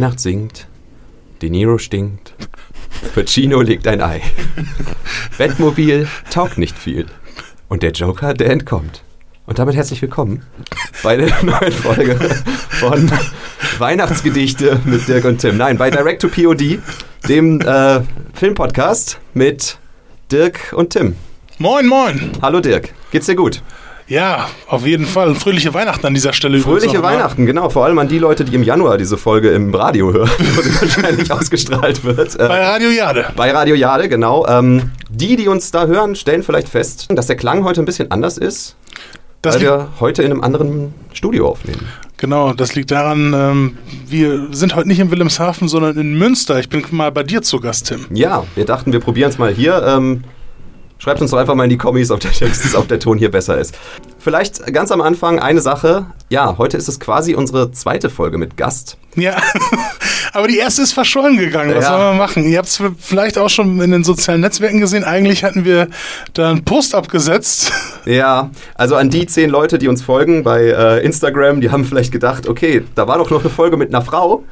Weihnacht singt, De Niro stinkt, Pacino legt ein Ei. Bettmobil taugt nicht viel. Und der Joker, der entkommt. Und damit herzlich willkommen bei der neuen Folge von Weihnachtsgedichte mit Dirk und Tim. Nein, bei Direct to POD, dem äh, Filmpodcast mit Dirk und Tim. Moin, moin. Hallo Dirk, geht's dir gut? Ja, auf jeden Fall. Fröhliche Weihnachten an dieser Stelle. Fröhliche mal. Weihnachten, genau. Vor allem an die Leute, die im Januar diese Folge im Radio hören, wo sie wahrscheinlich ausgestrahlt wird. Äh, Bei Radio Jade. Bei Radio Jade, genau. Ähm, die, die uns da hören, stellen vielleicht fest, dass der Klang heute ein bisschen anders ist, Das weil wir heute in einem anderen Studio aufnehmen. genau, das liegt daran, ähm, wir sind heute nicht in Wilhelmshaven, sondern in Münster. Ich bin mal bei dir zu Gast, Tim. Ja, wir dachten, wir probieren es mal hier. Ähm, schreibt uns doch einfach mal in die Kommis, ob der Text, ob der Ton hier besser ist. Vielleicht ganz am Anfang eine Sache. Ja, heute ist es quasi unsere zweite Folge mit Gast. Ja, aber die erste ist verschollen gegangen. Was Ja. sollen wir machen? Ihr habt es vielleicht auch schon in den sozialen Netzwerken gesehen. Eigentlich hatten wir da einen Post abgesetzt. Ja, also an die zehn Leute, die uns folgen bei äh, Instagram, die haben vielleicht gedacht, okay, da war doch noch eine Folge mit einer Frau.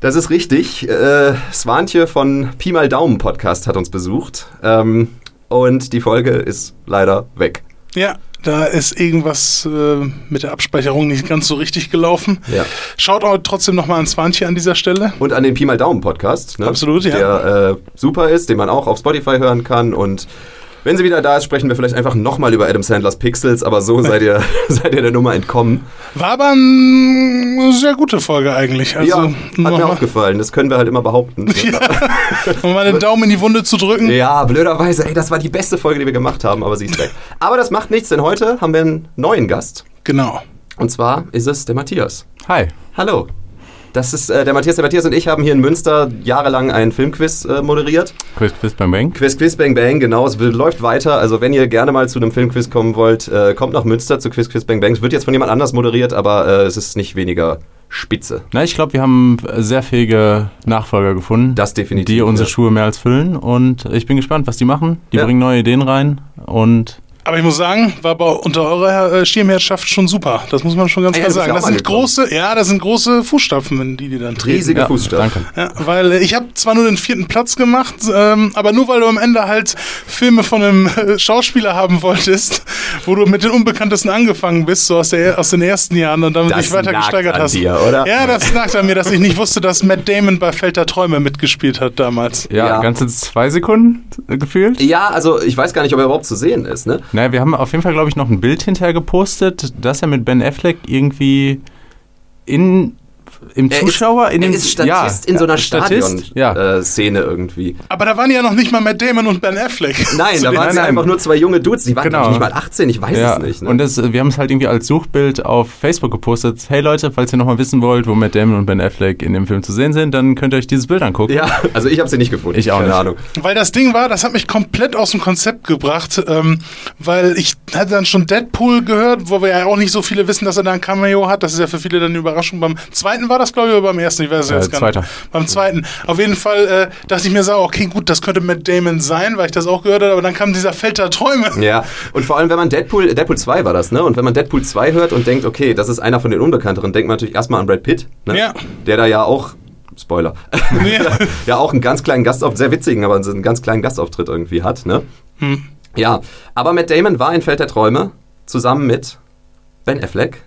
Das ist richtig. Äh, Swantje von Pi mal Daumen Podcast hat uns besucht. Ähm, und die Folge ist leider weg. Ja, da ist irgendwas äh, mit der Abspeicherung nicht ganz so richtig gelaufen. Ja. Schaut auch trotzdem nochmal an Swantje an dieser Stelle. Und an den Pi mal Daumen Podcast. Ne? Absolut, ja. Der äh, super ist, den man auch auf Spotify hören kann. Und wenn sie wieder da ist, sprechen wir vielleicht einfach nochmal über Adam Sandlers Pixels. Aber so seid ihr, seid ihr der Nummer entkommen. War aber eine sehr gute Folge eigentlich. Also, ja, hat mir auch gefallen. Das können wir halt immer behaupten. um mal den Daumen in die Wunde zu drücken. Ja, blöderweise, ey, das war die beste Folge, die wir gemacht haben, aber sie ist weg. Aber das macht nichts, denn heute haben wir einen neuen Gast. Genau. Und zwar ist es der Matthias. Hi. Hallo. Das ist äh, der Matthias. Der Matthias und ich haben hier in Münster jahrelang einen Filmquiz äh, moderiert. Quiz, Quiz, Bang, Bang. Quiz, Quiz, Bang, Bang, genau. Es läuft weiter. Also, wenn ihr gerne mal zu einem Filmquiz kommen wollt, äh, kommt nach Münster zu Quiz, Quiz, Bang, Bang. Es wird jetzt von jemand anders moderiert, aber äh, es ist nicht weniger spitze. Na, ich glaube, wir haben sehr fähige Nachfolger gefunden, Das definitiv. die unsere ja. Schuhe mehr als füllen. Und ich bin gespannt, was die machen. Die Ja. bringen neue Ideen rein. Und Aber ich muss sagen, war bei, unter eurer äh, Schirmherrschaft schon super. Das muss man schon ganz Ah ja, klar sagen. Das sind angekommen. große, ja, das sind große Fußstapfen, in die die dann treten. Riesige ja, Fußstapfen. danke. Ja, weil äh, ich habe zwar nur den vierten Platz gemacht, ähm, aber nur weil du am Ende halt Filme von einem äh, Schauspieler haben wolltest, wo du mit den Unbekanntesten angefangen bist, so aus, der, aus den ersten Jahren und damit Das dich weiter nagt gesteigert an hast. dir, oder? Ja, das nagt an mir, dass ich nicht wusste, dass Matt Damon bei Feld der Träume mitgespielt hat damals. ja, Ja. ganze zwei Sekunden gefühlt. Ja, also ich weiß gar nicht, ob er überhaupt zu sehen ist, ne? Naja, wir haben auf jeden Fall, glaube ich, noch ein Bild hinterher gepostet, dass er mit Ben Affleck irgendwie in, im Er ist- Zuschauer, in er dem ist Statist in so einer Statist, ja. Stadion-Szene irgendwie. Aber da waren ja noch nicht mal Matt Damon und Ben Affleck. Nein, da waren nein, sie nein. einfach nur zwei junge Dudes. Die waren Genau. nicht mal 18, ich weiß ja, es nicht. Ne? und das, wir haben es halt irgendwie als Suchbild auf Facebook gepostet. Hey Leute, falls ihr nochmal wissen wollt, wo Matt Damon und Ben Affleck in dem Film zu sehen sind, dann könnt ihr euch dieses Bild angucken. ja, also ich habe sie nicht gefunden. Ich auch Keine nicht. Ahnung. Weil das Ding war, das hat mich komplett aus dem Konzept gebracht, ähm, weil ich hatte dann schon Deadpool gehört, wo wir ja auch nicht so viele wissen, dass er da ein Cameo hat. Das ist ja für viele dann eine Überraschung. Beim zweiten war das, glaube ich, oder beim ersten? Ich weiß es Äh, jetzt gar zweiter. nicht. Beim zweiten. Auf jeden Fall äh, dachte ich mir so, okay, gut, das könnte Matt Damon sein, weil ich das auch gehört habe, aber dann kam dieser Feld der Träume. Ja, und vor allem, wenn man Deadpool, Deadpool 2 war das, ne? Und wenn man Deadpool 2 hört und denkt, okay, das ist einer von den Unbekannteren, denkt man natürlich erstmal an Brad Pitt, ne? Ja. Der da ja auch, Spoiler, Ja. ja auch einen ganz kleinen Gastauftritt, sehr witzigen, aber einen ganz kleinen Gastauftritt irgendwie hat, ne? Hm. Ja, aber Matt Damon war in Feld der Träume zusammen mit Ben Affleck.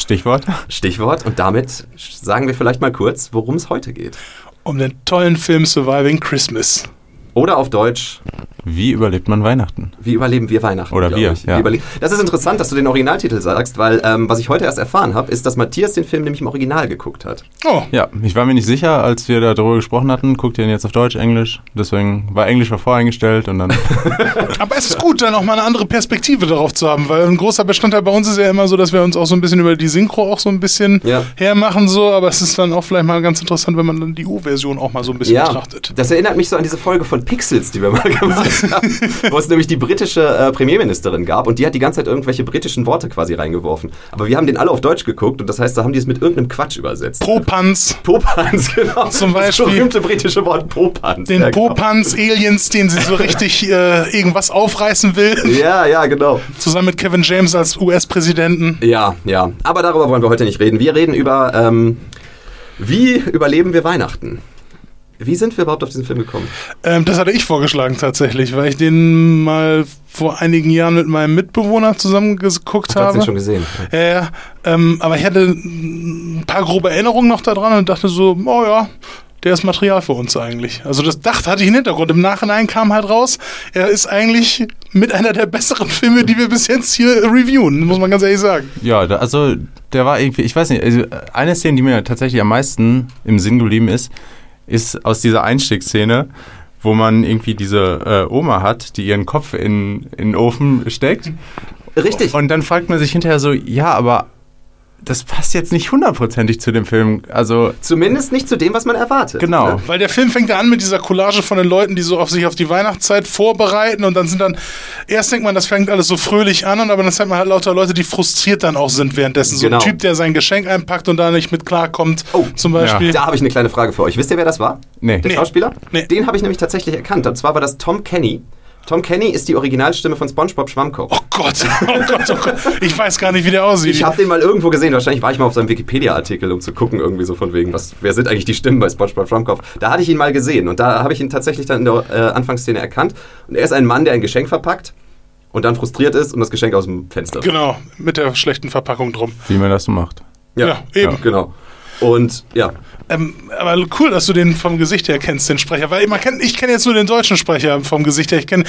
Stichwort. Stichwort. Und damit sagen wir vielleicht mal kurz, worum es heute geht. Um den tollen Film Surviving Christmas. Oder auf Deutsch, Wie überlebt man Weihnachten? wie überleben wir Weihnachten? Oder wir, ich. ja. Wie überle- Das ist interessant, dass du den Originaltitel sagst, weil ähm, was ich heute erst erfahren habe, ist, dass Matthias den Film nämlich im Original geguckt hat. Oh, Ja, ich war mir nicht sicher, als wir darüber gesprochen hatten. Guckt ihr ihn jetzt auf Deutsch, Englisch? Deswegen war Englisch war voreingestellt und dann. aber es ist gut, dann auch mal eine andere Perspektive darauf zu haben, weil ein großer Bestandteil bei uns ist ja immer so, dass wir uns auch so ein bisschen über die Synchro auch so ein bisschen Ja. hermachen, so, aber es ist dann auch vielleicht mal ganz interessant, wenn man dann die U-Version auch mal so ein bisschen betrachtet. das erinnert mich so an diese Folge von Pixels, die wir mal gemacht haben, wo es nämlich die britische äh, Premierministerin gab und die hat die ganze Zeit irgendwelche britischen Worte quasi reingeworfen. Aber wir haben den alle auf Deutsch geguckt und das heißt, da haben die es mit irgendeinem Quatsch übersetzt. Popanz, Popanz, genau. Zum Beispiel- Das berühmte britische Wort Popanz. den ja, genau. Popanz-Aliens, den sie so richtig äh, irgendwas aufreißen will, Ja, ja, genau. zusammen mit Kevin James als US-Präsidenten. Ja, ja. Aber darüber wollen wir heute nicht reden. Wir reden über ähm, Wie überleben wir Weihnachten? Wie sind wir überhaupt auf diesen Film gekommen? Ähm, das hatte ich vorgeschlagen tatsächlich, weil ich den mal vor einigen Jahren mit meinem Mitbewohner zusammen geguckt Du hast habe. ihn schon gesehen. Ja, ja. Ähm, aber ich hatte ein paar grobe Erinnerungen noch daran und dachte so, oh ja, der ist Material für uns eigentlich. Also das dachte hatte ich im Hintergrund. Im Nachhinein kam halt raus, er ist eigentlich mit einer der besseren Filme, die wir bis jetzt hier reviewen, muss man ganz ehrlich sagen. Ja, also der war irgendwie, ich weiß nicht, also eine Szene, die mir tatsächlich am meisten im Sinn geblieben ist, ist aus dieser Einstiegsszene, wo man irgendwie diese äh, Oma hat, die ihren Kopf in, in den Ofen steckt. Richtig. Und dann fragt man sich hinterher so, ja, aber das passt jetzt nicht hundertprozentig zu dem Film. Also, Zumindest nicht zu dem, was man erwartet. genau. Ne? Weil der Film fängt ja an mit dieser Collage von den Leuten, die so auf sich auf die Weihnachtszeit vorbereiten und dann sind dann, erst denkt man, das fängt alles so fröhlich an, und aber dann zeigt man halt lauter Leute, die frustriert dann auch sind währenddessen. So Genau. ein Typ, der sein Geschenk einpackt und da nicht mit klarkommt, Oh, zum Beispiel. Da habe ich eine kleine Frage für euch. Wisst ihr, wer das war? Nee. Der Nee. Schauspieler? Nee. Den habe ich nämlich tatsächlich erkannt. Und zwar war das Tom Kenny. Tom Kenny ist die Originalstimme von SpongeBob Schwammkopf. Oh Gott, oh Gott, oh Gott. Ich weiß gar nicht, wie der aussieht. Ich habe den mal irgendwo gesehen. Wahrscheinlich war ich mal auf seinem Wikipedia-Artikel, um zu gucken, irgendwie so von wegen, was, wer sind eigentlich die Stimmen bei SpongeBob Schwammkopf. Da hatte ich ihn mal gesehen und da habe ich ihn tatsächlich dann in der äh, Anfangsszene erkannt. Und er ist ein Mann, der ein Geschenk verpackt und dann frustriert ist und das Geschenk aus dem Fenster. genau, mit der schlechten Verpackung drum. Wie man das so macht. Ja, eben. Genau. Und ja, Ähm, aber cool, dass du den vom Gesicht her kennst, den Sprecher. Weil man kennt, ich kenne jetzt nur den deutschen Sprecher vom Gesicht her. Ich kenne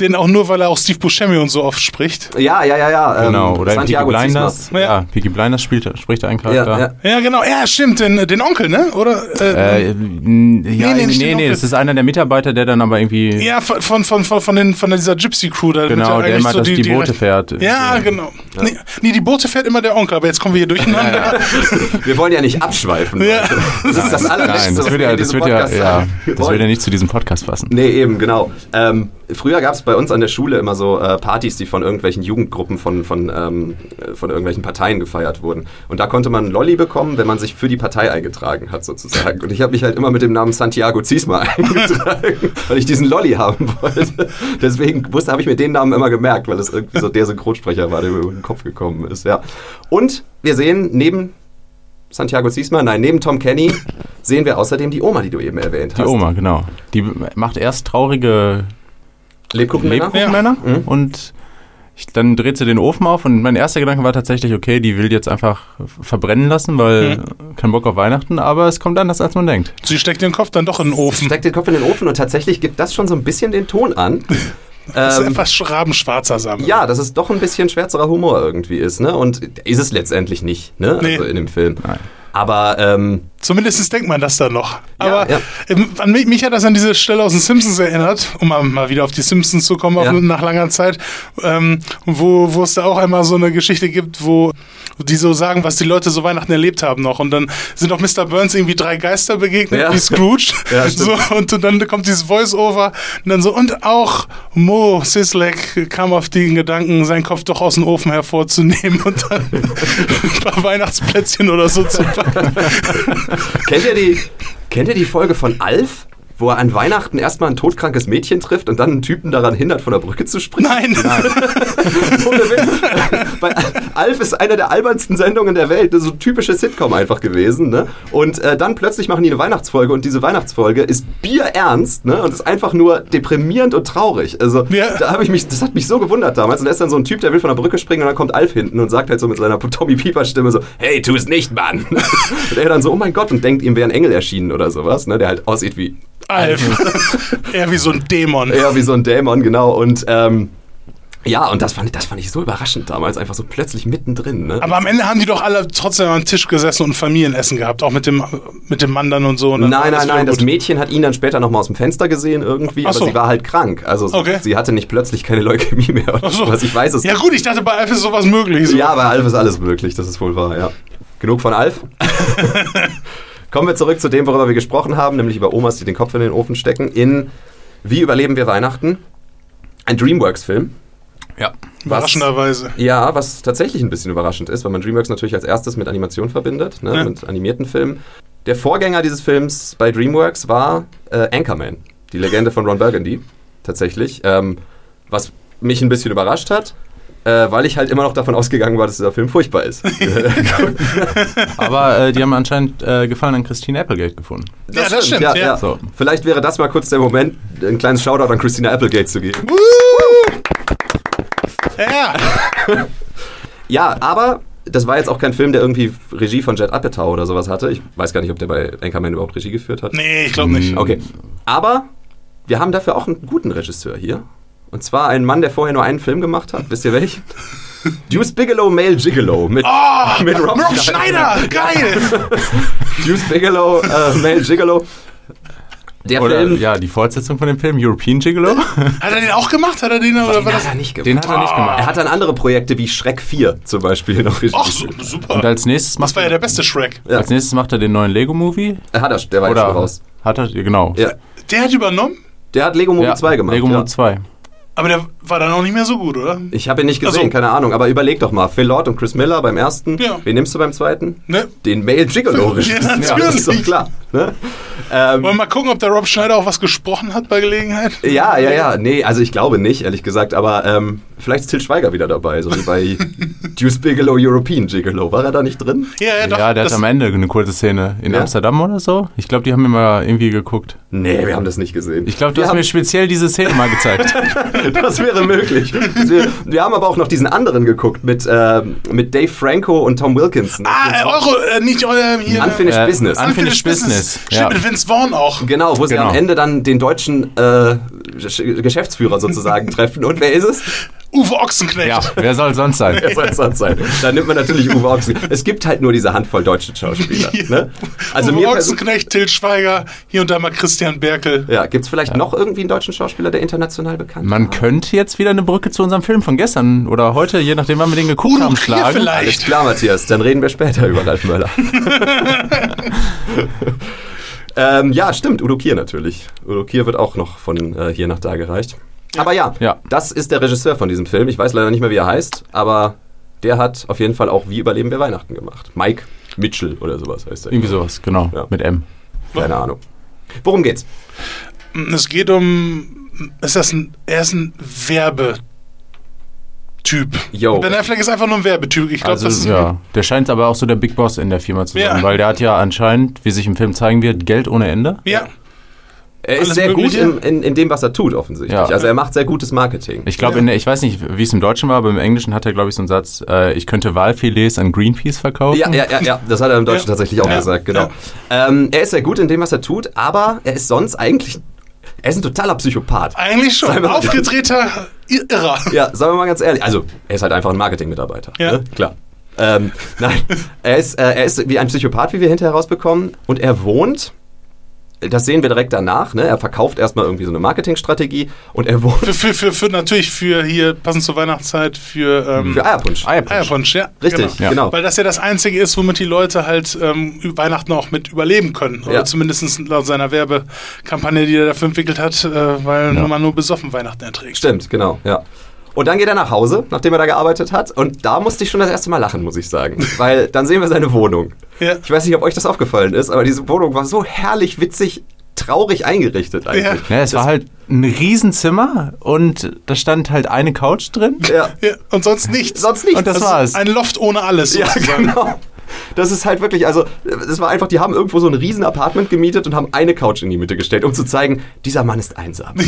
den auch nur, weil er auch Steve Buscemi und so oft spricht. ja, ja, ja, ja. Genau. ähm, Oder Peaky Blinders. Ja. Ja, Peaky Blinders spielt, spricht ein Ja, Charakter. ja. Ja, genau. Ja, stimmt, den, den Onkel, ne? Oder? Äh, Äh, n- ja, nee, nee, nee, das ist einer der Mitarbeiter, der dann aber irgendwie, ja, von, von, von, von, von, den, von dieser Gypsy Crew. Da genau, der immer so das die, Boote fährt. Ja, genau. Nee, nee, die Boote fährt immer der Onkel, aber jetzt kommen wir hier durcheinander. Wir wollen ja nicht abschweifen. Ja. Das ist das allerletzte, Nein, das würde ja, das würde ja, ja, das würde ja nicht zu diesem Podcast passen. Nee, eben, genau. Ähm, früher gab es bei uns an der Schule immer so äh, Partys, die von irgendwelchen Jugendgruppen von, von, ähm, äh, von irgendwelchen Parteien gefeiert wurden. Und da konnte man einen Lolli bekommen, wenn man sich für die Partei eingetragen hat, sozusagen. Und ich habe mich halt immer mit dem Namen Santiago Ziesma eingetragen, weil ich diesen Lolli haben wollte. Deswegen wusste, habe ich mir den Namen immer gemerkt, weil es irgendwie so der Synchronsprecher war, der mir über den Kopf gekommen ist. Ja. Und wir sehen neben Santiago Ziesma, nein, neben Tom Kenny sehen wir außerdem die Oma, die du eben erwähnt Die hast. Oma, genau. Die macht erst traurige Lebkuchenmänner. Lebkuchenmänner Ja. Mhm. und ich, dann dreht sie den Ofen auf und mein erster Gedanke war tatsächlich, okay, die will jetzt einfach verbrennen lassen, weil kein Bock auf Weihnachten, aber es kommt anders, als man denkt. Sie steckt den Kopf dann doch in den Ofen. steckt den Kopf in den Ofen und tatsächlich gibt das schon so ein bisschen den Ton an. Das ist Ähm, etwas rabenschwarzer Sammel. ja, dass es doch ein bisschen schwärzerer Humor irgendwie ist, ne? Und ist es letztendlich nicht, ne? Nee. Also in dem Film. Nein. Aber ähm, Zumindest denkt man das dann noch. Aber ja. ähm, an mich, mich hat das an diese Stelle aus den Simpsons erinnert, um mal, mal wieder auf die Simpsons zu kommen, auf, Ja. nach langer Zeit, ähm, wo, wo es da auch einmal so eine Geschichte gibt, wo die so sagen, was die Leute so Weihnachten erlebt haben noch. Und dann sind auch Mr. Burns irgendwie drei Geister begegnet, Ja. wie Scrooge. Ja, so, und dann kommt dieses Voice-Over und dann so, und auch Mo Sislek kam auf den Gedanken, seinen Kopf doch aus dem Ofen hervorzunehmen und dann ein paar Weihnachtsplätzchen oder so zu packen. kennt ihr die, kennt ihr die Folge von Alf? Wo er an Weihnachten erstmal ein todkrankes Mädchen trifft und dann einen Typen daran hindert, von der Brücke zu springen? Nein. Witz. Weil Alf ist eine der albernsten Sendungen der Welt. So ein typische Sitcom einfach gewesen. Ne? Und äh, dann plötzlich machen die eine Weihnachtsfolge und diese Weihnachtsfolge ist bierernst ne? und ist einfach nur deprimierend und traurig. Also Ja. da habe ich mich, das hat mich so gewundert damals. Und da ist dann so ein Typ, der will von der Brücke springen und dann kommt Alf hinten und sagt halt so mit seiner Tommy Pieper Stimme so, hey, tu es nicht, Mann. und er dann so, oh mein Gott, und denkt, ihm wäre ein Engel erschienen oder sowas, ne? der halt aussieht wie Alf. Eher wie so ein Dämon. ja, wie so ein Dämon, genau. Und ähm, ja, und das fand, ich- das fand ich so überraschend damals, einfach so plötzlich mittendrin. Ne? Aber am Ende haben die doch alle trotzdem am Tisch gesessen und Familienessen gehabt, auch mit dem, mit dem Mann dann und so. Und war Nein, nein, nein, das. Mädchen hat ihn dann später nochmal aus dem Fenster gesehen irgendwie, Ach aber so. sie war halt krank. Also sie- Okay. sie hatte nicht plötzlich keine Leukämie mehr oder Ach so. was. Ich weiß es Ja gut, ich dachte, bei Alf ist sowas möglich. So. Ja, bei Alf ist alles möglich, das ist wohl wahr, ja. Genug von Alf. Kommen wir zurück zu dem, worüber wir gesprochen haben, nämlich über Omas, die den Kopf in den Ofen stecken, in Wie überleben wir Weihnachten? Ein Dreamworks-Film. Ja. Überraschenderweise. Ja, was tatsächlich ein bisschen überraschend ist, weil man DreamWorks natürlich als erstes mit Animation verbindet, ne, Ja. mit animierten Filmen. Der Vorgänger dieses Films bei DreamWorks war äh, Anchorman, die Legende von Ron Burgundy, tatsächlich. Ähm, was mich ein bisschen überrascht hat, Äh, weil ich halt immer noch davon ausgegangen war, dass dieser Film furchtbar ist. Aber äh, die haben anscheinend äh, Gefallen an Christine Applegate gefunden. Ja, das stimmt, ja. So. Vielleicht wäre das mal kurz der Moment, ein kleines Shoutout an Christina Applegate zu geben. Ja, Ja, aber das war jetzt auch kein Film, der irgendwie Regie von Jet Apatow oder sowas hatte. Ich weiß gar nicht, ob der bei Anchorman überhaupt Regie geführt hat. nee, ich glaube nicht. Okay. Aber wir haben dafür auch einen guten Regisseur hier. Und zwar einen Mann, der vorher nur einen Film gemacht hat. Wisst ihr welchen? Deuce Bigelow, Male Gigolo. Mit, Oh, mit Rob, Rob Schneider, geil! Deuce Bigelow, äh, Male Gigolo. Der Oder Film. ja, die Fortsetzung von dem Film, European Gigolo. Hat er den auch gemacht? Hat er den oder war das? er nicht gemacht. Den hat er nicht gemacht. er hat dann andere Projekte wie Shrek 4 zum Beispiel noch Regie Ach, super. Und als nächstes das macht, war ja der beste Shrek. Ja. als nächstes macht er den neuen Lego-Movie. Er hat er, der war jetzt Oder schon raus. hat er, ja, genau. Ja. Der hat übernommen, Der hat Lego Movie Ja, 2 gemacht. Lego ja. Movie 2. aber der war dann auch nicht mehr so gut, oder? Ich habe ihn nicht gesehen, Also- keine Ahnung. Aber überleg doch mal. Phil Lord und Chris Miller beim ersten. Ja. Wen nimmst du beim zweiten? Ne? Den Male Gigolo. Ja, das ist doch klar. Ne? Ähm, Wollen wir mal gucken, ob der Rob Schneider auch was gesprochen hat bei Gelegenheit? ja, ja, ja. Nee, also ich glaube nicht, ehrlich gesagt. Aber ähm, vielleicht ist Til Schweiger wieder dabei. So wie bei Deuce Bigelow European Gigolo. War er da nicht drin? Ja, ja, doch. ja, der hat am Ende eine kurze Szene in Ja? Amsterdam oder so. Ich glaube, die haben mir mal irgendwie geguckt. Nee, wir haben das nicht gesehen. Ich glaube, du Wir hast haben- mir speziell diese Szene mal gezeigt. Das wäre möglich. Wäre, wir haben aber auch noch diesen anderen geguckt mit, ähm, mit Dave Franco und Tom Wilkinson. ah, äh, Euro, äh, nicht euer hier. Unfinished Äh, Business. Unfinished Business, Stimmt, ja. mit Vince Vaughn auch. Genau, wo sie Genau. am Ende dann den deutschen äh, Gesch- Geschäftsführer sozusagen treffen. Und wer ist es? Uwe Ochsenknecht. ja, wer soll sonst sein? Wer soll es sonst sein? Da nimmt man natürlich Uwe Ochsen. Es gibt halt nur diese Handvoll deutsche Schauspieler. Ne? Also Uwe Ochsenknecht, Til Schweiger, hier und da mal Christian Berkel. ja, gibt es vielleicht noch irgendwie einen deutschen Schauspieler, der international bekannt Man ist? könnte jetzt wieder eine Brücke zu unserem Film von gestern oder heute, je nachdem, wann wir den geguckt Udo haben, schlagen. vielleicht. Alles klar, Matthias. Dann reden wir später über Ralf Möller. ähm, ja, stimmt. Udo Kier natürlich. Udo Kier wird auch noch von äh, hier nach da gereicht. Aber ja, Ja. das ist der Regisseur von diesem Film. Ich weiß leider nicht mehr, wie er heißt, aber der hat auf jeden Fall auch Wie überleben wir Weihnachten gemacht. Mike Mitchell oder sowas heißt er. Irgendwie sowas, genau, Ja. mit M. Keine Ahnung. Worum geht's? Es geht um. Ist das ein. Er ist ein Werbetyp. Yo. Ben Affleck ist einfach nur ein Werbetyp. Ich glaube, Also, das ist. ja, der scheint aber auch so der Big Boss in der Firma zu sein, Ja. weil der hat ja anscheinend, wie sich im Film zeigen wird, Geld ohne Ende. Ja. Er ist sehr gut Mögliche. in, in, in dem, was er tut, offensichtlich. Ja. Also er macht sehr gutes Marketing. Ich glaube, Ja. ich weiß nicht, wie es im Deutschen war, aber im Englischen hat er, glaube ich, so einen Satz, äh, ich könnte Walfilets an Greenpeace verkaufen. Ja, ja, ja, ja, das hat er im Deutschen tatsächlich auch gesagt, genau. Ähm, er ist sehr gut in dem, was er tut, aber er ist sonst eigentlich, er ist ein totaler Psychopath. Eigentlich schon. Mal- Aufgedrehter Irrer. Ja, sagen wir mal ganz ehrlich, also er ist halt einfach ein Marketingmitarbeiter, Ja. ne? klar. Ähm, nein, er ist, äh, er ist wie ein Psychopath, wie wir hinterher rausbekommen, und er wohnt, das sehen wir direkt danach, ne? er verkauft erstmal irgendwie so eine Marketingstrategie und er wohnt Für, für, für, natürlich für hier, passend zur Weihnachtszeit, für, ähm, für Eierpunsch. Eierpunsch. Eierpunsch, ja. Richtig, Genau. genau. Weil das ja das Einzige ist, womit die Leute halt ähm, Weihnachten auch mit überleben können. Oder Ja. zumindest laut seiner Werbekampagne, die er dafür entwickelt hat, äh, weil Ja. man nur besoffen Weihnachten erträgt. Stimmt, genau, ja. Und dann geht er nach Hause, nachdem er da gearbeitet hat. Und da musste ich schon das erste Mal lachen, muss ich sagen. Weil dann sehen wir seine Wohnung. Ja. Ich weiß nicht, ob euch das aufgefallen ist, aber diese Wohnung war so herrlich witzig, traurig eingerichtet eigentlich. Ja, es war halt ein Riesenzimmer und da stand halt eine Couch drin. Ja, Ja, und sonst nichts. sonst nichts. Und das Also war's. Ein Loft ohne alles ja, sozusagen. genau. Das ist halt wirklich, also, es war einfach, die haben irgendwo so ein riesen Apartment gemietet und haben eine Couch in die Mitte gestellt, um zu zeigen, dieser Mann ist einsam.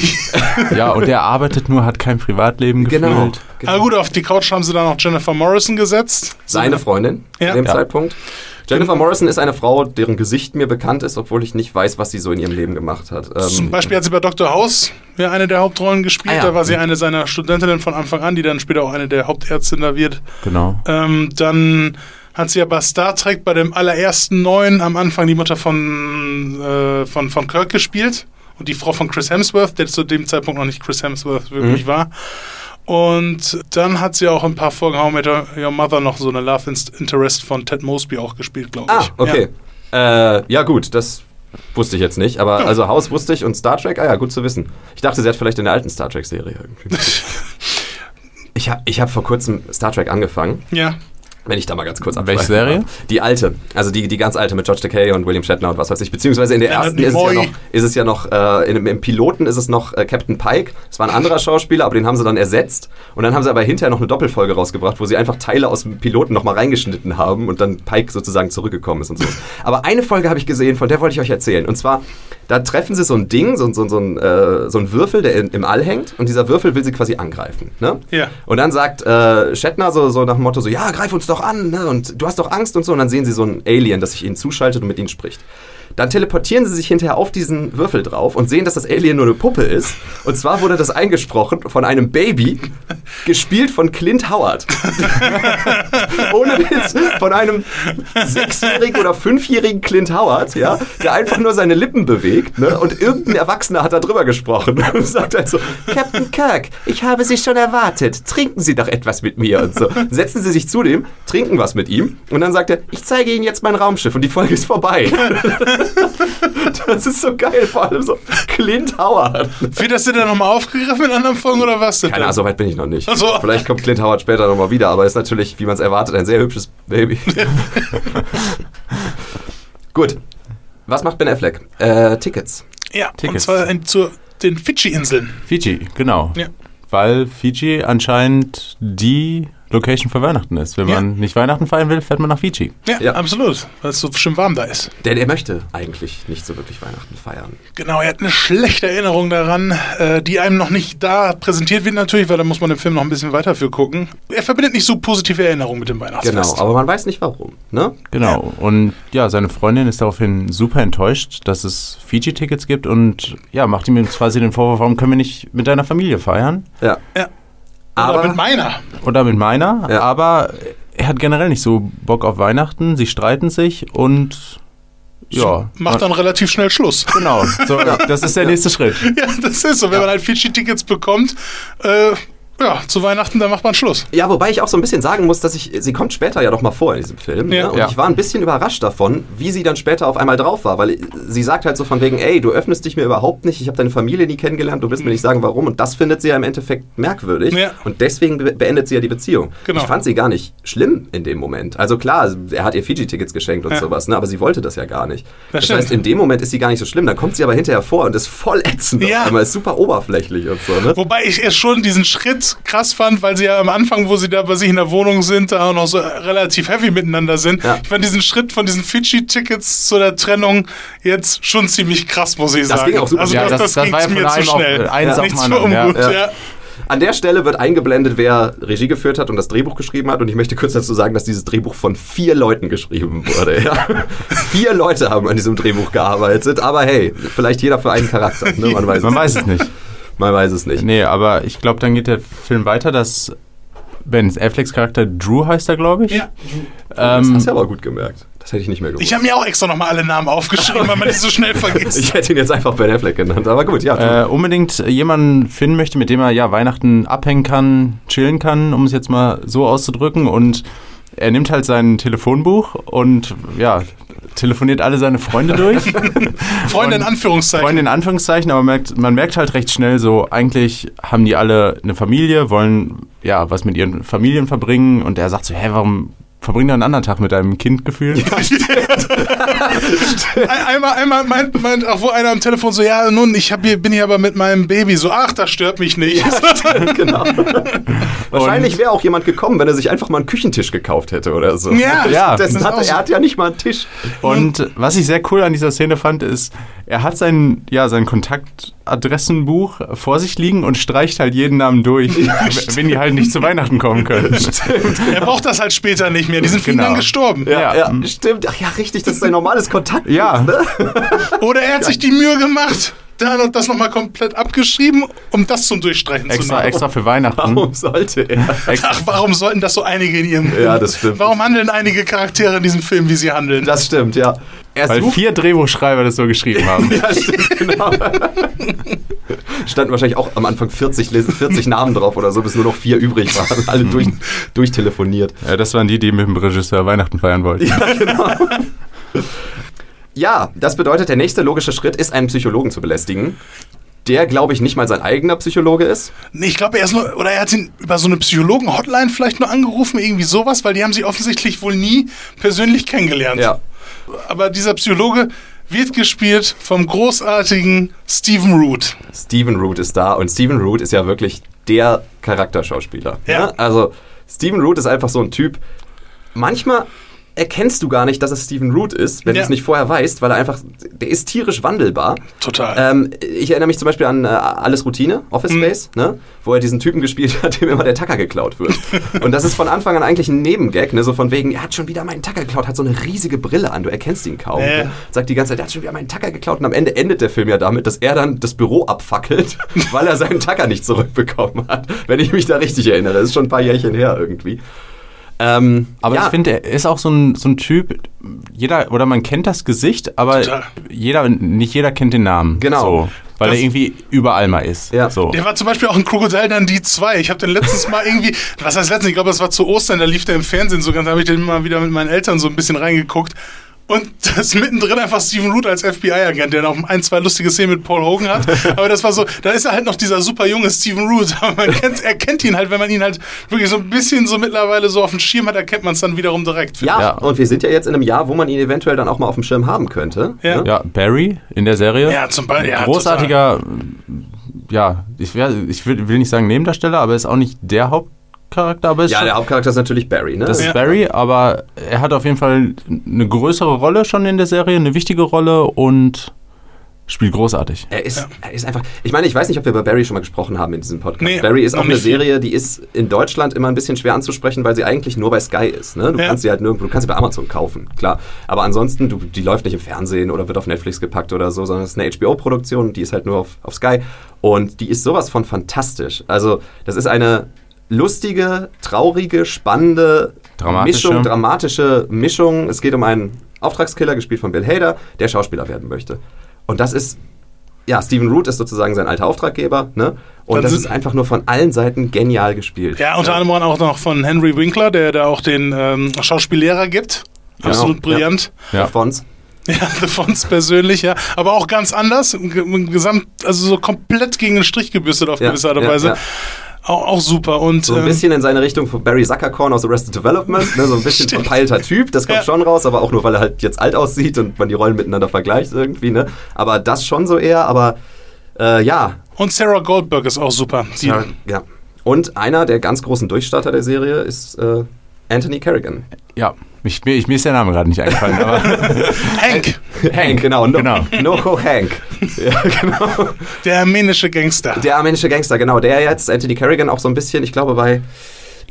Ja, und er arbeitet nur, hat kein Privatleben Genau. gefühlt. Aber gut, auf die Couch haben sie dann auch Jennifer Morrison gesetzt. Seine Freundin Ja. zu dem Ja. Zeitpunkt. Jennifer Morrison ist eine Frau, deren Gesicht mir bekannt ist, obwohl ich nicht weiß, was sie so in ihrem Leben gemacht hat. Ähm, Zum Beispiel hat sie bei Dr. House ja eine der Hauptrollen gespielt. Ah, ja. Da war sie eine seiner Studentinnen von Anfang an, die dann später auch eine der Hauptärztinnen da wird. Genau. Ähm, dann hat sie ja bei Star Trek bei dem allerersten neuen am Anfang die Mutter von, äh, von, von Kirk gespielt. Und die Frau von Chris Hemsworth, der zu dem Zeitpunkt noch nicht Chris Hemsworth wirklich Mhm. war. Und dann hat sie auch ein paar Folgen How Met Your Mother noch so eine Love Interest von Ted Mosby auch gespielt, glaube ah, ich. okay. Ja. Äh, ja, gut, das wusste ich jetzt nicht. Aber Ja. also Haus wusste ich und Star Trek, ah ja, gut zu wissen. Ich dachte, sie hat vielleicht in der alten Star Trek-Serie irgendwie. ich habe ich hab vor kurzem Star Trek angefangen. Ja. Wenn ich da mal ganz kurz Welche abschweifen Serie? darf. Die alte. Also die, die ganz alte mit George Takei und William Shatner und was weiß ich. Beziehungsweise in der ersten ist es, ja noch, ist es ja noch, äh, in, im Piloten ist es noch äh, Captain Pike. Das war ein anderer Schauspieler, aber den haben sie dann ersetzt. Und dann haben sie aber hinterher noch eine Doppelfolge rausgebracht, wo sie einfach Teile aus dem Piloten nochmal reingeschnitten haben und dann Pike sozusagen zurückgekommen ist und so. aber eine Folge habe ich gesehen, von der wollte ich euch erzählen. Und zwar, da treffen sie so ein Ding, so, so, so, ein, äh, so ein Würfel, der in, im All hängt. Und dieser Würfel will sie quasi angreifen. Ne? Ja. Und dann sagt äh, Shatner so, so nach dem Motto so, ja, greif uns doch an, ne? Und du hast doch Angst und so. Und dann sehen sie so ein Alien, das sich ihnen zuschaltet und mit ihnen spricht. Dann teleportieren sie sich hinterher auf diesen Würfel drauf und sehen, dass das Alien nur eine Puppe ist. Und zwar wurde das eingesprochen von einem Baby, gespielt von Clint Howard. Ohne Witz, von einem sechsjährigen oder fünfjährigen Clint Howard, ja, der einfach nur seine Lippen bewegt, ne? Und irgendein Erwachsener hat da drüber gesprochen und sagt halt so, Captain Kirk, ich habe Sie schon erwartet. Trinken Sie doch etwas mit mir und so. Setzen Sie sich zu dem, trinken was mit ihm und dann sagt er, ich zeige Ihnen jetzt mein Raumschiff und die Folge ist vorbei. das ist so geil, vor allem so Clint Howard. Wird das denn dann nochmal aufgegriffen in anderen Folgen oder was? Keine Ahnung, so weit bin ich noch nicht. So. Vielleicht kommt Clint Howard später nochmal wieder, aber ist natürlich, wie man es erwartet, ein sehr hübsches Baby. Gut. Was macht Ben Affleck? Äh, Tickets. Ja, und Tickets. zwar in, zu den Fidschi-Inseln. Fiji, genau. Ja. Weil Fiji anscheinend die Location für Weihnachten ist. Wenn Ja. man nicht Weihnachten feiern will, fährt man nach Fiji. Ja, Ja. absolut, weil es so schön warm da ist. Denn er möchte eigentlich nicht so wirklich Weihnachten feiern. Genau, er hat eine schlechte Erinnerung daran, äh, die einem noch nicht da präsentiert wird natürlich, weil da muss man im Film noch ein bisschen weiter für gucken. Er verbindet nicht so positive Erinnerungen mit dem Weihnachtsfest. Genau, aber man weiß nicht warum. Ne? Genau. Und ja, seine Freundin ist daraufhin super enttäuscht, dass es Fiji-Tickets gibt und ja, macht ihm jetzt quasi den Vorwurf, warum können wir nicht mit deiner Familie feiern? Ja. Ja. Aber Aber mit meiner. Oder mit meiner, Ja. aber er hat generell nicht so Bock auf Weihnachten, sie streiten sich und ja. Macht dann relativ schnell Schluss. Genau, so, das ist der nächste Schritt. ja, das ist so. Wenn man halt Fidschi-Tickets bekommt, äh, ja, zu Weihnachten, dann macht man Schluss. Ja, wobei ich auch so ein bisschen sagen muss, dass ich, sie kommt später ja doch mal vor in diesem Film. Ja. Ne? Und Ja. ich war ein bisschen überrascht davon, wie sie dann später auf einmal drauf war, weil sie sagt halt so von wegen, ey, du öffnest dich mir überhaupt nicht, ich habe deine Familie nie kennengelernt, du willst mir nicht sagen, warum. Und das findet sie ja im Endeffekt merkwürdig. Ja. Und deswegen be beendet sie ja die Beziehung. Genau. Ich fand sie gar nicht schlimm in dem Moment. Also klar, er hat ihr Fiji-Tickets geschenkt und Ja. sowas, ne? aber sie wollte das ja gar nicht. Das Das, stimmt. heißt, in dem Moment ist sie gar nicht so schlimm. Dann kommt sie aber hinterher vor und ist voll ätzend. auf Ja. einmal, ist super oberflächlich und so. Ne? Wobei ich erst schon diesen Schritt krass fand, weil sie ja am Anfang, wo sie da bei sich in der Wohnung sind, da auch noch so relativ heavy miteinander sind. Ja. Ich fand diesen Schritt von diesen Fidschi-Tickets zu der Trennung jetzt schon ziemlich krass, muss ich Das sagen. ging auch super Also schnell. das, Ja, das, das- das ging war ja mir zu schnell. auf Nichts für ungut. ja. Ja. An der Stelle wird eingeblendet, wer Regie geführt hat und das Drehbuch geschrieben hat. Und ich möchte kurz dazu sagen, dass dieses Drehbuch von vier Leuten geschrieben wurde. Ja. vier Leute haben an diesem Drehbuch gearbeitet. Aber hey, vielleicht jeder für einen Charakter. Ne? Man, weiß, Man es weiß es nicht. Man weiß es nicht. Nee, aber ich glaube, dann geht der Film weiter, dass Ben Afflecks Charakter Drew heißt er, glaube ich. Ja. Das Ähm, hast du aber gut gemerkt. Das hätte ich nicht mehr gewusst. Ich habe mir auch extra nochmal alle Namen aufgeschrieben, weil man die so schnell vergisst. Ich hätte ihn jetzt einfach Ben Affleck genannt. Aber gut, ja. äh, unbedingt jemanden finden möchte, mit dem er ja Weihnachten abhängen kann, chillen kann, um es jetzt mal so auszudrücken. Und er nimmt halt sein Telefonbuch und ja, telefoniert alle seine Freunde durch. Freunde in Anführungszeichen. Freunde in Anführungszeichen, aber merkt, man merkt halt recht schnell so, eigentlich haben die alle eine Familie, wollen ja was mit ihren Familien verbringen und er sagt so, hä, warum verbringt er einen anderen Tag mit deinem Kind gefühlt? Ein- einmal, einmal meint, meint auch wo einer am Telefon so, ja, nun, ich hab hier, bin hier aber mit meinem Baby. So, ach, das stört mich nicht. genau. Wahrscheinlich wäre auch jemand gekommen, wenn er sich einfach mal einen Küchentisch gekauft hätte oder so. Ja, Ja, Dessen hat, er hat ja nicht mal einen Tisch. Und was ich sehr cool an dieser Szene fand, ist, er hat sein, ja, sein Kontaktadressenbuch vor sich liegen und streicht halt jeden Namen durch, wenn die halt nicht zu Weihnachten kommen können. er braucht das halt später nicht mehr. Die sind Genau. dann gestorben. Ja, Ja. ja, stimmt. Ach ja, richtig, das ist sein normales Kontakt. Ja. Ne? Oder er hat sich die Mühe gemacht, dann und das nochmal komplett abgeschrieben, um das zum Durchstreichen zu Extra, nehmen. extra für Weihnachten. Warum sollte er? Ach, warum sollten das so einige in ihrem Ja, das stimmt. Warum handeln einige Charaktere in diesem Film, wie sie handeln? Das stimmt, ja. Er Weil vier Drehbuchschreiber das so geschrieben haben. Ja, stimmt, genau. Standen wahrscheinlich auch am Anfang 40, Les- 40 Namen drauf oder so, bis nur noch vier übrig waren. Alle durch, durchtelefoniert. Ja, das waren die, die mit dem Regisseur Weihnachten feiern wollten. Ja, genau. Ja, das bedeutet, der nächste logische Schritt ist, einen Psychologen zu belästigen. der, glaube ich, nicht mal sein eigener Psychologe ist. Nee, ich glaube, er ist nur, oder er hat ihn über so eine Psychologen-Hotline vielleicht nur angerufen, irgendwie sowas, weil die haben sich offensichtlich wohl nie persönlich kennengelernt. Ja. Aber dieser Psychologe wird gespielt vom großartigen Stephen Root. Stephen Root ist da und Stephen Root ist ja wirklich der Charakterschauspieler. Ja. ne? Also Stephen Root ist einfach so ein Typ. Manchmal erkennst du gar nicht, dass es Stephen Root ist, wenn Ja. du es nicht vorher weißt, weil er einfach, der ist tierisch wandelbar. Total. Ähm, ich erinnere mich zum Beispiel an äh, Alles Routine, Office Mhm. Space, ne? wo er diesen Typen gespielt hat, dem immer der Tacker geklaut wird. Und das ist von Anfang an eigentlich ein Nebengag, ne? so von wegen, er hat schon wieder meinen Tacker geklaut, hat so eine riesige Brille an, du erkennst ihn kaum. Äh. Ne? Sagt die ganze Zeit, er hat schon wieder meinen Tacker geklaut und am Ende endet der Film ja damit, dass er dann das Büro abfackelt, weil er seinen Tacker nicht zurückbekommen hat. Wenn ich mich da richtig erinnere, das ist schon ein paar Jährchen her irgendwie. Ähm, Aber ja, ich finde, er ist auch so ein, so ein Typ, jeder, oder man kennt das Gesicht, aber Total. jeder, nicht jeder kennt den Namen. Genau. So, weil Das- er irgendwie überall mal ist. Ja. So. Der war zum Beispiel auch in Crocodile Dundee 2. Ich habe den letztes Mal irgendwie, was heißt letztens, ich glaube, das war zu Ostern, da lief der im Fernsehen so ganz, da habe ich den mal wieder mit meinen Eltern so ein bisschen reingeguckt. Und da ist mittendrin einfach Stephen Root als FBI-Agent, der noch ein, zwei lustige Szenen mit Paul Hogan hat. Aber das war so, da ist er halt noch dieser super junge Stephen Root. Aber man kennt, er kennt ihn halt, wenn man ihn halt wirklich so ein bisschen so mittlerweile so auf dem Schirm hat, erkennt man es dann wiederum direkt. ja, Ja. und wir sind ja jetzt in einem Jahr, wo man ihn eventuell dann auch mal auf dem Schirm haben könnte. Ja. Ne? Ja, Barry in der Serie. Ja, zum Beispiel. Ja, Großartiger, ja, ich, wär- ich will, will nicht sagen Nebendarsteller, aber ist auch nicht der Hauptcharakter, aber ist Ja, schon, der Hauptcharakter ist natürlich Barry, ne? das ist Ja. Barry, aber er hat auf jeden Fall eine größere Rolle schon in der Serie, eine wichtige Rolle und spielt großartig. Er ist, er ist einfach. Ich meine, ich weiß nicht, ob wir über Barry schon mal gesprochen haben in diesem Podcast. Nee, Barry ist auch eine. Serie, die ist in Deutschland immer ein bisschen schwer anzusprechen, weil sie eigentlich nur bei Sky ist. Ne? Du Ja. kannst sie halt nirgendwo, du kannst sie bei Amazon kaufen, klar. Aber ansonsten, du, die läuft nicht im Fernsehen oder wird auf Netflix gepackt oder so, sondern es ist eine HBO-Produktion, die ist halt nur auf, auf Sky. Und die ist sowas von fantastisch. Also, das ist eine lustige, traurige, spannende Dramatische. Mischung, dramatische Mischung. Es geht um einen Auftragskiller, gespielt von Bill Hader, der Schauspieler werden möchte. Und das ist ja, Stephen Root ist sozusagen sein alter Auftraggeber, ne? Und das ist einfach nur von allen Seiten genial gespielt. Ja, unter anderem auch noch von Henry Winkler, der da auch den ähm, Schauspiellehrer gibt. Genau, Absolut ja. brillant. Ja. Fons. Ja, The Fonts persönlich, ja. Aber auch ganz anders. im Gesamt, also so komplett gegen den Strich gebürstet auf Ja, gewisse Art und ja, Weise. ja. Auch, auch super. Und So ein ähm, bisschen in seine Richtung von Barry Zuckerkorn aus Arrested Development, ne? so ein bisschen Stimmt. verpeilter Typ, das kommt Ja. schon raus, aber auch nur, weil er halt jetzt alt aussieht und man die Rollen miteinander vergleicht irgendwie, ne? Aber das schon so eher, aber äh, ja. und Sarah Goldberg ist auch super. Ja. ja. Und einer der ganz großen Durchstarter der Serie ist äh, Anthony Kerrigan. Ja, ich, mir, ich, mir ist der Name gerade nicht eingefallen, aber Hank, Hank, genau. No, Genau. Noho Hank. Ja, genau. der armenische Gangster. Der armenische Gangster, genau. Der jetzt, Anthony Kerrigan, auch so ein bisschen, ich glaube, bei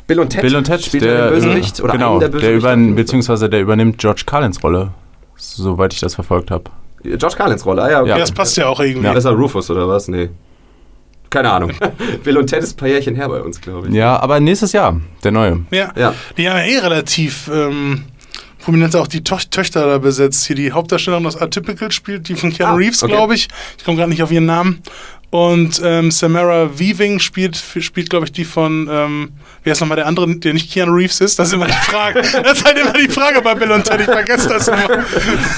Bill und Ted. Bill und Ted, spielt der, er den Bösewicht oder genau, einen der der, Bösewichte. über, beziehungsweise der übernimmt George Carlins Rolle, soweit ich das verfolgt habe. George Carlins Rolle, ah, ja. Ja, das passt ja auch irgendwie. Ja. Ist er Rufus oder was? Nee. Keine Ahnung. Bill und Ted ist ein paar Jährchen her bei uns, glaube ich. Ja, aber nächstes Jahr, der neue. Ja. Ja. Die haben ja eh relativ ähm, prominent auch die Toch- Töchter da besetzt. Hier die Hauptdarstellerin aus Atypical spielt, die von Keanu Ah, Reeves, okay. glaube ich. Ich komme gerade nicht auf ihren Namen. Und ähm, Samara Weaving spielt, spielt glaube ich, die von, ähm, wer ist nochmal der andere, der nicht Keanu Reeves ist? Das ist immer die Frage. Das ist halt immer die Frage bei Bill und Ted. Ich vergesse das immer.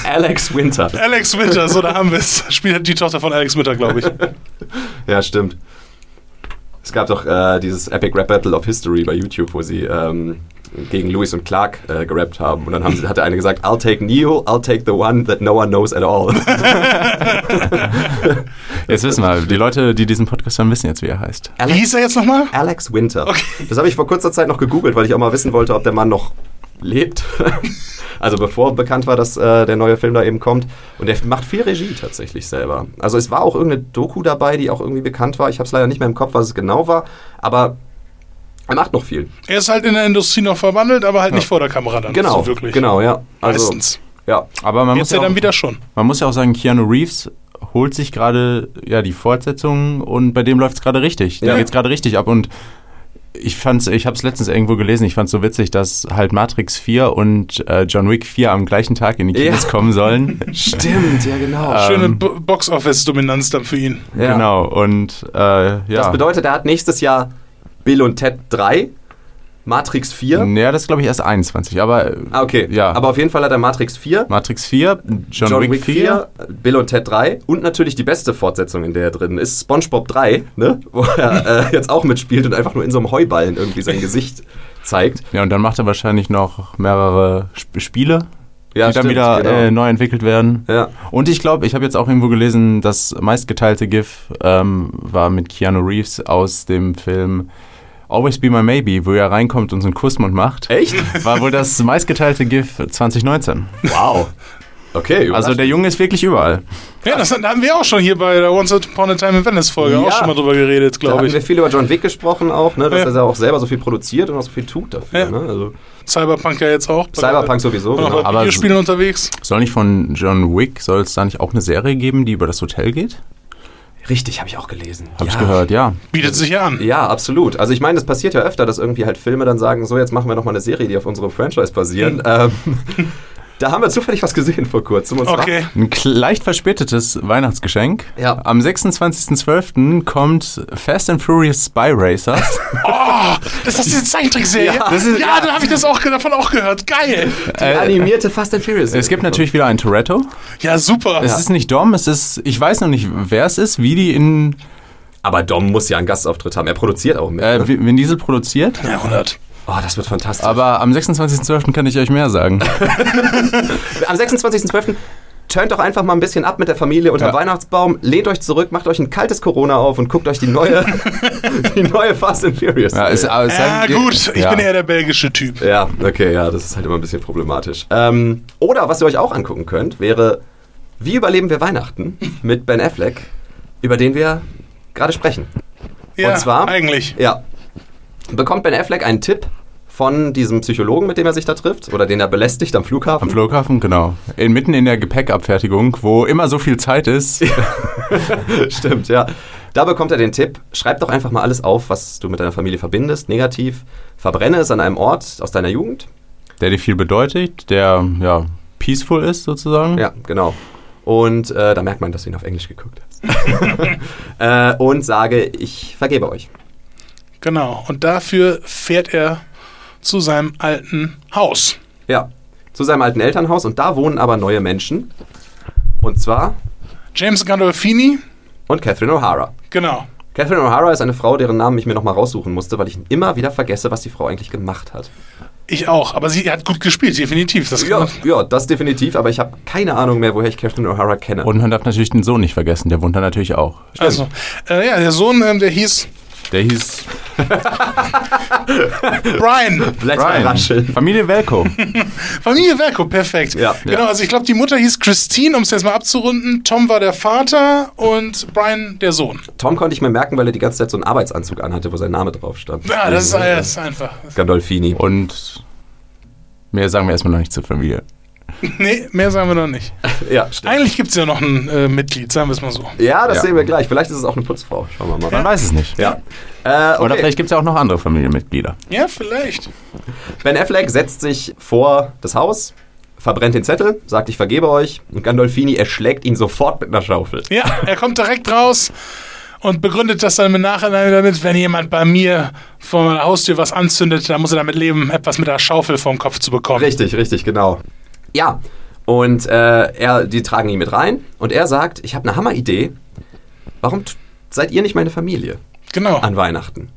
Alex Winter. Alex Winter, so da haben wir es. Spielt die Tochter von Alex Winter, glaube ich. Ja, stimmt. Es gab doch äh, dieses Epic Rap Battle of History bei YouTube, wo sie ähm, gegen Lewis und Clark äh, gerappt haben. Und dann haben sie, hat der eine gesagt, I'll take Neo, I'll take the one that no one knows at all. Jetzt wissen wir, die Leute, die diesen Podcast hören, wissen jetzt, wie er heißt. Wie hieß er jetzt nochmal? Alex Winter. Das habe ich vor kurzer Zeit noch gegoogelt, weil ich auch mal wissen wollte, ob der Mann noch lebt. also bevor bekannt war, dass äh, der neue Film da eben kommt. Und der macht viel Regie tatsächlich selber. Also es war auch irgendeine Doku dabei, die auch irgendwie bekannt war. Ich habe es leider nicht mehr im Kopf, was es genau war. Aber er macht noch viel. Er ist halt in der Industrie noch verwandelt, aber halt nicht vor der Kamera dann. Genau, So wirklich. genau, ja. Also, Meistens. Ja, Aber man muss, Jetzt ja ja dann auch, wieder schon. man muss ja auch sagen, Keanu Reeves holt sich gerade ja, die Fortsetzung und bei dem läuft es gerade richtig. Da Ja. geht es gerade richtig ab und ich fand's, ich habe es letztens irgendwo gelesen, ich fand es so witzig, dass halt Matrix 4 und äh, John Wick 4 am gleichen Tag in die Kinos Ja. kommen sollen. stimmt, ja genau. Schöne Ähm, Bo- Box-Office-Dominanz dann für ihn. Ja. Genau, und äh, ja. Das bedeutet, er hat nächstes Jahr Bill und Ted 3, Matrix 4. Naja, das ist glaube ich erst 21, aber Ah, okay. Ja. Aber auf jeden Fall hat er Matrix 4, Matrix 4, John, Wick, 4, Bill und Ted 3 und natürlich die beste Fortsetzung, in der er drin ist, SpongeBob 3, ne? wo er äh, jetzt auch mitspielt und einfach nur in so einem Heuballen irgendwie sein Gesicht zeigt. Ja, und dann macht er wahrscheinlich noch mehrere Sp Spiele, Ja, die dann stimmt, wieder genau. äh, neu entwickelt werden. Ja. Und ich glaube, ich habe jetzt auch irgendwo gelesen, das meistgeteilte GIF ähm, war mit Keanu Reeves aus dem Film Always Be My Maybe, wo er reinkommt und so einen Kussmund macht. Echt? War wohl das meistgeteilte GIF 2019. Wow. Okay, Also der Junge ist wirklich überall. Ja, das da haben wir auch schon hier bei der Once Upon a Time in Venice Folge Ja. auch schon mal drüber geredet, da glaube haben ich. wir viel über John Wick gesprochen auch, ne? dass Ja. er auch selber so viel produziert und auch so viel tut dafür. Ja. Ne? Also Cyberpunk ja jetzt auch. Cyberpunk sowieso, Und auch genau. bei Videospielen unterwegs. Soll nicht von John Wick, soll es da nicht auch eine Serie geben, die über das Hotel geht? Richtig, habe ich auch gelesen. Habe ich Ja. gehört, ja. Bietet sich ja an. Ja, absolut. Also ich meine, das passiert ja öfter, dass irgendwie halt Filme dann sagen, so jetzt machen wir noch mal eine Serie, die auf unserem Franchise basieren. Ähm, da haben wir zufällig was gesehen vor kurzem. Und zwar- Okay. Ein leicht verspätetes Weihnachtsgeschenk. Ja. Am 26.12. kommt Fast and Furious Spy Racers. Oh, ist das diese Zeichentrickserie? Ja, ist- ja, dann habe ich das auch davon auch gehört. Geil. Die animierte Fast and Furious. es gibt natürlich wieder ein Toretto. Ja, super. Es ist nicht Dom, es ist, ich weiß noch nicht, wer es ist, wie die in Aber Dom muss ja einen Gastauftritt haben. Er produziert auch mit. äh, ne? Vin Diesel produziert. Jahrhundert. Oh, das wird fantastisch. Aber am 26.12. kann ich euch mehr sagen. Am 26.12. turnt doch einfach mal ein bisschen ab mit der Familie unter Ja. Weihnachtsbaum, lehnt euch zurück, macht euch ein kaltes Corona auf und guckt euch die neue, die neue Fast and Furious. Ja, es, aber es Ja, gut. Ich ja. bin eher der belgische Typ. Ja, okay, ja, das ist halt immer ein bisschen problematisch. Ähm, oder was ihr euch auch angucken könnt, wäre Wie überleben wir Weihnachten mit Ben Affleck, über den wir gerade sprechen. Ja, Und zwar- eigentlich. Ja. Bekommt Ben Affleck einen Tipp von diesem Psychologen, mit dem er sich da trifft, oder den er belästigt am Flughafen? Am Flughafen, genau. In, mitten in der Gepäckabfertigung, wo immer so viel Zeit ist. Stimmt, ja. Da bekommt er den Tipp, schreib doch einfach mal alles auf, was du mit deiner Familie verbindest, negativ. Verbrenne es an einem Ort aus deiner Jugend. der dir viel bedeutet, der ja peaceful ist sozusagen. Ja, genau. Und äh, da merkt man, dass du ihn auf Englisch geguckt hast. äh, und sage, ich vergebe euch. Genau. Und dafür fährt er zu seinem alten Haus. Ja, zu seinem alten Elternhaus und da wohnen aber neue Menschen. Und zwar James Gandolfini. und Catherine O'Hara. Genau. Catherine O'Hara ist eine Frau, deren Namen ich mir nochmal raussuchen musste, weil ich immer wieder vergesse, was die Frau eigentlich gemacht hat. Ich auch. Aber sie hat gut gespielt, definitiv. Das Ja, ja das definitiv, aber ich habe keine Ahnung mehr, woher ich Catherine O'Hara kenne. Und man darf natürlich den Sohn nicht vergessen, der wohnt da natürlich auch. Also, äh, ja, der Sohn, ähm, der hieß Der hieß Brian. Blätter Brian. Familie Velko. Familie Verko, perfekt. Ja, genau, ja. also ich glaube, die Mutter hieß Christine, um es jetzt mal abzurunden. Tom war der Vater und Brian der Sohn. Tom konnte ich mir merken, weil er die ganze Zeit so einen Arbeitsanzug anhatte, wo sein Name drauf stand. Ja, das ist, das ist einfach. Gandolfini. Und mehr sagen wir erstmal noch nicht zur Familie. Nee, mehr sagen wir noch nicht. Ja, stimmt. Eigentlich gibt es ja noch ein äh, Mitglied, sagen wir es mal so. Ja, das Ja. sehen wir gleich. Vielleicht ist es auch eine Putzfrau. Schauen wir mal. Man weiß es nicht. Ja. Äh, okay. Oder vielleicht gibt es ja auch noch andere Familienmitglieder. Ja, vielleicht. Ben Affleck setzt sich vor das Haus, verbrennt den Zettel, sagt, ich vergebe euch. Und Gandolfini erschlägt ihn sofort mit einer Schaufel. Ja, er kommt direkt raus und begründet das dann im Nachhinein damit, wenn jemand bei mir vor meiner Haustür was anzündet, dann muss er damit leben, etwas mit der Schaufel vom Kopf zu bekommen. Richtig, richtig, genau. Ja. Und äh, er, die tragen ihn mit rein und er sagt, ich habe eine Hammeridee. Warum seid ihr nicht meine Familie Genau. an Weihnachten?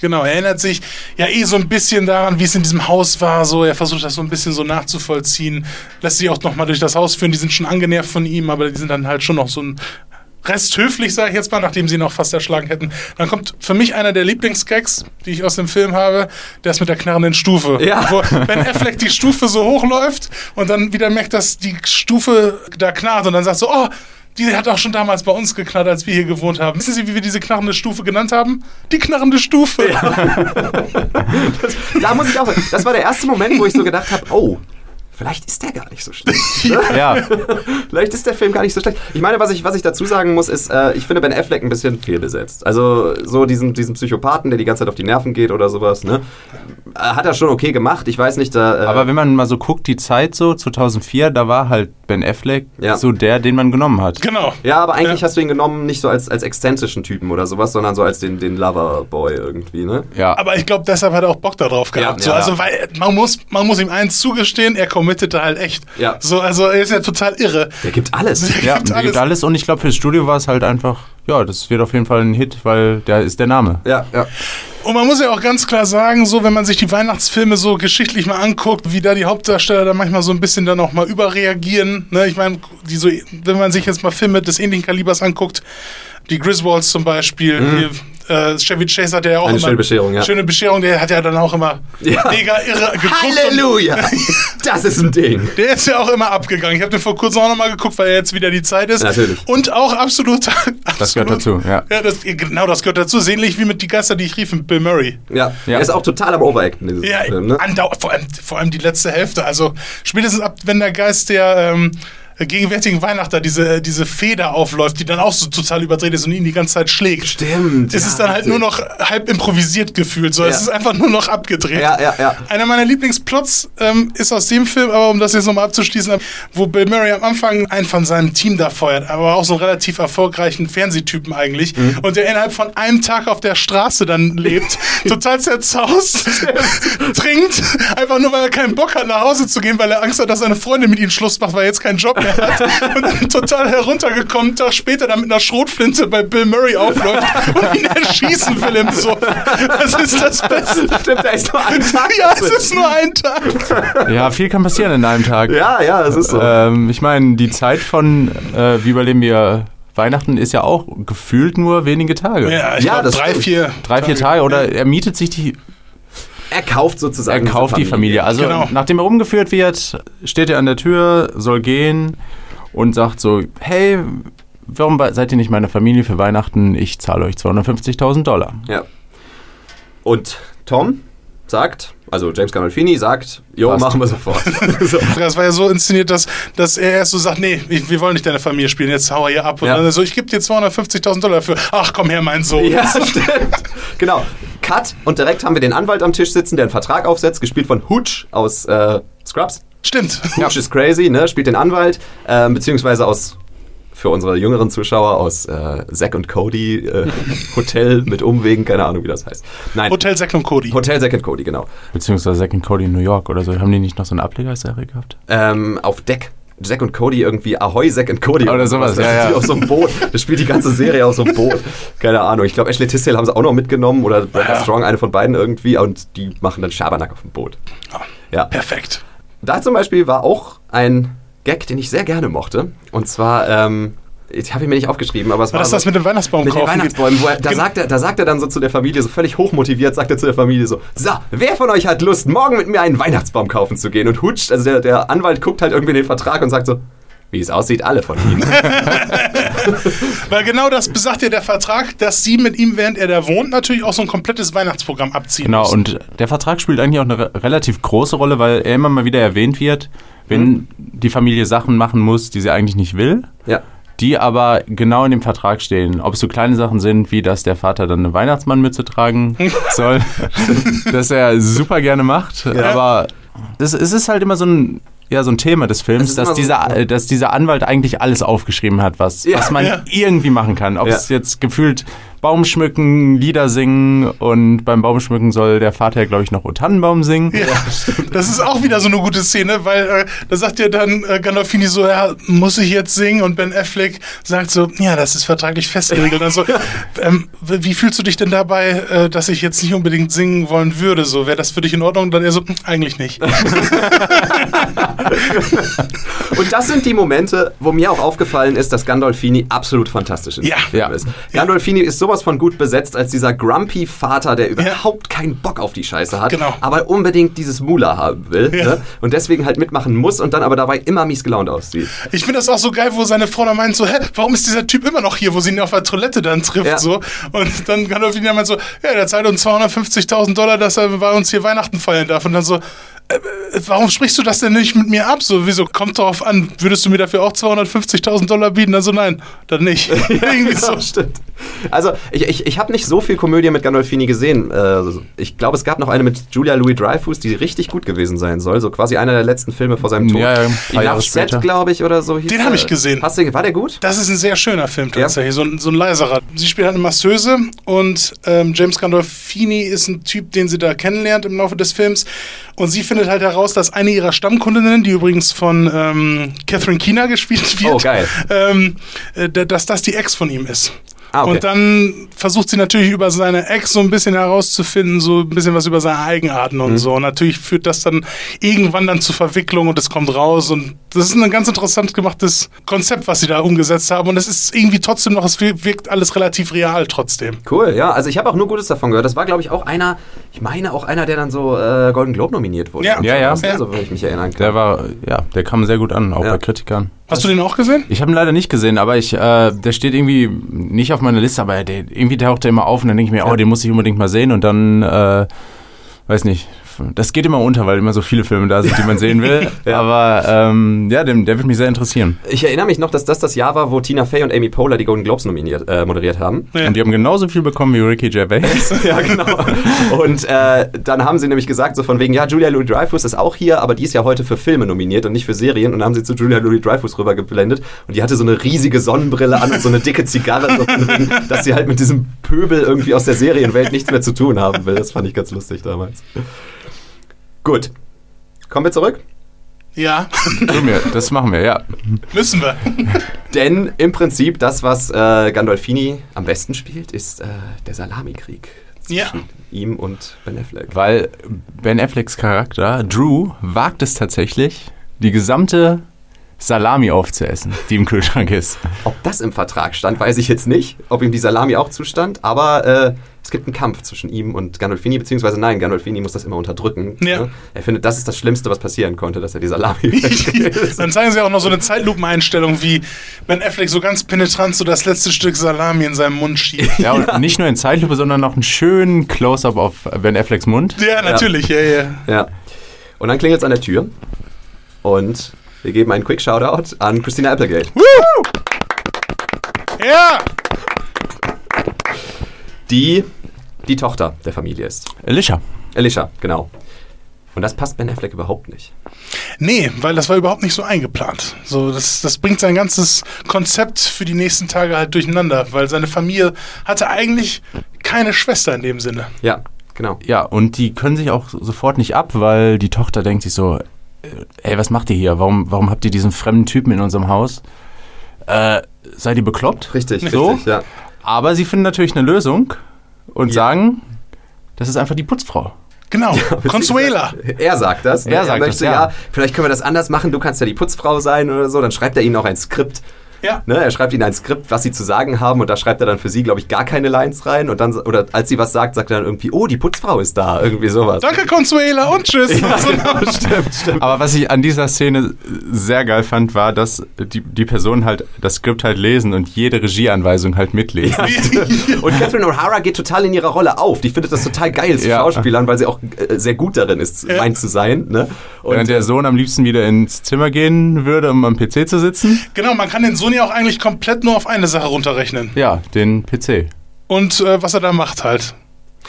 Genau, er erinnert sich ja eh so ein bisschen daran, wie es in diesem Haus war. So, er versucht das so ein bisschen so nachzuvollziehen. Lässt sich auch nochmal durch das Haus führen. Die sind schon angenervt von ihm, aber die sind dann halt schon noch so ein Rest höflich, sage ich jetzt mal, nachdem sie ihn auch fast erschlagen hätten. Dann kommt für mich einer der Lieblingsgags, die ich aus dem Film habe, der ist mit der knarrenden Stufe. Ja. Wo Ben Affleck die Stufe so hochläuft und dann wieder merkt, dass die Stufe da knarrt und dann sagt so, oh, die hat auch schon damals bei uns geknarrt, als wir hier gewohnt haben. Wissen Sie, wie wir diese knarrende Stufe genannt haben? Die knarrende Stufe. Da muss ich auch. Das war der erste Moment, wo ich so gedacht habe, oh, vielleicht ist der gar nicht so schlecht. Ja, Vielleicht ist der Film gar nicht so schlecht. Ich meine, was ich, was ich dazu sagen muss, ist, äh, ich finde Ben Affleck ein bisschen fehlbesetzt. Also so diesen, diesen Psychopathen, der die ganze Zeit auf die Nerven geht oder sowas, ne? Äh, Hat er schon okay gemacht. Ich weiß nicht, da. Äh, aber wenn man mal so guckt, die Zeit so, 2004, da war halt Ben Affleck Ja. so der, den man genommen hat. Genau. ja, aber eigentlich Ja. hast du ihn genommen nicht so als, als exzentrischen Typen oder sowas, sondern so als den, den Loverboy irgendwie, ne? Ja, Aber ich glaube, deshalb hat er auch Bock darauf gehabt. Ja, so, ja. also, weil man muss, man muss ihm eins zugestehen, er committete halt echt. Ja. So, also er ist ja total irre. Der gibt alles. ja gibt der alles. gibt alles und ich glaube, fürs Studio war es halt einfach, ja, das wird auf jeden Fall ein Hit, weil der ist der Name. Ja, ja. Und man muss ja auch ganz klar sagen, so wenn man sich die Weihnachtsfilme so geschichtlich mal anguckt, wie da die Hauptdarsteller da manchmal so ein bisschen dann auch mal überreagieren. Ne? Ich meine, die so, wenn man sich jetzt mal Filme des ähnlichen Kalibers anguckt, die Griswolds zum Beispiel, hier, äh, Chevy Chase hat ja auch. Eine immer schöne Bescherung, ja. schöne Bescherung, der hat ja dann auch immer Ja. mega irre geguckt. und- Halleluja! Das ist ein Ding. Der ist ja auch immer abgegangen. Ich habe den vor kurzem auch nochmal geguckt, weil jetzt wieder die Zeit ist. Natürlich. Und auch absolut. Das gehört absolut- dazu, ja. Ja, das, genau, das gehört dazu. So ähnlich wie mit Die Geister, die ich rief mit Bill Murray. Ja. Ja. Er ist auch total am Overacten, dieses Ja, Film, ne? andau vor, allem, vor allem die letzte Hälfte. Also spätestens ab, wenn der Geist der ähm, gegenwärtigen Weihnachter diese, diese Feder aufläuft, die dann auch so total überdreht ist und ihn die ganze Zeit schlägt. Stimmt. Es ja, ist dann halt richtig. nur noch halb improvisiert gefühlt. So. Es Ja. ist einfach nur noch abgedreht. Ja, ja, ja. Einer meiner Lieblingsplots ähm, ist aus dem Film, aber um das jetzt nochmal abzuschließen, wo Bill Murray am Anfang einen von seinem Team da feuert, aber auch so einen relativ erfolgreichen Fernsehtypen eigentlich, Mhm. und der innerhalb von einem Tag auf der Straße dann lebt, total zerzaust, trinkt, einfach nur, weil er keinen Bock hat, nach Hause zu gehen, weil er Angst hat, dass seine Freundin mit ihm Schluss macht, weil er jetzt keinen Job mehr hat, und dann total heruntergekommen, einen Tag später dann mit einer Schrotflinte bei Bill Murray aufläuft und ihn erschießen will im Suff. Das ist das Beste. Stimmt, da ist nur ein Tag. Ja, es ist nur ein Tag. Ja, viel kann passieren in einem Tag. Ja, ja, das ist so. Ähm, ich meine, die Zeit von äh, Wie überleben wir Weihnachten ist ja auch gefühlt nur wenige Tage. Ja, ich Ja, glaube das drei, vier. Drei, vier Tage oder er mietet sich die, er kauft er sozusagen. kauft diese die Familie. Also Genau. nachdem er umgeführt wird, steht er an der Tür, soll gehen und sagt so, hey, warum seid ihr nicht meine Familie für Weihnachten? Ich zahle euch 250.000 Dollar. Ja. Und Tom sagt, also James Gandolfini sagt, jo, Passt. machen wir sofort. so. Das war ja so inszeniert, dass, dass er erst so sagt, nee, ich, wir wollen nicht deine Familie spielen, jetzt hau er hier ab. Und Ja. dann so, ich gebe dir 250.000 Dollar für, ach komm her, mein Sohn. Ja, stimmt. Genau. Cut. Und direkt haben wir den Anwalt am Tisch sitzen, der einen Vertrag aufsetzt, gespielt von Hooch aus äh, Scrubs. Stimmt. Hooch ist crazy, ne? Spielt den Anwalt, ähm, beziehungsweise aus für unsere jüngeren Zuschauer aus äh, Zack und Cody äh, Hotel mit Umwegen, keine Ahnung, wie das heißt. Nein, Hotel Zack und Cody. Hotel Zack und Cody, genau. Beziehungsweise Zack und Cody in New York oder so. Haben die nicht noch so eine Ablegerserie gehabt? ähm, auf Deck. Zack und Cody irgendwie, Ahoi Zack und Cody. Oder sowas, Das ja, ja. Auf so einem Boot. Das spielt die ganze Serie auf so einem Boot. Keine Ahnung. Ich glaube, Ashley Tisdale haben sie auch noch mitgenommen oder Brenda Ja. Strong, eine von beiden irgendwie. Und die machen dann Schabernack auf dem Boot. Ja. Perfekt. Da zum Beispiel war auch ein Gag, den ich sehr gerne mochte. Und zwar, ähm, ich habe ihn mir nicht aufgeschrieben, aber es War war. das so- das mit dem Weihnachtsbaum mit den kaufen? Weihnachtsbäumen, wo er, da, sagt er, da sagt er dann so zu der Familie, so völlig hochmotiviert, sagt er zu der Familie so, so, wer von euch hat Lust, morgen mit mir einen Weihnachtsbaum kaufen zu gehen? Und Hutsch, also der, der Anwalt guckt halt irgendwie in den Vertrag und sagt so, wie es aussieht, alle von ihnen. Weil genau das besagt ja der Vertrag, dass sie mit ihm, während er da wohnt, natürlich auch so ein komplettes Weihnachtsprogramm abziehen Genau, müssen. und der Vertrag spielt eigentlich auch eine re relativ große Rolle, weil er immer mal wieder erwähnt wird, wenn die Familie Sachen machen muss, die sie eigentlich nicht will, ja. Die aber genau in dem Vertrag stehen. Ob es so kleine Sachen sind, wie dass der Vater dann eine Weihnachtsmannmütze tragen soll, das er super gerne macht, aber das, es ist halt immer so ein ja, so ein Thema des Es Films, ist dass so- dieser, äh, dass dieser Anwalt eigentlich alles aufgeschrieben hat, was, Ja, was man ja. irgendwie machen kann. Ob Ja. es jetzt gefühlt Baum schmücken, Lieder singen und beim Baumschmücken soll der Vater, glaube ich, noch O Tannenbaum singen. Ja, das ist auch wieder so eine gute Szene, weil äh, da sagt ja dann äh, Gandolfini so, ja, muss ich jetzt singen? Und Ben Affleck sagt so, ja, das ist vertraglich festgeregelt. Also, ähm, wie fühlst du dich denn dabei, äh, dass ich jetzt nicht unbedingt singen wollen würde? So, wäre das für dich in Ordnung? Und dann er so, hm, eigentlich nicht. Und das sind die Momente, wo mir auch aufgefallen ist, dass Gandolfini absolut fantastisch in Ja. Film Ja. ist. Gandolfini ist sowas von gut besetzt als dieser grumpy Vater, der überhaupt keinen Bock auf die Scheiße hat, Genau. aber unbedingt dieses Mula haben will Ja. ne? und deswegen halt mitmachen muss und dann aber dabei immer mies gelaunt aussieht. Ich finde das auch so geil, wo seine Frau dann meint so, hä, warum ist dieser Typ immer noch hier, wo sie ihn auf der Toilette dann trifft, Ja. so. Und dann Gandolfini dann meint so, ja, der zahlt uns 250.000 Dollar, dass er bei uns hier Weihnachten feiern darf. Und dann so, warum sprichst du das denn nicht mit mir ab? So, wieso, kommt darauf an, würdest du mir dafür auch 250.000 Dollar bieten? Also nein, dann nicht. Irgendwie so. genau, stimmt. Also, ich, ich, ich habe nicht so viel Komödie mit Gandolfini gesehen. Äh, ich glaube, es gab noch eine mit Julia Louis-Dreyfus, die richtig gut gewesen sein soll. So quasi einer der letzten Filme vor seinem Tod. Ja, ja, Enough Set, glaube ich, oder so. hieß Den der. hab ich gesehen. Hast du, war der gut? Das ist ein sehr schöner Film tatsächlich, so, ein, so ein leiserer. Sie spielt halt eine Masseuse und ähm, James Gandolfini ist ein Typ, den sie da kennenlernt im Laufe des Films. Und sie findet halt heraus, dass eine ihrer Stammkundinnen, die übrigens von ähm, Catherine Keener gespielt wird, Oh, geil. Ähm, äh, dass das die Ex von ihm ist. Ah, okay. Und dann versucht sie natürlich über seine Ex so ein bisschen herauszufinden, so ein bisschen was über seine Eigenarten Mhm. und so. Und natürlich führt das dann irgendwann dann zu Verwicklung und es kommt raus. Und das ist ein ganz interessant gemachtes Konzept, was sie da umgesetzt haben. Und es ist irgendwie trotzdem noch, es wir- wirkt alles relativ real trotzdem. Cool, ja. Also ich habe auch nur Gutes davon gehört. Das war, glaube ich, auch einer, ich meine auch einer, der dann so äh, Golden Globe nominiert wurde. Ja. Ja, ja. sowas, ne? So, wenn ich mich erinnern kann. Der war, ja, der kam sehr gut an, auch Ja. bei Kritikern. Hast du den auch gesehen? Ich habe ihn leider nicht gesehen, aber ich, äh, der steht irgendwie nicht auf meiner Liste, aber der, irgendwie taucht er immer auf und dann denke ich mir, oh, den muss ich unbedingt mal sehen und dann, äh, weiß nicht, das geht immer unter, weil immer so viele Filme da sind, die man sehen will. Ja. Aber ähm, ja, der, der wird mich sehr interessieren. Ich erinnere mich noch, dass das das Jahr war, wo Tina Fey und Amy Poehler die Golden Globes nominiert, äh, moderiert haben. Ja. Und die haben genauso viel bekommen wie Ricky Gervais. ja, genau. Und äh, dann haben sie nämlich gesagt, so von wegen, ja, Julia Louis-Dreyfus ist auch hier, aber die ist ja heute für Filme nominiert und nicht für Serien. Und dann haben sie zu Julia Louis-Dreyfus rübergeblendet und die hatte so eine riesige Sonnenbrille an und so eine dicke Zigarre, so wegen, dass sie halt mit diesem Pöbel irgendwie aus der Serienwelt nichts mehr zu tun haben will. Das fand ich ganz lustig damals. Gut. Kommen wir zurück. Ja, Tun wir, das machen wir, ja. müssen wir. Denn im Prinzip das, was äh, Gandolfini am besten spielt, ist äh, der Salamikrieg Ja. zwischen ihm und Ben Affleck. Weil Ben Afflecks Charakter, Drew, wagt es tatsächlich, die gesamte Salami aufzuessen, die im Kühlschrank ist. Ob das im Vertrag stand, weiß ich jetzt nicht. Ob ihm die Salami auch zustand, aber äh, es gibt einen Kampf zwischen ihm und Gandolfini, beziehungsweise nein, Gandolfini muss das immer unterdrücken. Ja. Ne? Er findet, das ist das Schlimmste, was passieren konnte, dass er die Salami. Dann zeigen sie auch noch so eine Zeitlupeneinstellung, wie Ben Affleck so ganz penetrant so das letzte Stück Salami in seinem Mund schiebt. Ja, und nicht nur in Zeitlupe, sondern noch einen schönen Close-Up auf Ben Afflecks Mund. Ja, natürlich, ja, ja. ja. Und dann klingelt es an der Tür und wir geben einen Quick Shoutout an Christina Applegate. Ja! die die Tochter der Familie ist. Alicia. Alicia, genau. Und das passt Ben Affleck überhaupt nicht. Nee, weil das war überhaupt nicht so eingeplant. So, das, das bringt sein ganzes Konzept für die nächsten Tage halt durcheinander, weil seine Familie hatte eigentlich keine Schwester in dem Sinne. Ja, genau. Ja, und die können sich auch sofort nicht ab, weil die Tochter denkt sich so, ey, was macht ihr hier? Warum, warum habt ihr diesen fremden Typen in unserem Haus? Äh, seid ihr bekloppt? Richtig, So? richtig, ja. Aber sie finden natürlich eine Lösung und Ja. sagen, das ist einfach die Putzfrau. Genau, Consuela. Er sagt das. ne? Er sagt möchte, das, ja. Vielleicht können wir das anders machen. Du kannst ja die Putzfrau sein oder so. Dann schreibt er ihnen auch ein Skript. Ja. Ne? Er schreibt ihnen ein Skript, was sie zu sagen haben. Und da schreibt er dann für sie, glaube ich, gar keine Lines rein. Und dann, oder als sie was sagt, sagt er dann irgendwie, oh, die Putzfrau ist da. Irgendwie sowas. Danke, Consuela, und tschüss. Ja, genau, stimmt, stimmt. Aber was ich an dieser Szene sehr geil fand, war, dass die, die Personen halt das Skript halt lesen und jede Regieanweisung halt mitlesen. Und Catherine O'Hara geht total in ihrer Rolle auf. Die findet das total geil zu Ja. Schauspielern, weil sie auch äh, sehr gut darin ist, Ja. meint zu sein. Ne? Und Während der Sohn am liebsten wieder ins Zimmer gehen würde, um am PC zu sitzen. genau, man kann den Sohn ja auch eigentlich komplett nur auf eine Sache runterrechnen. Ja, den PC. Und äh, was er da macht halt.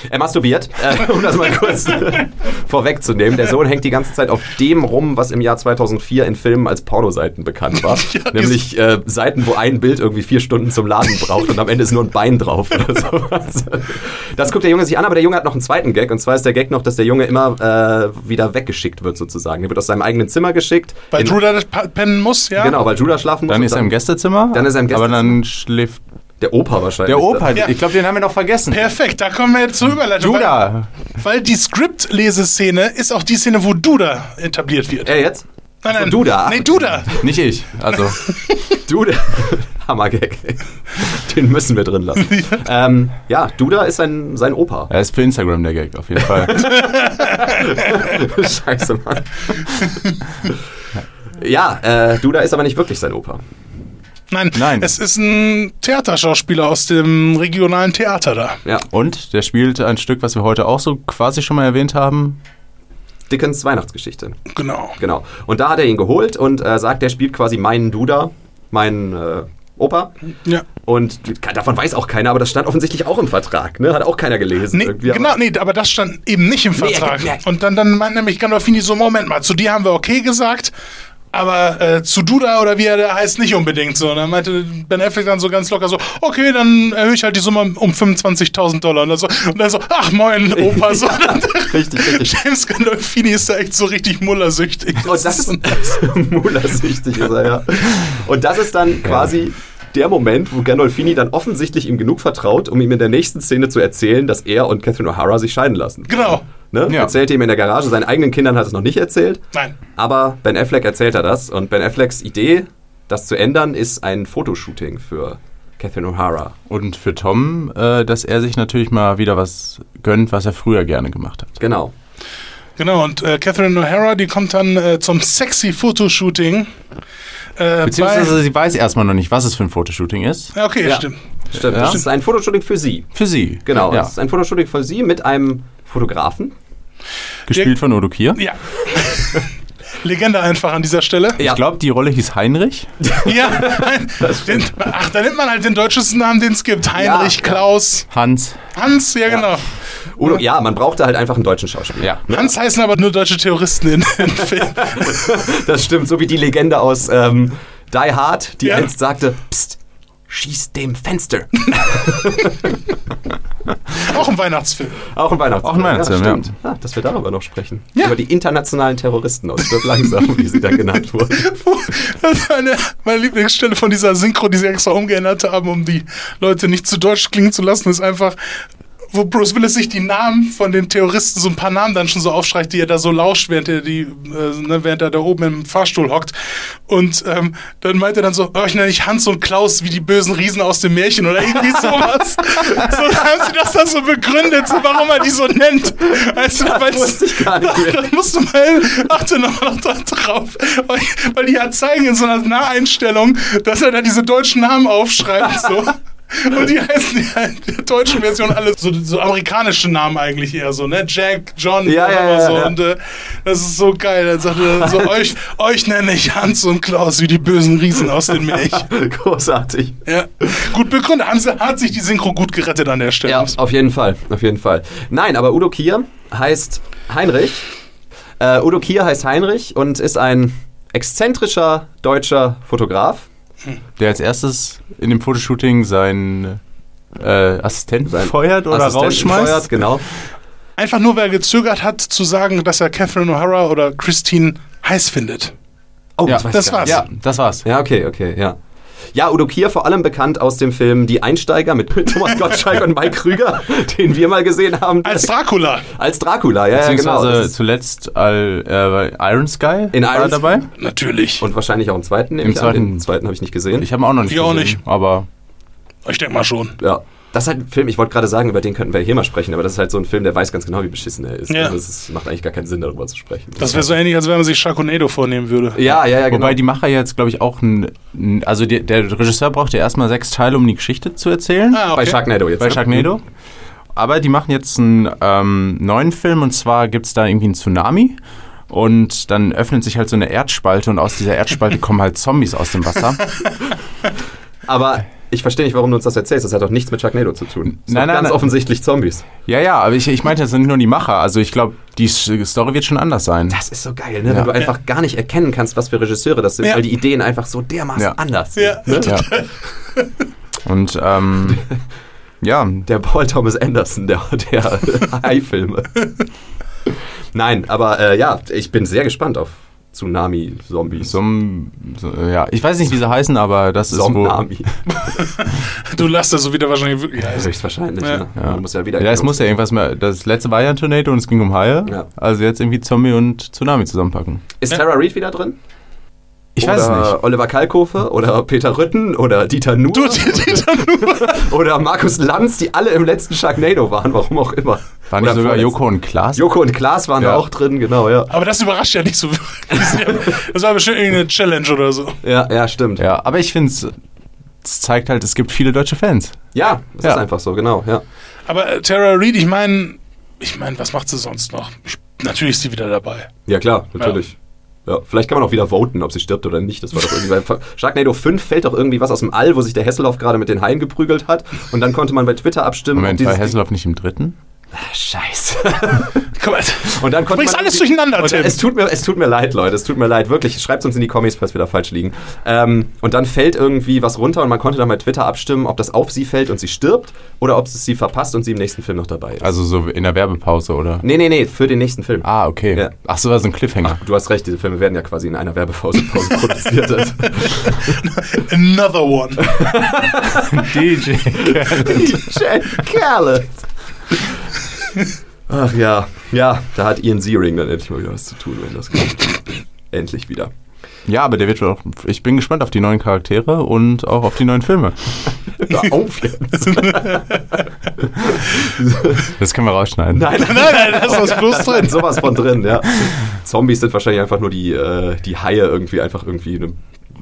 Er masturbiert, äh, um das mal kurz vorwegzunehmen. Der Sohn hängt die ganze Zeit auf dem rum, was im Jahr 2004 in Filmen als Pornoseiten bekannt war. Ja, Nämlich äh, Seiten, wo ein Bild irgendwie vier Stunden zum Laden braucht und am Ende ist nur ein Bein drauf oder sowas. Das guckt der Junge sich an, aber der Junge hat noch einen zweiten Gag. Und zwar ist der Gag noch, dass der Junge immer äh, wieder weggeschickt wird sozusagen. Er wird aus seinem eigenen Zimmer geschickt. Weil pa- pennen muss, ja? Genau, weil Judah schlafen muss. Dann ist er im Gästezimmer. Dann ist er im Aber Gästezimmer. dann schläft Der Opa wahrscheinlich. der Opa. Ja. Ich glaube, den haben wir noch vergessen. Perfekt, da kommen wir jetzt zur Überleitung. Judah. Weil, weil die Skriptleseszene ist auch die Szene, wo Duda etabliert wird. Er jetzt? nein, Ach so, Duda. Nee, Duda. Nicht ich. Also, Duda. Hammergag. Den müssen wir drin lassen. ähm, ja, Duda ist sein, sein Opa. er ist für Instagram der Gag, auf jeden Fall. Scheiße, Mann. ja, äh, Duda ist aber nicht wirklich sein Opa. Nein, Nein. es ist ein Theaterschauspieler aus dem regionalen Theater da. Ja. Und der spielt ein Stück, was wir heute auch so quasi schon mal erwähnt haben. Dickens Weihnachtsgeschichte. Genau. Genau. Und da hat er ihn geholt und äh, sagt, der spielt quasi meinen Duda, meinen äh, Opa. Ja. Und davon weiß auch keiner, aber das stand offensichtlich auch im Vertrag. Ne? Hat auch keiner gelesen. Nee, genau, nee, aber das stand eben nicht im Nee, Vertrag. ja, ja. Und dann, dann meint nämlich Gandolfini so, Moment mal, zu dir haben wir okay gesagt, aber äh, zu Duda oder wie er da heißt, nicht unbedingt so. Und dann meinte Ben Affleck dann so ganz locker so, okay, dann erhöhe ich halt die Summe um 25.000 Dollar. Und dann, so, und dann so, ach moin, Opa. So, dann, Richtig, richtig. James Gandolfini ist da echt so richtig mullersüchtig. Und das ist Mullersüchtig ist er, ja. Und das ist dann quasi der Moment, wo Gandolfini dann offensichtlich ihm genug vertraut, um ihm in der nächsten Szene zu erzählen, dass er und Catherine O'Hara sich scheiden lassen. Genau. Ne? Ja. Erzählt ihm in der Garage, seinen eigenen Kindern hat es noch nicht erzählt, Nein. aber Ben Affleck erzählt er das. Und Ben Afflecks Idee, das zu ändern, ist ein Fotoshooting für Catherine O'Hara. Und für Tom, äh, dass er sich natürlich mal wieder was gönnt, was er früher gerne gemacht hat. Genau. Genau, und äh, Catherine O'Hara, die kommt dann äh, zum sexy Fotoshooting. Äh, Beziehungsweise sie weiß erstmal noch nicht, was es für ein Fotoshooting ist. ja, okay, Ja. stimmt. Stimmt. Ja. Das ist ein Fotoshooting für sie. Für sie. Genau. Ja. Das ist ein Fotoshooting für sie mit einem Fotografen. Gespielt von Odo Kier. Ja. Legende einfach an dieser Stelle. Ja. Ich glaube, die Rolle hieß Heinrich. Ja, nein, den, ach, da nimmt man halt den deutschesten Namen, den es gibt. Heinrich, Ja, Klaus, Hans. Hans, ja, genau. Udo, ja, man brauchte halt einfach einen deutschen Schauspieler. Ja. Hans heißen aber nur deutsche Terroristen in den Filmen. Das stimmt, so wie die Legende aus ähm, Die Hard, die Ja. einst sagte, Psst, schieß dem Fenster. Auch ein Weihnachtsfilm. Auch ein Weihnachtsfilm. Auch ein Weihnachtsfilm, ja. Stimmt. Ja, dass wir darüber noch sprechen. Ja. Über die internationalen Terroristen aus Stirb langsam, wie sie dann genannt wurden. Das ist meine, meine Lieblingsstelle von dieser Synchro, die sie extra umgeändert haben, um die Leute nicht zu deutsch klingen zu lassen, ist einfach, wo Bruce Willis sich die Namen von den Terroristen, so ein paar Namen dann schon so aufschreibt, die er da so lauscht, während er, die, äh, ne, während er da oben im Fahrstuhl hockt. Und ähm, dann meint er dann so, oh, ich nenne nicht Hans und Klaus wie die bösen Riesen aus dem Märchen oder irgendwie sowas. so haben sie das dann so begründet, so, warum er die so nennt. Weißt du, weil wusste ich gar nicht mehr. das musst du mal, achte nochmal noch drauf. Weil, weil die ja zeigen in so einer Naheinstellung, dass er da diese deutschen Namen aufschreibt. So. Und die heißen ja in der deutschen Version alle so, so amerikanische Namen eigentlich eher so, ne? Jack, John, Ja, ja, oder ja, so. ja. Und äh, das ist so geil. Dann sagt er so, euch, euch nenne ich Hans und Klaus wie die bösen Riesen aus den Märchen. Großartig. Ja. Gut begründet. Haben sie, hat sich die Synchro gut gerettet an der Stelle. Ja, auf jeden Fall, auf jeden Fall. Nein, aber Udo Kier heißt Heinrich. Äh, Udo Kier heißt Heinrich und ist ein exzentrischer deutscher Fotograf. Der als erstes in dem Fotoshooting seinen äh, Assistenten Sein feuert oder Assistenten rausschmeißt. feuert, genau. Einfach nur, weil er gezögert hat, zu sagen, dass er Catherine O'Hara oder Christine heiß findet. Oh, Ja, das gar war's. Ja, das war's. Ja, okay, okay, ja. Ja, Udo Kier vor allem bekannt aus dem Film Die Einsteiger mit Thomas Gottschalk und Mike Krüger, den wir mal gesehen haben. Als Dracula. Als Dracula, ja, ja genau. Ist- zuletzt all, äh, bei Iron Sky In war Iron dabei. Natürlich. Und wahrscheinlich auch im zweiten. Im ich zweiten- Den zweiten habe ich nicht gesehen. Ich habe ihn auch noch nicht Ich auch gesehen, nicht. aber Ich denke mal schon. ja. Das ist halt ein Film, ich wollte gerade sagen, über den könnten wir hier mal sprechen, aber das ist halt so ein Film, der weiß ganz genau, wie beschissen er ist. Ja. Also es ist, macht eigentlich gar keinen Sinn, darüber zu sprechen. Das wäre so ähnlich, als wenn man sich Sharknado vornehmen würde. ja, ja, ja, genau. Wobei die Macher jetzt, glaube ich, auch ein. Also der, der Regisseur braucht ja erstmal sechs Teile, um die Geschichte zu erzählen. Ah, okay. Bei Sharknado jetzt. Bei ne? Sharknado. Aber die machen jetzt einen ähm, neuen Film und zwar gibt es da irgendwie einen Tsunami. Und dann öffnet sich halt so eine Erdspalte und aus dieser Erdspalte kommen halt Zombies aus dem Wasser. Aber ich verstehe nicht, warum du uns das erzählst. Das hat doch nichts mit Sharknado zu tun. Das Nein, nein, ganz nein. offensichtlich Zombies. Ja, ja, aber ich, ich meinte, das sind nicht nur die Macher. Also ich glaube, die Story wird schon anders sein. Das ist so geil, ne? Ja. wenn du einfach gar nicht erkennen kannst, was für Regisseure das sind, Ja. weil die Ideen einfach so dermaßen Ja. anders sind. Ja. Ne? Ja. Und ähm, ja, Der Paul Thomas Anderson der, der Hai-Filme. Nein, aber äh, ja, ich bin sehr gespannt auf Tsunami-Zombies. so, so, ja, ich weiß nicht, wie sie heißen, aber das ist wo. Somnami. Du lässt das so wieder wahrscheinlich wirklich. Ja, ist- Höchstwahrscheinlich, Ja. ja. Man muss ja wieder. Ja, es muss ja irgendwas mehr. Das letzte war ja ein Tornado und es ging um Haie. Ja. Also jetzt irgendwie Zombie und Tsunami zusammenpacken. Ist Tara Reid wieder drin? Ich oder weiß es nicht. Oliver Kalkofe oder Peter Rütten oder Dieter Nuhr Du, die, die dann nur, oder Markus Lanz, die alle im letzten Sharknado waren, warum auch immer. War nicht Oder sogar vorletzten. Joko und Klaas? Joko und Klaas waren Ja. da auch drin, genau, ja. aber das überrascht ja nicht so wirklich. Ja- Das war bestimmt irgendeine Challenge oder so. Ja, ja, stimmt. Ja, Ja, aber ich finde es. Es zeigt halt, es gibt viele deutsche Fans. das ist Ja. einfach so, genau, ja. Aber äh, Tara Reid, ich meine, ich meine, was macht sie sonst noch? Ich Natürlich ist sie wieder dabei. Ja, klar, natürlich. Ja. vielleicht kann man auch wieder voten, ob sie stirbt oder nicht. Das war doch irgendwie. Bei Sharknado 5 fällt doch irgendwie was aus dem All, wo sich der Hesselhoff gerade mit den Haien geprügelt hat. Und dann konnte man bei Twitter abstimmen. Moment, war dieses Hasselhoff nicht im dritten? Ah, Scheiße. Mal, Und dann du konnte bringst man alles durcheinander, Tim. es, tut mir, es tut mir leid, Leute. Es tut mir leid. Wirklich. Schreibt uns in die Kommis, falls wir da falsch liegen. Ähm, und dann fällt irgendwie was runter und man konnte dann bei Twitter abstimmen, ob das auf sie fällt und sie stirbt oder ob es sie verpasst und sie im nächsten Film noch dabei ist. Also so in der Werbepause, oder? nee, nee, nee, für den nächsten Film. Ah, okay. Ja. Ach so, war so ein Cliffhanger. Du hast recht, diese Filme werden ja quasi in einer Werbepause Pause produziert. Another one. DJ. Jack Khaled. Ach ja, ja, da hat Ian Searing dann endlich mal wieder was zu tun, wenn das kommt. endlich wieder. Ja, aber der wird auch. Ich bin gespannt auf die neuen Charaktere und auch auf die neuen Filme. Hör auf jetzt. Das können wir rausschneiden. Nein, Nein, nein, da ist was bloß drin. sowas von drin, ja. Zombies sind wahrscheinlich einfach nur die, äh, die Haie irgendwie einfach irgendwie ne,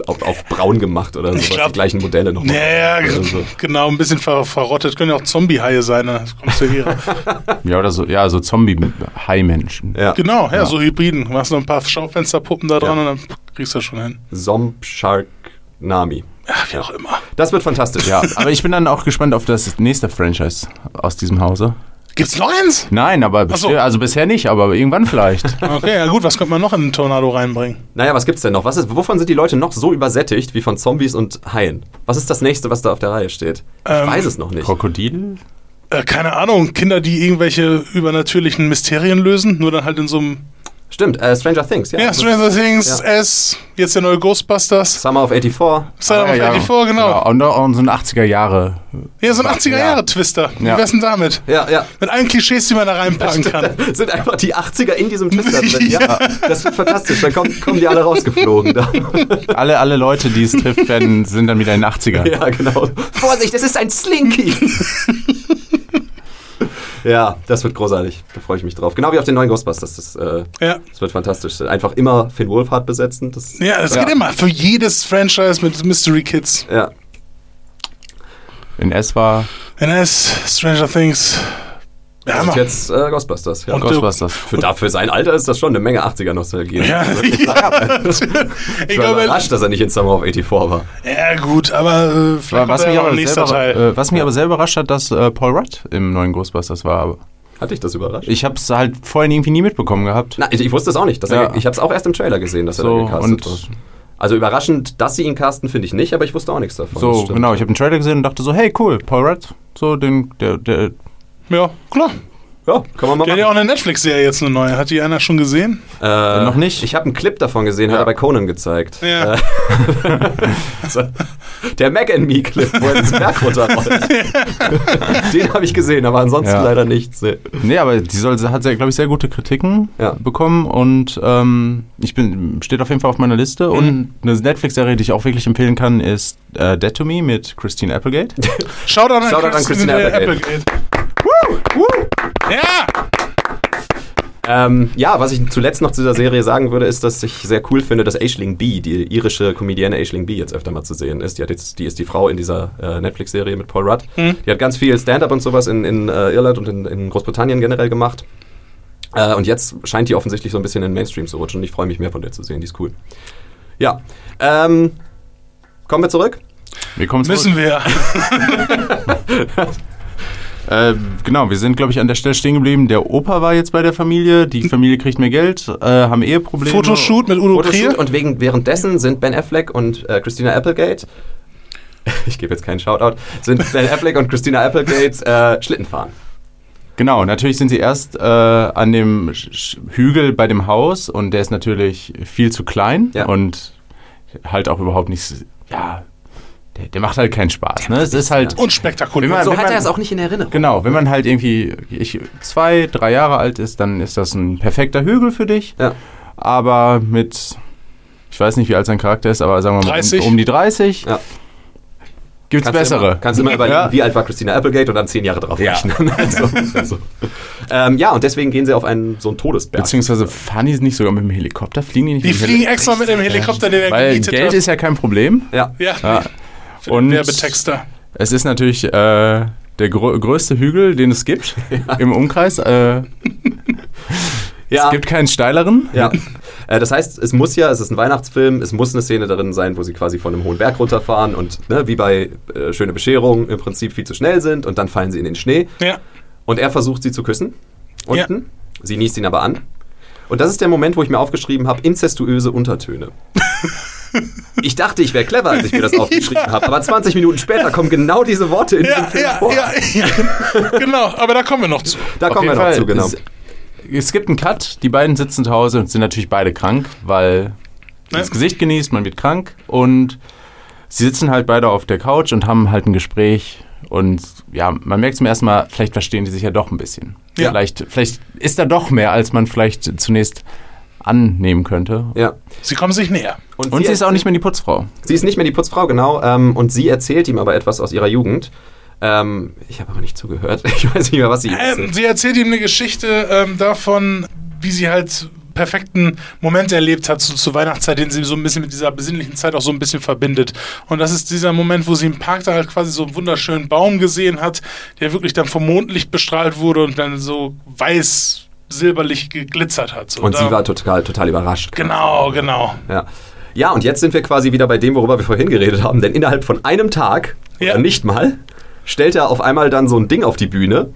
auf, auf braun gemacht oder sowas. glaub- die gleichen Modelle noch. Ja, Oder so. genau, ein bisschen ver verrottet. Können ja auch Zombie-Haie sein, ne? das kommst du hier. Ja, oder so, ja, so Zombie-High-Menschen. Ja. genau, ja, so Hybriden. Du machst noch ein paar Schaufensterpuppen da dran Ja. und dann kriegst du das schon hin. Zomb Shark Nami. Ja, wie auch immer. Das wird fantastisch. Ja, aber ich bin dann auch gespannt auf das nächste Franchise aus diesem Hause. Gibt's noch eins? Nein, aber so. bisher, also bisher nicht, aber irgendwann vielleicht. Okay, ja gut, was könnte man noch in einen Tornado reinbringen? Naja, was gibt's denn noch? Was ist, wovon sind die Leute noch so übersättigt wie von Zombies und Haien? Was ist das nächste, was da auf der Reihe steht? Ich Ähm, weiß es noch nicht. Krokodil? Äh, keine Ahnung, Kinder, die irgendwelche übernatürlichen Mysterien lösen, nur dann halt in so einem. Stimmt, äh, Stranger Things, ja. Ja, Stranger Things, Ja. S, jetzt der neue Ghostbusters. Summer of 84. Son of Ah, ja, 84, genau. Und auch und so ein 80er Jahre. Ja, so ein 80er-Jahre-Twister. Wie Ja. wär's denn damit? Ja, ja. Mit allen Klischees, die man da reinpacken kann. Sind einfach die 80er in diesem Twister drin. Ja, das wird fantastisch. Dann kommen, kommen die alle rausgeflogen. Da. Alle, alle Leute, die es trifft, werden, sind dann wieder in den 80ern. Ja, genau. Vorsicht, es ist ein Slinky. Ja, das wird großartig. Da freue ich mich drauf. Genau wie auf den neuen Ghostbusters. Das, äh, Ja. das wird fantastisch. Einfach immer Finn Wolfhard besetzen. Das, Ja, es Ja. geht immer. Für jedes Franchise mit Mystery Kids. ja. In S war NS, Stranger Things. Ja, Und Hammer. jetzt äh, Ghostbusters. Ja. Und- Ghostbusters. Für, dafür sein Alter ist das schon eine Menge 80er-Nostalgie. Ja, ja. Ich ich war überrascht, dass er nicht in Summer of 84 war. ja gut, aber äh, vielleicht was, mich ja auch aber nächster selber, Teil. äh, was mich aber sehr überrascht hat, dass äh, Paul Rudd im neuen Ghostbusters war. Aber Hat dich das überrascht? ich habe es halt vorhin irgendwie nie mitbekommen gehabt. Na, ich, ich wusste es auch nicht. Dass er, Ja. ich habe es auch erst im Trailer gesehen, dass er So, da gecastet und- wird. Also überraschend, dass sie ihn casten, finde ich nicht, aber ich wusste auch nichts davon. So, genau, ich habe den Trailer gesehen und dachte so, hey, cool, Paul Rudd, so, den, der, der, ja, klar. Ja, kann man mal Der hat machen. ja auch eine Netflix-Serie jetzt eine neue. Hat die einer schon gesehen? Äh, Noch nicht. Ich habe einen Clip davon gesehen, hat Ja. er bei Conan gezeigt. Ja. Äh, also, der Mac and Me Clip, wo er den Berg runterrollt. den habe ich gesehen, aber ansonsten Ja. leider nichts. Nee. Nee, aber die soll, hat, glaube ich, sehr gute Kritiken Ja. bekommen und ähm, ich bin, steht auf jeden Fall auf meiner Liste. Mhm. Und eine Netflix-Serie, die ich auch wirklich empfehlen kann, ist äh, Dead to Me mit Christine Applegate. Shoutout an, Shoutout an Christina Applegate. Woo! Woo! Ja! Ähm, ja, was ich zuletzt noch zu dieser Serie sagen würde, ist, dass ich sehr cool finde, dass Aisling B, die irische Comedienne Aisling B, jetzt öfter mal zu sehen ist. Die, hat jetzt, die ist die Frau in dieser äh, Netflix-Serie mit Paul Rudd. Mhm. Die hat ganz viel Stand-up und sowas in, in äh, Irland und in, in Großbritannien generell gemacht. Äh, und jetzt scheint die offensichtlich so ein bisschen in den Mainstream zu rutschen. Und ich freue mich mehr von der zu sehen. Die ist cool. Ja. Ähm, kommen wir zurück? Wir kommen zurück. Müssen wir. Äh, genau, wir sind, glaube ich, an der Stelle stehen geblieben. Der Opa war jetzt bei der Familie, die Familie kriegt mehr Geld, äh, haben Eheprobleme. Fotoshoot mit Udo Fotoshoot Krier. und wegen, währenddessen sind Ben Affleck und äh, Christina Applegate, ich gebe jetzt keinen Shoutout, sind Ben Affleck und Christina Applegate äh, Schlitten fahren. Genau, natürlich sind sie erst äh, an dem Hügel bei dem Haus und der ist natürlich viel zu klein Ja. und halt auch überhaupt nicht, ja, der, der macht halt keinen Spaß. Ne? Es ist halt, Unspektakulär. Man- So hat man- er es auch nicht in Erinnerung. genau, wenn man halt irgendwie ich, zwei, drei Jahre alt ist, dann ist das ein perfekter Hügel für dich. Ja. Aber mit, ich weiß nicht, wie alt sein Charakter ist, aber sagen wir mal 30? um, um die 30 Ja. gibt's Kannst du bessere. Immer, kannst du immer überlegen, Ja. wie alt war Christina Applegate und dann zehn Jahre drauf Ja. rechnen. also, also. Ähm, ja, und deswegen gehen sie auf einen so einen Todesberg. Beziehungsweise fahren die nicht sogar mit dem Helikopter? Fliegen die nicht Die mit dem fliegen extra mit dem Helikopter, den er Weil Geld hat. ist ja kein Problem. ja. ja, Ja. Für Und Werbetexter. es ist natürlich äh, der grö größte Hügel, den es gibt im Umkreis. Äh, Ja. Es gibt keinen steileren. Ja. Äh, das heißt, es muss ja, es ist ein Weihnachtsfilm, es muss eine Szene darin sein, wo sie quasi von einem hohen Berg runterfahren und ne, wie bei äh, Schöne Bescherung im Prinzip viel zu schnell sind und dann fallen sie in den Schnee. Ja. Und er versucht sie zu küssen. Unten. Ja. Sie niest ihn aber an. Und das ist der Moment, wo ich mir aufgeschrieben habe, inzestuöse Untertöne. Ich dachte, ich wäre clever, als ich mir das aufgeschrieben habe. Aber 20 Minuten später kommen genau diese Worte in Ja, diesem Film ja, vor. ja, ja. genau, aber da kommen wir noch zu. Da Auf kommen wir noch Fall, zu, genau. Es, es gibt einen Cut, die beiden sitzen zu Hause und sind natürlich beide krank, weil Ne? das Gesicht genießt, man wird krank und sie sitzen halt beide auf der Couch und haben halt ein Gespräch und ja, man merkt zum ersten Mal, vielleicht verstehen die sich ja doch ein bisschen. Ja. Vielleicht, vielleicht ist da doch mehr, als man vielleicht zunächst annehmen könnte. Ja. Sie kommen sich näher. Und sie ist auch nicht mehr die Putzfrau. Sie ist nicht mehr die Putzfrau, genau. Ähm, und sie erzählt ihm aber etwas aus ihrer Jugend. Ähm, ich habe aber nicht zugehört. Ich weiß nicht mehr, was sie Ähm, erzählt. sie erzählt ihm eine Geschichte ähm, davon, wie sie halt perfekten Moment erlebt hat zu, zur Weihnachtszeit, den sie so ein bisschen mit dieser besinnlichen Zeit auch so ein bisschen verbindet. Und das ist dieser Moment, wo sie im Park da halt quasi so einen wunderschönen Baum gesehen hat, der wirklich dann vom Mondlicht bestrahlt wurde und dann so weiß silberlich geglitzert hat. So, Und da, sie war total, total überrascht. Genau, genau. Ja. ja, und jetzt sind wir quasi wieder bei dem, worüber wir vorhin geredet haben. Denn innerhalb von einem Tag, Ja. oder nicht mal, stellt er auf einmal dann so ein Ding auf die Bühne,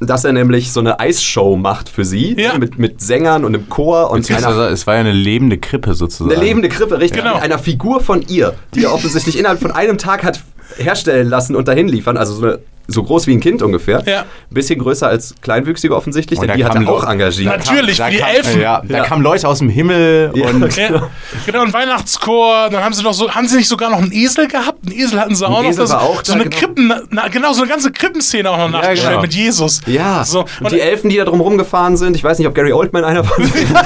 dass er nämlich so eine Eisshow macht für sie. Ja. Mit, mit Sängern und einem Chor und einer, es war ja eine lebende Krippe sozusagen. eine lebende Krippe, richtig. Genau. Mit einer Figur von ihr, die er offensichtlich innerhalb von einem Tag hat herstellen lassen und dahin liefern. Also so, eine, so groß wie ein Kind ungefähr. Ja. Ein bisschen größer als Kleinwüchsige offensichtlich, Und denn da die hat er auch engagiert. Natürlich, Da für die kam- Elfen. Ja, da Ja. kamen Leute aus dem Himmel Ja. und Ja, genau, ein Weihnachtschor. Dann haben sie noch so, haben sie nicht sogar noch einen Esel gehabt? Einen Esel hatten sie auch noch. Esel Das- war auch so da, eine genau. Krippen, na, genau, so eine ganze Krippenszene auch noch nachgestellt genau. mit Jesus. Ja, So, und, und die Elfen, die da drum rumgefahren sind, ich weiß nicht, ob Gary Oldman einer von denen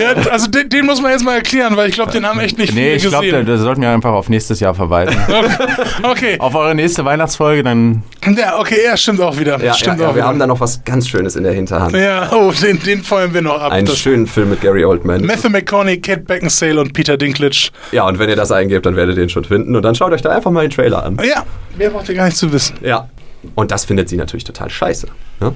ja, also den, den muss man jetzt mal erklären, weil ich glaube, den haben echt nicht Nee, viele ich glaube, da, gesehen. da sollten wir einfach auf nächstes Jahr verweisen. okay, auf eure nächste Weihnachtsfolge, dann ja, okay, ja, stimmt auch wieder. Ja, stimmt ja, ja, auch wir wieder. haben da noch was ganz Schönes in der Hinterhand. ja, oh, den, den feuern wir noch ab. Einen Das- schönen Film mit Gary Oldman. Matthew McConaughey, Kate Beckinsale und Peter Dinklage. Ja, und wenn ihr das eingebt, dann werdet ihr ihn schon finden. Und dann schaut euch da einfach mal den Trailer an. Ja, mehr braucht ihr gar nicht zu wissen. Ja. Und das findet sie natürlich total scheiße. Ne?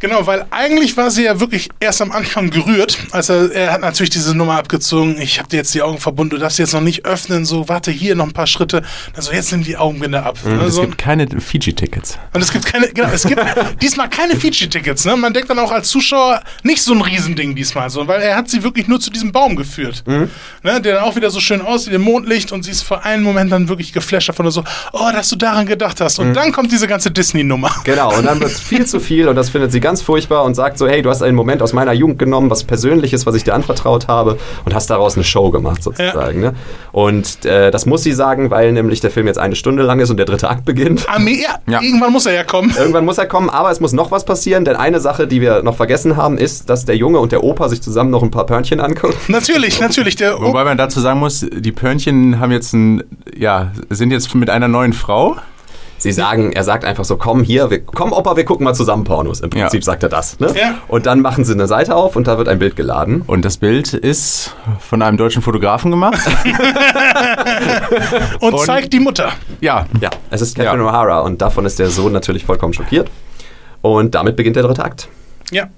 Genau, weil eigentlich war sie ja wirklich erst am Anfang gerührt. Also er hat natürlich diese Nummer abgezogen. Ich habe dir jetzt die Augen verbunden, du darfst sie jetzt noch nicht öffnen. So, warte, hier noch ein paar Schritte. Also jetzt nimm die Augenbinde ab. Mhm. Ne, es gibt keine Fiji-Tickets. Und es gibt keine, genau, es gibt diesmal keine Fiji-Tickets. Ne? Man denkt dann auch als Zuschauer nicht so ein Riesending diesmal, so, weil er hat sie wirklich nur zu diesem Baum geführt. Mhm. Ne? Der dann auch wieder so schön aussieht, im Mondlicht und sie ist für einen Moment dann wirklich geflasht davon und so, oh, dass du daran gedacht hast. Und dann kommt diese ganze Disney-Nummer. Genau, und dann wird es viel zu viel und das findet sie ganz furchtbar und sagt so, hey, du hast einen Moment aus meiner Jugend genommen, was Persönliches, was ich dir anvertraut habe und hast daraus eine Show gemacht sozusagen. Ne? Und äh, das muss sie sagen, weil nämlich der Film jetzt eine Stunde lang ist und der dritte Akt beginnt. Armee, ja, Ja. irgendwann muss er ja kommen. Irgendwann muss er kommen, aber es muss noch was passieren, denn eine Sache, die wir noch vergessen haben, ist, dass der Junge und der Opa sich zusammen noch ein paar Pörnchen angucken. Natürlich, natürlich. Der Wobei man dazu sagen muss, die Pörnchen haben jetzt ein, ja, sind jetzt mit einer neuen Frau. Sie sagen, er sagt einfach so, komm hier, wir, komm Opa, wir gucken mal zusammen Pornos. Im Prinzip Ja. sagt er das. Ne? Ja. Und dann machen sie eine Seite auf und da wird ein Bild geladen. Und das Bild ist von einem deutschen Fotografen gemacht. und, und- zeigt die Mutter. ja, Ja, es ist Catherine Ja. O'Hara und davon ist der Sohn natürlich vollkommen schockiert. Und damit beginnt der dritte Akt. Ja.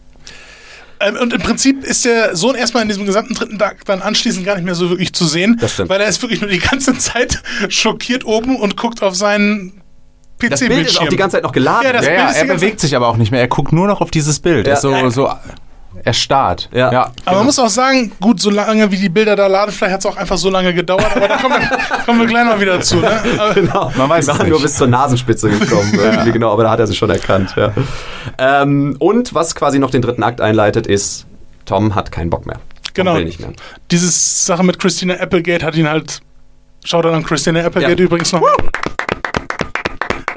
Ähm, Und im Prinzip ist der Sohn erstmal in diesem gesamten dritten Tag dann anschließend gar nicht mehr so wirklich zu sehen. Das stimmt. Weil er ist wirklich nur die ganze Zeit schockiert oben und guckt auf seinen PC-Bildschirm. Das Bild ist auch die ganze Zeit noch geladen. Ja, das ja, Bild ja er bewegt sich aber auch nicht mehr. Er guckt nur noch auf dieses Bild. Ja. Er ist so, Ja. so erstarrt. Ja. Aber genau. man muss auch sagen, gut, so lange wie die Bilder da laden, vielleicht hat es auch einfach so lange gedauert, aber da kommen wir, kommen wir gleich noch wieder zu. Ne? Aber, Genau. Man weiß nicht. nur bis zur Nasenspitze gekommen. irgendwie genau, aber da hat er sie schon erkannt. Ja. Ähm, und was quasi noch den dritten Akt einleitet, ist, Tom hat keinen Bock mehr. Tom Genau. Mehr. diese Sache mit Christina Applegate hat ihn halt. Schaut an Christina Applegate Ja. übrigens noch.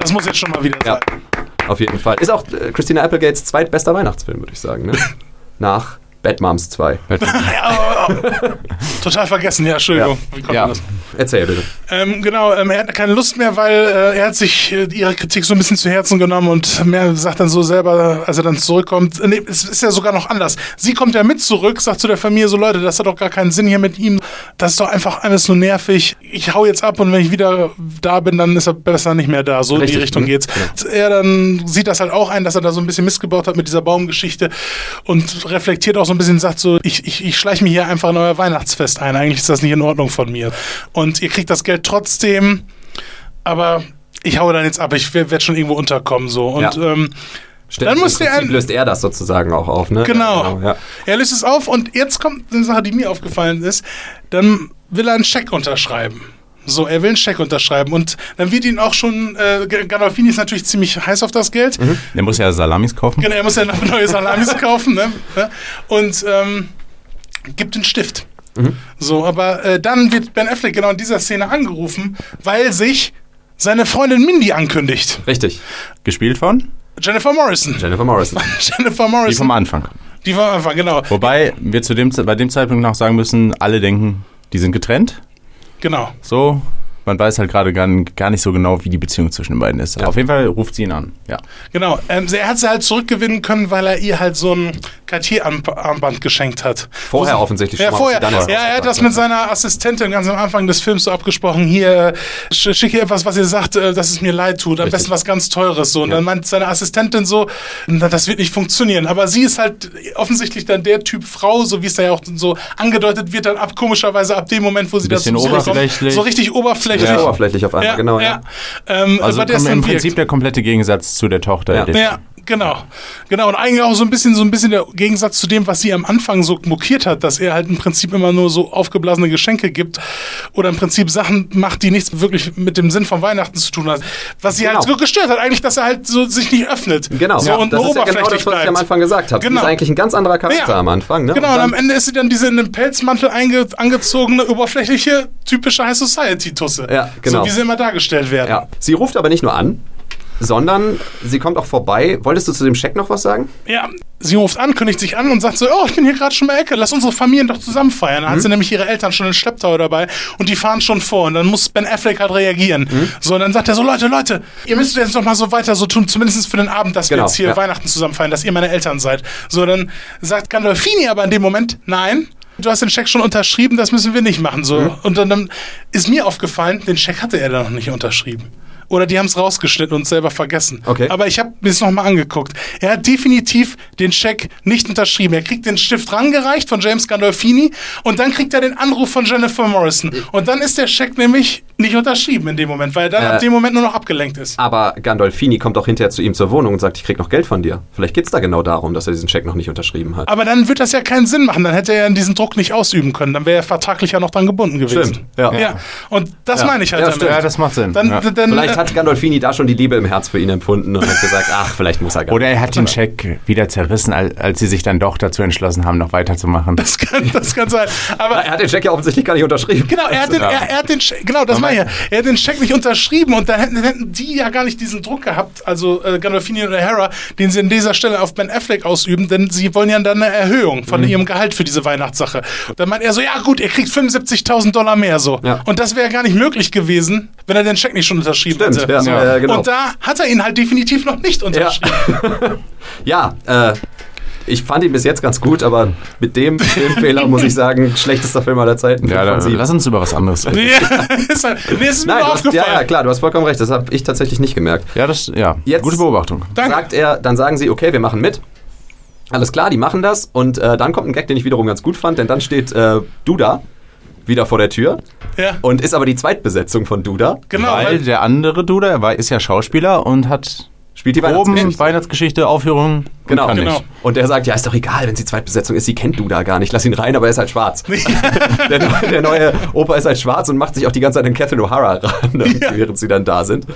Das muss jetzt schon mal wieder Ja. sein. Auf jeden Fall. Ist auch äh, Christina Applegates zweitbester Weihnachtsfilm, würde ich sagen. Ne? Nach Bad Moms 2. Ja, oh, oh. Total vergessen, ja, Entschuldigung. Ja. das? Erzähl bitte. Ähm, genau, ähm, er hat keine Lust mehr, weil äh, er hat sich äh, ihre Kritik so ein bisschen zu Herzen genommen und mehr sagt dann so selber, als er dann zurückkommt. Äh, nee, es ist ja sogar noch anders. Sie kommt ja mit zurück, sagt zu der Familie so, Leute, das hat doch gar keinen Sinn hier mit ihm. Das ist doch einfach alles nur nervig. Ich hau jetzt ab und wenn ich wieder da bin, dann ist er besser nicht mehr da. So in die Richtig, Richtung mhm. geht's. Er dann sieht das halt auch ein, dass er da so ein bisschen missgebaut hat mit dieser Baumgeschichte und reflektiert auch so ein bisschen, sagt so, ich, ich, ich schleiche mich hier einfach in euer Weihnachtsfest ein. Eigentlich ist das nicht in Ordnung von mir. Und ihr kriegt das Geld trotzdem, aber ich haue dann jetzt ab. Ich werde schon irgendwo unterkommen so. Und Ja. ähm, Stimmt, Dann muss der ein- löst er das sozusagen auch auf, ne? Genau. Ja, ja. Er löst es auf und jetzt kommt eine Sache, die mir aufgefallen ist. Dann will er einen Scheck unterschreiben. So, er will einen Scheck unterschreiben und dann wird ihn auch schon, äh, Gandolfini ist natürlich ziemlich heiß auf das Geld. Der muss ja Salamis kaufen. Genau, er muss ja noch neue Salamis kaufen, ne? Und ähm, gibt den Stift. So, aber äh, dann wird Ben Affleck genau in dieser Szene angerufen, weil sich seine Freundin Mindy ankündigt. Richtig. Gespielt von? Jennifer Morrison. Jennifer Morrison. Jennifer Die Morrison. vom Anfang. Die vom Anfang, genau. Wobei wir zu dem, bei dem Zeitpunkt noch sagen müssen, alle denken, die sind getrennt. Genau. So, man weiß halt gerade gar, gar nicht so genau, wie die Beziehung zwischen den beiden ist. Auf jeden Fall ruft sie ihn an. Ja. Genau, ähm, er hat sie halt zurückgewinnen können, weil er ihr halt so ein Cartier-Armband geschenkt hat. Vorher offensichtlich Ja, schon mal, vorher. was Ja, er hat das mit seiner Assistentin ganz am Anfang des Films so abgesprochen. Hier, sch- schicke etwas, was ihr sagt, äh, dass es mir leid tut. Am Richtig. besten was ganz Teures. So. Und Ja. dann meint seine Assistentin so, na, das wird nicht funktionieren. Aber sie ist halt offensichtlich dann der Typ Frau, so wie es da ja auch so angedeutet wird, dann ab komischerweise ab dem Moment, wo sie kommt, oberflächlich. so richtig oberflächlich. Ja. Oberflächlich auf einmal, Ja, genau, ja. ja. Ähm, Also im Prinzip wirkt. der komplette Gegensatz zu der Tochter. Ja. Ja, genau. Genau. Und eigentlich auch so ein bisschen, so ein bisschen der Gegensatz zu dem, was sie am Anfang so mokiert hat, dass er halt im Prinzip immer nur so aufgeblasene Geschenke gibt oder im Prinzip Sachen macht, die nichts wirklich mit dem Sinn von Weihnachten zu tun hat. Was sie Genau. halt so gestört hat, eigentlich, dass er halt so sich nicht öffnet. Genau, So und das ist ja genau das, was ich am. Anfang gesagt habe. Genau. Ist eigentlich ein ganz anderer Charakter Ja. am Anfang. Ne? Genau, und dann- am Ende ist sie dann diese in einem Pelzmantel angezogene, oberflächliche, typische High Society-Tusse. Ja, genau. So wie sie immer dargestellt werden. ja. Sie ruft aber nicht nur an, sondern sie kommt auch vorbei. Wolltest du zu dem Scheck noch was sagen? Ja, sie ruft an, kündigt sich an und sagt so, oh, ich bin hier gerade schon bei Ecke, lass unsere Familien doch zusammen feiern. Dann hat sie nämlich ihre Eltern schon in Schlepptau dabei und die fahren schon vor und dann muss Ben Affleck halt reagieren. So, und dann sagt er so, Leute, Leute, ihr müsst jetzt doch mal so weiter so tun, zumindest für den Abend, dass wir Genau, jetzt hier ja. Weihnachten zusammen feiern, dass ihr meine Eltern seid. So, dann sagt Gandolfini aber in dem Moment, nein, Du hast den Scheck schon unterschrieben, das müssen wir nicht machen. So. Und dann, dann ist mir aufgefallen, den Scheck hatte er da noch nicht unterschrieben. Oder die haben es rausgeschnitten und selber vergessen. Okay. Aber ich habe mir es nochmal angeguckt. Er hat definitiv den Scheck nicht unterschrieben. Er kriegt den Stift rangereicht von James Gandolfini und dann kriegt er den Anruf von Jennifer Morrison. Und dann ist der Scheck nämlich nicht unterschrieben in dem Moment, weil er dann Äh, ab dem Moment nur noch abgelenkt ist. Aber Gandolfini kommt auch hinterher zu ihm zur Wohnung und sagt, ich krieg noch Geld von dir. Vielleicht geht's da genau darum, dass er diesen Scheck noch nicht unterschrieben hat. Aber dann wird das ja keinen Sinn machen. Dann hätte er diesen Druck nicht ausüben können. Dann wäre er vertraglich ja noch dran gebunden gewesen. Stimmt, ja. ja. Und das Ja. meine ich halt Ja, damit. stimmt. Ja, das macht Sinn. Dann, ja. dann, Vielleicht äh, hat Gandolfini da schon die Liebe im Herz für ihn empfunden und hat gesagt, ach, vielleicht muss er gar Oder er hat den Scheck wieder zerrissen, al- als sie sich dann doch dazu entschlossen haben, noch weiterzumachen. das, kann, das kann sein. Aber Er hat den Scheck ja offensichtlich gar nicht unterschrieben. Genau, er hat den, Ja. er, er hat den Scheck, genau, das ja. Er hat den Scheck nicht unterschrieben und dann hätten, hätten die ja gar nicht diesen Druck gehabt, also äh, Gandolfini und O'Hara, den sie an dieser Stelle auf Ben Affleck ausüben, denn sie wollen ja dann eine Erhöhung von Mhm. ihrem Gehalt für diese Weihnachtssache. Dann meint er so, ja gut, er kriegt 75.000 Dollar mehr so. Ja. Und das wäre gar nicht möglich gewesen, wenn er den Scheck nicht schon unterschrieben Stimmt, hätte. ja, ja, genau. Und da hat er ihn halt definitiv noch nicht unterschrieben. ja äh, ich fand ihn bis jetzt ganz gut, aber mit dem Filmfehler muss ich sagen, schlechtester Film aller Zeiten. Ja, dann, lass uns über was anderes reden. ja, ist halt, nee, ist mir Nein, hast, aufgefallen. ja, ja, klar, du hast vollkommen recht. Das habe ich tatsächlich nicht gemerkt. Ja, das, ja. Jetzt- Gute Beobachtung. Danke. Sagt er, dann sagen sie, okay, wir machen mit. Alles klar, die machen das. Und äh, dann kommt ein Gag, den ich wiederum ganz gut fand, denn dann steht äh, Duda wieder vor der Tür Ja, und ist aber die Zweitbesetzung von Duda. genau. Weil Weil, der andere Dude, er war, ist ja Schauspieler und hat Spielt die Proben, Weihnachtsgeschichte. Weihnachtsgeschichte, Aufführungen. und Genau. kann Genau. nicht. Und er sagt, ja, ist doch egal, wenn sie Zweitbesetzung ist, sie kennt Duda gar nicht. Lass ihn rein, aber er ist halt schwarz. der, neue- der neue Opa ist halt schwarz und macht sich auch die ganze Zeit an Catherine O'Hara ran, während sie dann da sind.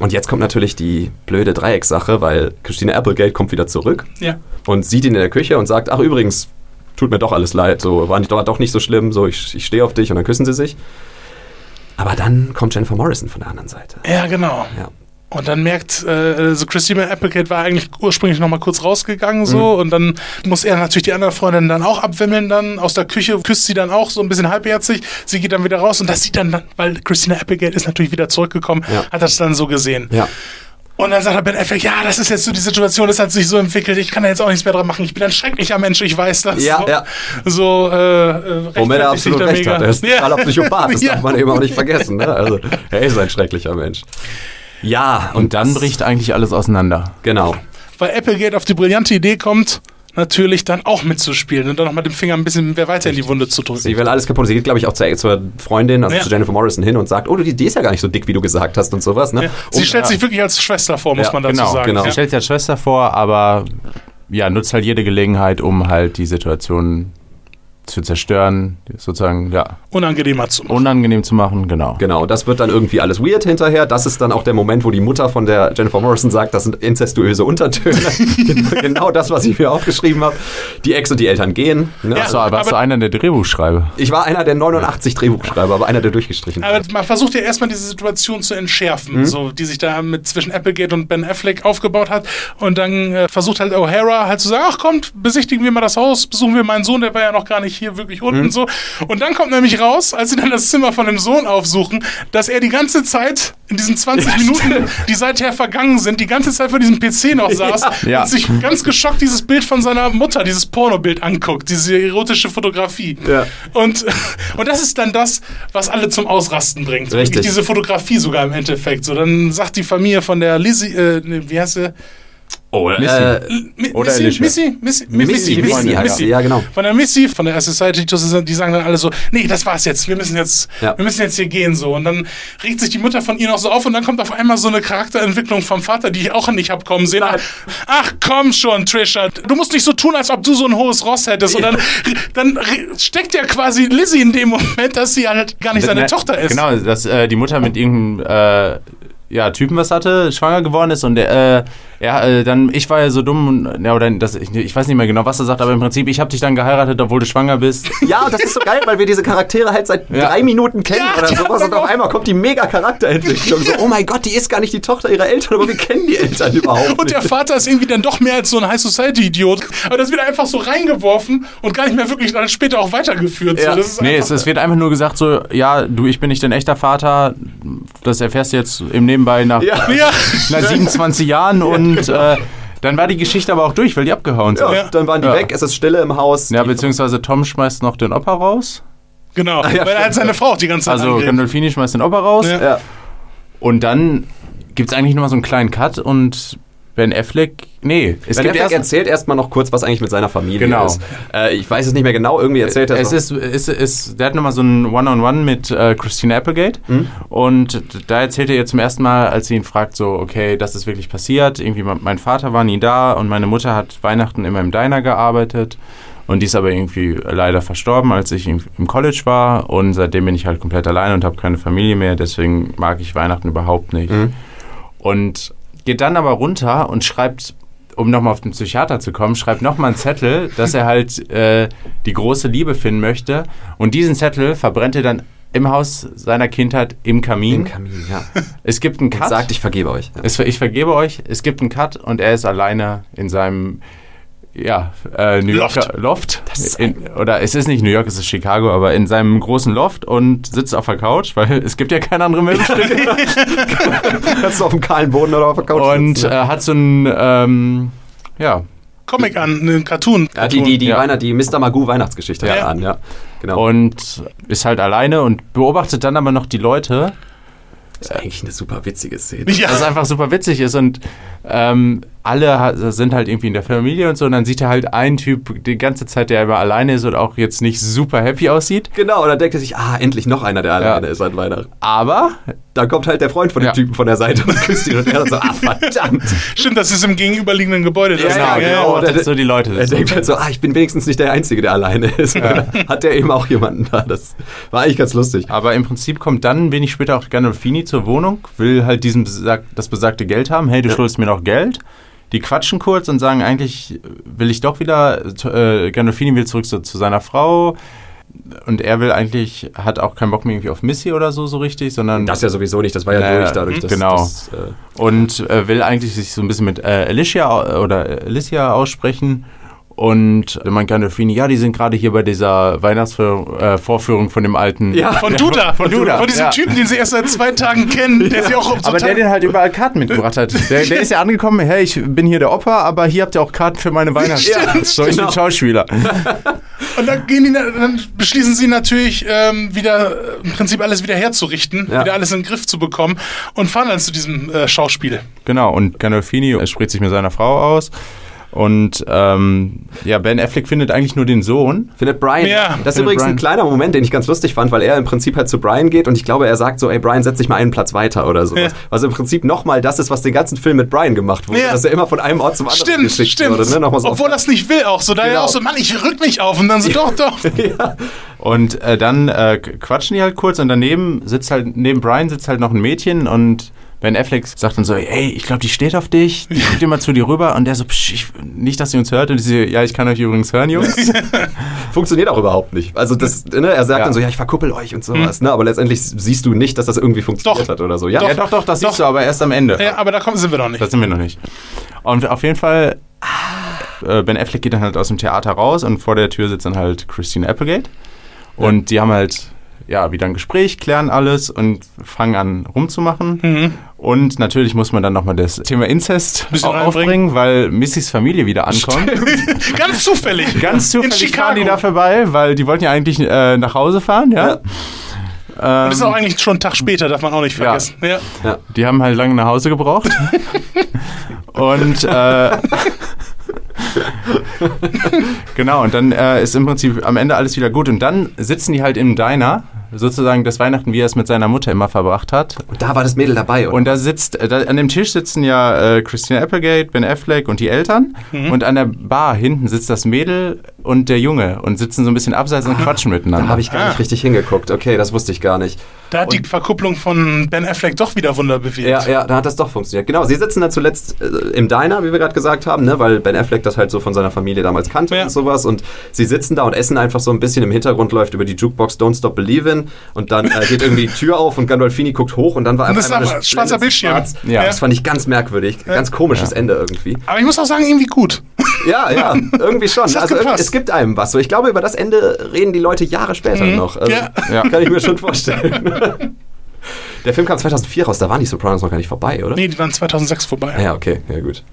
Und jetzt kommt natürlich die blöde Dreieckssache, weil Christina Applegate kommt wieder zurück ja. und sieht ihn in der Küche und sagt, ach übrigens, tut mir doch alles leid, so war nicht, war doch nicht so schlimm, so ich, ich stehe auf dich und dann küssen sie sich. Aber dann kommt Jennifer Morrison von der anderen Seite. ja, genau. Ja. Und dann merkt, äh, so Christina Applegate war eigentlich ursprünglich noch mal kurz rausgegangen so Mhm. und dann muss er natürlich die andere Freundin dann auch abwimmeln dann aus der Küche, küsst sie dann auch so ein bisschen halbherzig, sie geht dann wieder raus und das sieht dann, weil Christina Applegate ist natürlich wieder zurückgekommen, Ja. hat das dann so gesehen. Ja. Und dann sagt er Ben Affleck, ja, das ist jetzt so die Situation, das hat sich so entwickelt, ich kann da jetzt auch nichts mehr dran machen, ich bin ein schrecklicher Mensch, ich weiß das. Ja, so, ja. So, äh, Womit er absolut recht mega. hat. Er ist Ja. totaler Psychopath, das Ja. darf man eben auch nicht vergessen. Ne? Also, er ist ein schrecklicher Mensch. Ja, Und dann bricht eigentlich alles auseinander. Genau. Weil Applegate auf die brillante Idee kommt, natürlich dann auch mitzuspielen und dann noch mit dem Finger ein bisschen mehr weiter in die Wunde zu drücken. Sie will alles kaputt. Sie geht, glaube ich, auch zur, zur Freundin, also Ja. zu Jennifer Morrison hin und sagt, oh, die, die ist ja gar nicht so dick, wie du gesagt hast und sowas. Ne? Ja. Sie Und- stellt sich wirklich als Schwester vor, muss Ja, man dazu Genau, sagen. genau. Sie Ja. stellt sich als Schwester vor, aber ja, nutzt halt jede Gelegenheit, um halt die Situation zu zerstören, sozusagen, ja, Unangenehmer zu machen. unangenehm zu machen, genau. Genau, das wird dann irgendwie alles weird hinterher. Das ist dann auch der Moment, wo die Mutter von der Jennifer Morrison sagt, das sind inzestuöse Untertöne. genau, genau das, was ich mir aufgeschrieben habe. Die Ex und die Eltern gehen. Ne? Ja. Achso, aber warst du einer der Drehbuchschreiber? Ich war einer der 89 Drehbuchschreiber, aber einer der durchgestrichen. Aber man versucht ja erstmal diese Situation zu entschärfen, Mhm. so, die sich da mit zwischen Applegate und Ben Affleck aufgebaut hat. Und dann äh, versucht halt O'Hara halt zu sagen, ach kommt, besichtigen wir mal das Haus, besuchen wir meinen Sohn, der war ja noch gar nicht hier wirklich unten Mhm. so. Und dann kommt nämlich raus, als sie dann das Zimmer von dem Sohn aufsuchen, dass er die ganze Zeit in diesen 20 Minuten, die seither vergangen sind, die ganze Zeit vor diesem PC noch saß Ja. und sich ganz geschockt dieses Bild von seiner Mutter, dieses Pornobild anguckt, diese erotische Fotografie. Ja. Und, und das ist dann das, was alle zum Ausrasten bringt. Richtig. Diese Fotografie sogar im Endeffekt. So, dann sagt die Familie von der Lizzie, äh, wie heißt sie? Oh, Missy. äh, Mi- Oder Missy, Alicia. Missy, Missy, Missy, Missy heißt sie, ja, genau. Von der Missy, von der Society, die sagen dann alle so, nee, das war's jetzt, wir müssen jetzt, Ja. wir müssen jetzt hier gehen, so. Und dann regt sich die Mutter von ihr noch so auf und dann kommt auf einmal so eine Charakterentwicklung vom Vater, die ich auch nicht hab kommen sehen. Nein. Ach komm schon, Trisha, du musst nicht so tun, als ob du so ein hohes Ross hättest. Und dann, dann steckt ja quasi Lizzie in dem Moment, dass sie halt gar nicht seine Ne, Tochter ist. Genau, dass äh, die Mutter mit irgendeinem äh, ja, Typen was hatte, schwanger geworden ist und der, äh, ja, äh, dann, ich war ja so dumm, und, ja, oder das, ich, ich weiß nicht mehr genau, was er sagt, aber im Prinzip, ich habe dich dann geheiratet, obwohl du schwanger bist. Ja, und das ist so geil, weil wir diese Charaktere halt seit Ja. drei Minuten kennen Ja, oder sowas und auf einmal kommt die mega Charakterentwicklung. So, oh mein Gott, die ist gar nicht die Tochter ihrer Eltern, aber wir kennen die Eltern überhaupt Und der nicht. Vater ist irgendwie dann doch mehr als so ein High Society-Idiot. Aber das wird einfach so reingeworfen und gar nicht mehr wirklich dann später auch weitergeführt. Ja. So, das ist Nee, es, es wird einfach nur gesagt so, ja, du, ich bin nicht dein echter Vater, das erfährst du jetzt im Nebenbei nach, Ja. ja, nach 27 Jahren und äh, dann war die Geschichte aber auch durch, weil die abgehauen sind. Ja, Ja, dann waren die Ja. weg, es ist Stille im Haus. Die- beziehungsweise Tom schmeißt noch den Opa raus. genau. ja, weil er halt stimmt. seine Frau auch die ganze Zeit Also. Gandolfini schmeißt den Opa raus. Ja. ja. Und dann gibt es eigentlich nochmal so einen kleinen Cut und Ben Affleck, nee, es Ben gibt Affleck erst, erzählt erstmal noch kurz, was eigentlich mit seiner Familie Genau. ist. Äh, ich weiß es nicht mehr genau, irgendwie erzählt er es ist, es ist, der hat nochmal so ein One-on-One mit äh, Christina Applegate Mhm. und da erzählt er ihr zum ersten Mal, als sie ihn fragt, so, okay, das ist wirklich passiert, irgendwie mein Vater war nie da und meine Mutter hat Weihnachten immer im Diner gearbeitet und die ist aber irgendwie leider verstorben, als ich im im College war und seitdem bin ich halt komplett allein und habe keine Familie mehr, deswegen mag ich Weihnachten überhaupt nicht. Mhm. Und geht dann aber runter und schreibt, um nochmal auf den Psychiater zu kommen, schreibt nochmal einen Zettel, dass er halt äh, die große Liebe finden möchte. Und diesen Zettel verbrennt er dann im Haus seiner Kindheit im Kamin. im Kamin, ja. es gibt einen Und Cut. sagt, ich vergebe euch. Ja. es, ich vergebe euch. Es gibt einen Cut und er ist alleine in seinem ja, äh, New Yorker Loft. ist In, oder es ist nicht New York, es ist Chicago, aber in seinem großen Loft und sitzt auf der Couch, weil es gibt ja keine andere Möglichkeit. Kannst du auf dem kahlen Boden oder auf der Couch und sitzen, äh, hat so ein, ähm, ja, Comic an, einen Cartoon. ja, die, die, die, ja. Weihnacht, die Mr. Magoo Weihnachtsgeschichte Ja. an, ja. Genau. und ist halt alleine und beobachtet dann aber noch die Leute, das ist eigentlich eine super witzige Szene. Ja. was einfach super witzig ist und ähm, alle sind halt irgendwie in der Familie und so und dann sieht er halt einen Typ die ganze Zeit, der immer alleine ist und auch jetzt nicht super happy aussieht, Genau, und dann denkt er sich, ah, endlich noch einer, der alleine Ja. ist an Weihnachten. aber Da kommt halt der Freund von dem Ja. Typen von der Seite und küsst ihn und er dann so, ah, verdammt. Stimmt, das ist im gegenüberliegenden Gebäude. Das Ja, Ding, genau. beobachtet der- so die Leute. Er denkt halt so, ah, ich bin wenigstens nicht der Einzige, der alleine ist. Hat der eben auch jemanden da. Das war eigentlich ganz lustig. Aber im Prinzip kommt dann wenig später auch Gandolfini zur Wohnung, will halt diesen besag das besagte Geld haben. Hey, du schuldest mir noch Geld. Die quatschen kurz und sagen, eigentlich will ich doch wieder, äh, Gandolfini will zurück zu, zu seiner Frau. und er will eigentlich, hat auch keinen Bock mehr irgendwie auf Missy oder so, so richtig, sondern. Das ja sowieso nicht, das war ja Naja, durch dadurch, dass genau. Das, äh, und äh, will eigentlich sich so ein bisschen mit äh, Alicia oder Alicia aussprechen. Und dann meint Gandolfini, ja, die sind gerade hier bei dieser Weihnachtsvorführung äh, von dem alten. Ja. Von Duda, Von Duda, Von diesem ja. Typen, den sie erst seit zwei Tagen kennen, der sie auch Aber der den halt überall Karten mitgebracht hat. Der, der ist ja angekommen, hey, ich bin hier der Opa, aber hier habt ihr auch Karten für meine Weihnachtsfeier. Stimmt, so, ich bin genau. Schauspieler. Und dann, gehen die, dann beschließen sie natürlich ähm, wieder äh, im Prinzip alles wieder herzurichten, Ja. wieder alles in den Griff zu bekommen und fahren dann zu diesem äh, Schauspiel. Genau, und Gandolfini spricht sich mit seiner Frau aus. Und ähm, ja, Ben Affleck findet eigentlich nur den Sohn. Findet Brian. Ja. das ist Findet übrigens ein Brian. kleiner Moment, den ich ganz lustig fand, weil er im Prinzip halt zu Brian geht und ich glaube, er sagt so, ey Brian, setz dich mal einen Platz weiter oder sowas. Ja. Was im Prinzip nochmal das ist, was den ganzen Film mit Brian gemacht wurde, Ja. dass er immer von einem Ort zum anderen Stimmt, geschickt stimmt. wurde. Ne? Nochmal so Obwohl das nicht will auch so. Da er Genau. auch so, Mann, ich rück mich auf. Und dann so, doch, doch. Und äh, dann äh, quatschen die halt kurz und daneben sitzt halt, neben Brian sitzt halt noch ein Mädchen und Ben Affleck sagt dann so, ey, ich glaube, die steht auf dich, die guckt immer zu dir rüber und der so, psch, ich, nicht, dass sie uns hört und sie so, ja, ich kann euch übrigens hören, Jungs. funktioniert auch überhaupt nicht. Also das, ne, er sagt Ja. dann so, ja, ich verkuppel euch und sowas, ne? aber letztlich siehst du nicht, dass das irgendwie funktioniert Doch. hat oder so. Ja, ja, doch, doch, das siehst du aber erst am Ende. Ja, aber da kommen, sind wir noch nicht. Das sind wir noch nicht. Und auf jeden Fall, äh, Ben Affleck geht dann halt aus dem Theater raus und vor der Tür sitzt dann halt Christine Applegate. Und die haben halt, ja, wieder ein Gespräch, klären alles und fangen an rumzumachen. Mhm. Und natürlich muss man dann nochmal das Thema Inzest aufbringen, weil Missys Familie wieder ankommt. Ganz zufällig. Ganz zufällig fahren die da vorbei, weil die wollten ja eigentlich äh, nach Hause fahren, ja. Ja. Und das ist auch eigentlich schon einen Tag später, darf man auch nicht vergessen. Ja. Ja. Die haben halt lange nach Hause gebraucht. und äh, genau, und dann äh, ist im Prinzip am Ende alles wieder gut. Und dann sitzen die halt im Diner, sozusagen das Weihnachten, wie er es mit seiner Mutter immer verbracht hat. Und da war das Mädel dabei. Oder? Und da sitzt, äh, da, an dem Tisch sitzen ja äh, Christina Applegate, Ben Affleck und die Eltern. Mhm. Und an der Bar hinten sitzt das Mädel und der Junge und sitzen so ein bisschen abseits und quatschen miteinander. da habe ich gar Ah. nicht richtig hingeguckt. Okay, das wusste ich gar nicht. Da hat die Verkupplung von Ben Affleck doch wieder Wunder bewirkt. Ja, ja, da hat das doch funktioniert. Genau, sie sitzen dann zuletzt äh, im Diner, wie wir gerade gesagt haben, ne, weil Ben Affleck das halt so von seiner Familie damals kannte Ja. und sowas. Und sie sitzen da und essen einfach so ein bisschen. Im Hintergrund läuft über die Jukebox Don't Stop Believin' und dann äh, geht irgendwie die Tür auf und Gandolfini guckt hoch und dann war Und einfach eine schwarzer Bildschirm. schwarz. Ja. Das fand ich ganz merkwürdig. Ganz komisches Ende irgendwie. Aber ich muss auch sagen, irgendwie gut. Ja, ja, irgendwie schon. Also irgendwie- es gibt einem was. So, ich glaube, über das Ende reden die Leute Jahre später noch. Also, Ja. Ja. Kann ich mir schon vorstellen. Der Film kam 2004 raus, da waren die Sopranos noch gar nicht vorbei, oder? Nee, die waren 2006 vorbei. Ja, okay, ja gut.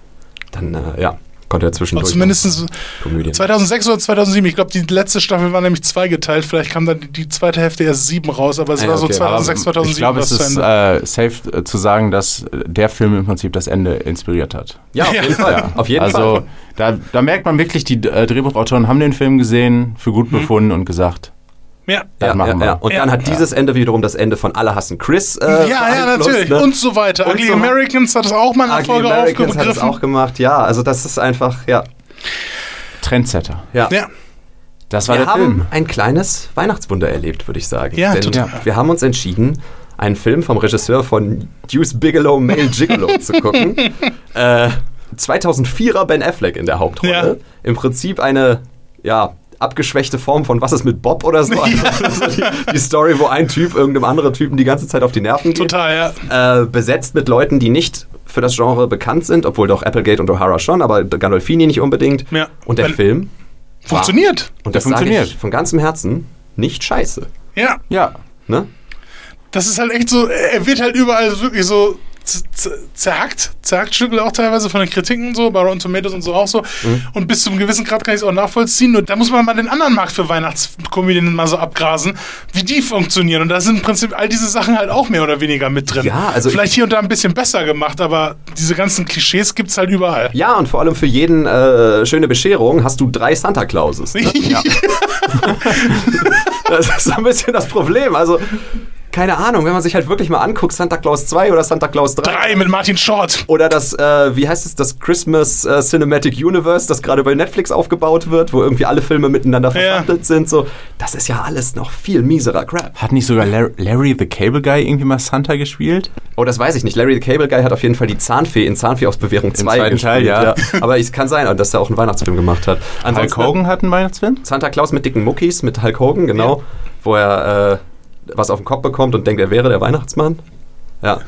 Dann, äh, ja, konnte er zwischendurch. zumindest Komödien. 2006 oder 2007. Ich glaube, die letzte Staffel war nämlich zweigeteilt. Vielleicht kam dann die, zweite Hälfte erst sieben raus, aber es Ah, war ja, so okay. 2006, Aber 2007 Ich glaube, war es ist äh, safe äh, zu sagen, dass äh, der Film im Prinzip das Ende inspiriert hat. Ja, auf Ja. jeden Fall. Auf jeden also Fall. Da, da merkt man wirklich, die äh, Drehbuchautoren haben den Film gesehen, für gut befunden und gesagt, ja. das Ja, machen ja, wir. ja. Und Ja. dann hat dieses Ende wiederum das Ende von Alle hassen Chris. Äh, ja, ja, beeinflusst, natürlich. ne? Und so weiter. Und Ugly so- Americans hat es auch mal in der Folge Americans hat es aufgegriffen. auch gemacht. Ja, also das ist einfach, ja. Trendsetter. ja. Ja, Das war wir der haben Film. ein kleines Weihnachtswunder erlebt, würde ich sagen. Ja, Denn total. wir haben uns entschieden, einen Film vom Regisseur von Deuce Bigelow, Male Gigolo zu gucken. Äh, 2004er Ben Affleck in der Hauptrolle. Ja. Im Prinzip eine, ja, abgeschwächte Form von Was ist mit Bob oder so. Also die, die Story, wo ein Typ irgendeinem anderen Typen die ganze Zeit auf die Nerven geht. total, ja. Äh, besetzt mit Leuten, die nicht für das Genre bekannt sind, obwohl doch Applegate und O'Hara schon, aber Gandolfini nicht unbedingt. Ja. Und der Ben- Film Funktioniert. und Der das funktioniert. von ganzem Herzen, nicht scheiße. Ja. Ja. Ne? Das ist halt echt so, er wird halt überall wirklich so zerhackt, zerhackt Stückel auch teilweise von den Kritiken so, bei Rotten Tomatoes und so auch so. Mhm. Und bis zu einem gewissen Grad kann ich es auch nachvollziehen. Nur da muss man mal den anderen Markt für Weihnachtskomödien mal so abgrasen, wie die funktionieren. Und da sind im Prinzip all diese Sachen halt auch mehr oder weniger mit drin. Ja, also Vielleicht hier und da ein bisschen besser gemacht, aber diese ganzen Klischees gibt es halt überall. Ja, und vor allem für jeden äh, schöne Bescherung hast du drei Santa Clauses. Ne? Das ist ein bisschen das Problem. Also, keine Ahnung, wenn man sich halt wirklich mal anguckt, Santa Claus 2 oder Santa Claus 3. Drei mit Martin Short. Oder das, äh, wie heißt es, das Christmas äh, Cinematic Universe, das gerade bei Netflix aufgebaut wird, wo irgendwie alle Filme miteinander Ja. verwandelt sind. So, das ist ja alles noch viel mieserer Crap. Hat nicht sogar Larry, Larry the Cable Guy irgendwie mal Santa gespielt? Oh, das weiß ich nicht. Larry the Cable Guy hat auf jeden Fall die Zahnfee in Zahnfee aus Bewährung 2 zweiten Teil, ja. Aber es kann sein, dass er auch einen Weihnachtsfilm gemacht hat. Hulk Ansonsten- Hogan hat einen Weihnachtsfilm? Santa Claus mit dicken Muckis, mit Hulk Hogan, genau. Wo er äh, was auf den Kopf bekommt und denkt, er wäre der Weihnachtsmann. Ja.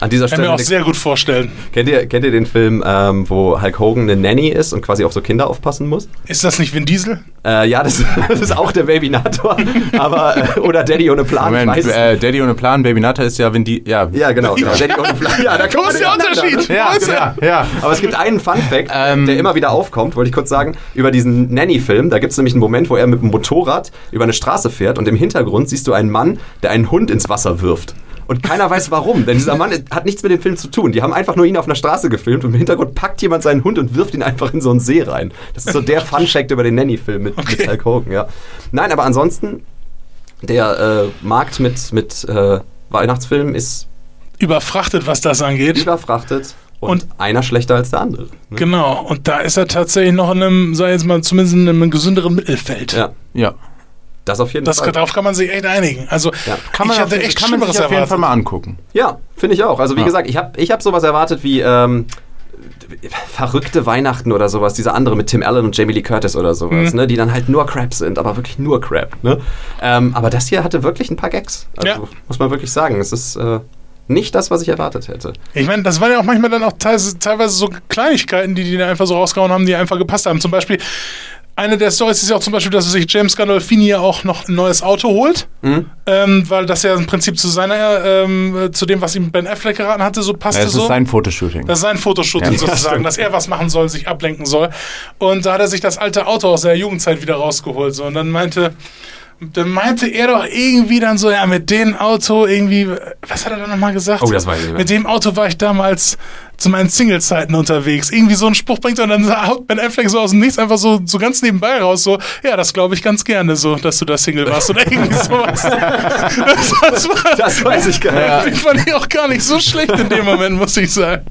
An dieser Kann mir Stelle auch sehr gut vorstellen. kennt, ihr, kennt ihr den Film, ähm, wo Hulk Hogan eine Nanny ist und quasi auf so Kinder aufpassen muss? Ist das nicht Vin Diesel? Äh, ja, das, das ist auch der Babynator. aber, äh, oder Daddy ohne Plan. Moment, ich weiß äh, Daddy ohne Plan, Baby Natter ist ja, wenn die. Ja, Ja, genau. genau. Daddy ohne Plan. Ja, da kommt der Unterschied? ja, Wo ist ja, er? ja. Aber es gibt einen Fun-Fact, Ähm. der immer wieder aufkommt, wollte ich kurz sagen, über diesen Nanny-Film. Da gibt es nämlich einen Moment, wo er mit dem Motorrad über eine Straße fährt und im Hintergrund siehst du einen Mann, der einen Hund ins Wasser wirft. Und keiner weiß warum, denn dieser Mann hat nichts mit dem Film zu tun. Die haben einfach nur ihn auf einer Straße gefilmt und im Hintergrund packt jemand seinen Hund und wirft ihn einfach in so einen See rein. Das ist so der Fun-Fact über den Nanny-Film mit, mit Hulk Hogan, ja. Nein, aber ansonsten, der äh, Markt mit, mit äh, Weihnachtsfilmen ist Überfrachtet, was das angeht. überfrachtet und, Und- einer schlechter als der andere. Ne? Genau. Und da ist er tatsächlich noch in einem, sag ich jetzt mal, zumindest in einem gesünderen Mittelfeld. Ja, Ja. Das auf jeden Das, Fall. darauf kann man sich echt einigen. Also, Ja. Kann man, ich hatte echt kann man sich Schlimmeres auf jeden erwartet. Fall mal angucken. Ja, finde ich auch. Also wie Ja. gesagt, ich habe ich hab sowas erwartet wie ähm, verrückte Weihnachten oder sowas, diese andere mit Tim Allen und Jamie Lee Curtis oder sowas, Mhm. ne, die dann halt nur Crap sind, aber wirklich nur Crap. Ne? Ähm, aber das hier hatte wirklich ein paar Gags. Also, Ja. Muss man wirklich sagen. Es ist äh, nicht das, was ich erwartet hätte. Ich meine, das waren ja auch manchmal dann auch teilweise, teilweise so Kleinigkeiten, die die da einfach so rausgehauen haben, die einfach gepasst haben. Zum Beispiel, eine der Stories ist ja auch zum Beispiel, dass sich James Gandolfini ja auch noch ein neues Auto holt, Mhm. ähm, weil das ja im Prinzip zu seiner, ähm, äh, zu dem, was ihm Ben Affleck geraten hatte, so passte Es so. ist sein Fotoshooting. Das ist sein Fotoshooting Ja, sozusagen, dass er was machen soll, sich ablenken soll. Und da hat er sich das alte Auto aus seiner Jugendzeit wieder rausgeholt. So. Und dann meinte, dann meinte er doch irgendwie dann so, ja, mit dem Auto irgendwie, was hat er dann nochmal gesagt? Oh, das weiß ich nicht mehr. Mit dem Auto war ich damals zu meinen Single-Zeiten unterwegs. Irgendwie so ein Spruch bringt er und dann haut Ben Affleck so aus dem Nichts einfach so, so ganz nebenbei raus, so, ja, das glaube ich ganz gerne so, dass du da Single warst oder irgendwie sowas. das, das, war, Das weiß ich gar nicht. den fand ich auch gar nicht so schlecht in dem Moment, muss ich sagen.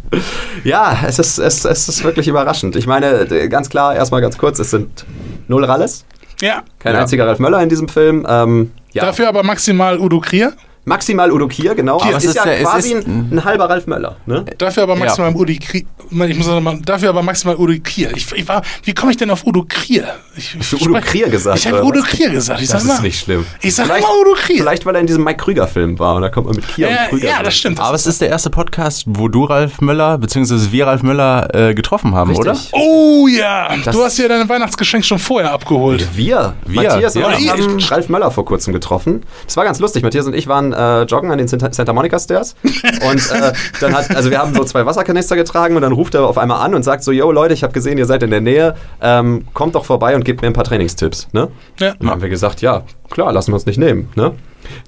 Ja, es ist, es, es ist wirklich überraschend. Ich meine, ganz klar, erstmal ganz kurz, es sind null Ralles. Ja, Kein Ja. einziger Ralf Möller in diesem Film. Ähm, ja. Dafür aber maximal Udo Krier. Maximal Udo Kier, genau. Kier, aber es ist ist ja ja- quasi ist- ein, ein halber Ralf Möller. Ne? Dafür aber Ja. maximal Udi Krier. Ich muss noch mal, dafür aber maximal Udo Krier. Ich, ich war, wie komme ich denn auf Udo Krier? Ich, Hast du Udo Krier gesagt, Ich habe Udo was? Krier gesagt. Ich Das sag ist mal, nicht schlimm. Ich sag Vielleicht- immer Udo Krier. Vielleicht, weil er in diesem Mike Krüger-Film war und da kommt man mit Kier ja, und Krüger. ja, das stimmt. Aber es ist der erste Podcast, wo du Ralf Möller, beziehungsweise wir Ralf Möller äh, getroffen haben, Richtig. oder? oh ja, Das- du hast dir dein Weihnachtsgeschenk schon vorher abgeholt. Wir, Wir, Matthias und ja. ich haben Ralf Möller vor kurzem getroffen. Das war ganz lustig. Matthias und ich waren äh, joggen an den Santa Monica Stairs und äh, dann hat, also wir haben so zwei Wasserkanister getragen und dann ruft er auf einmal an und sagt so, yo Leute, ich habe gesehen, ihr seid in der Nähe, ähm, kommt doch vorbei und gebt mir ein paar Trainingstipps. Ne? Ja. Und dann haben wir gesagt, ja, klar, lassen wir uns nicht nehmen. Ne?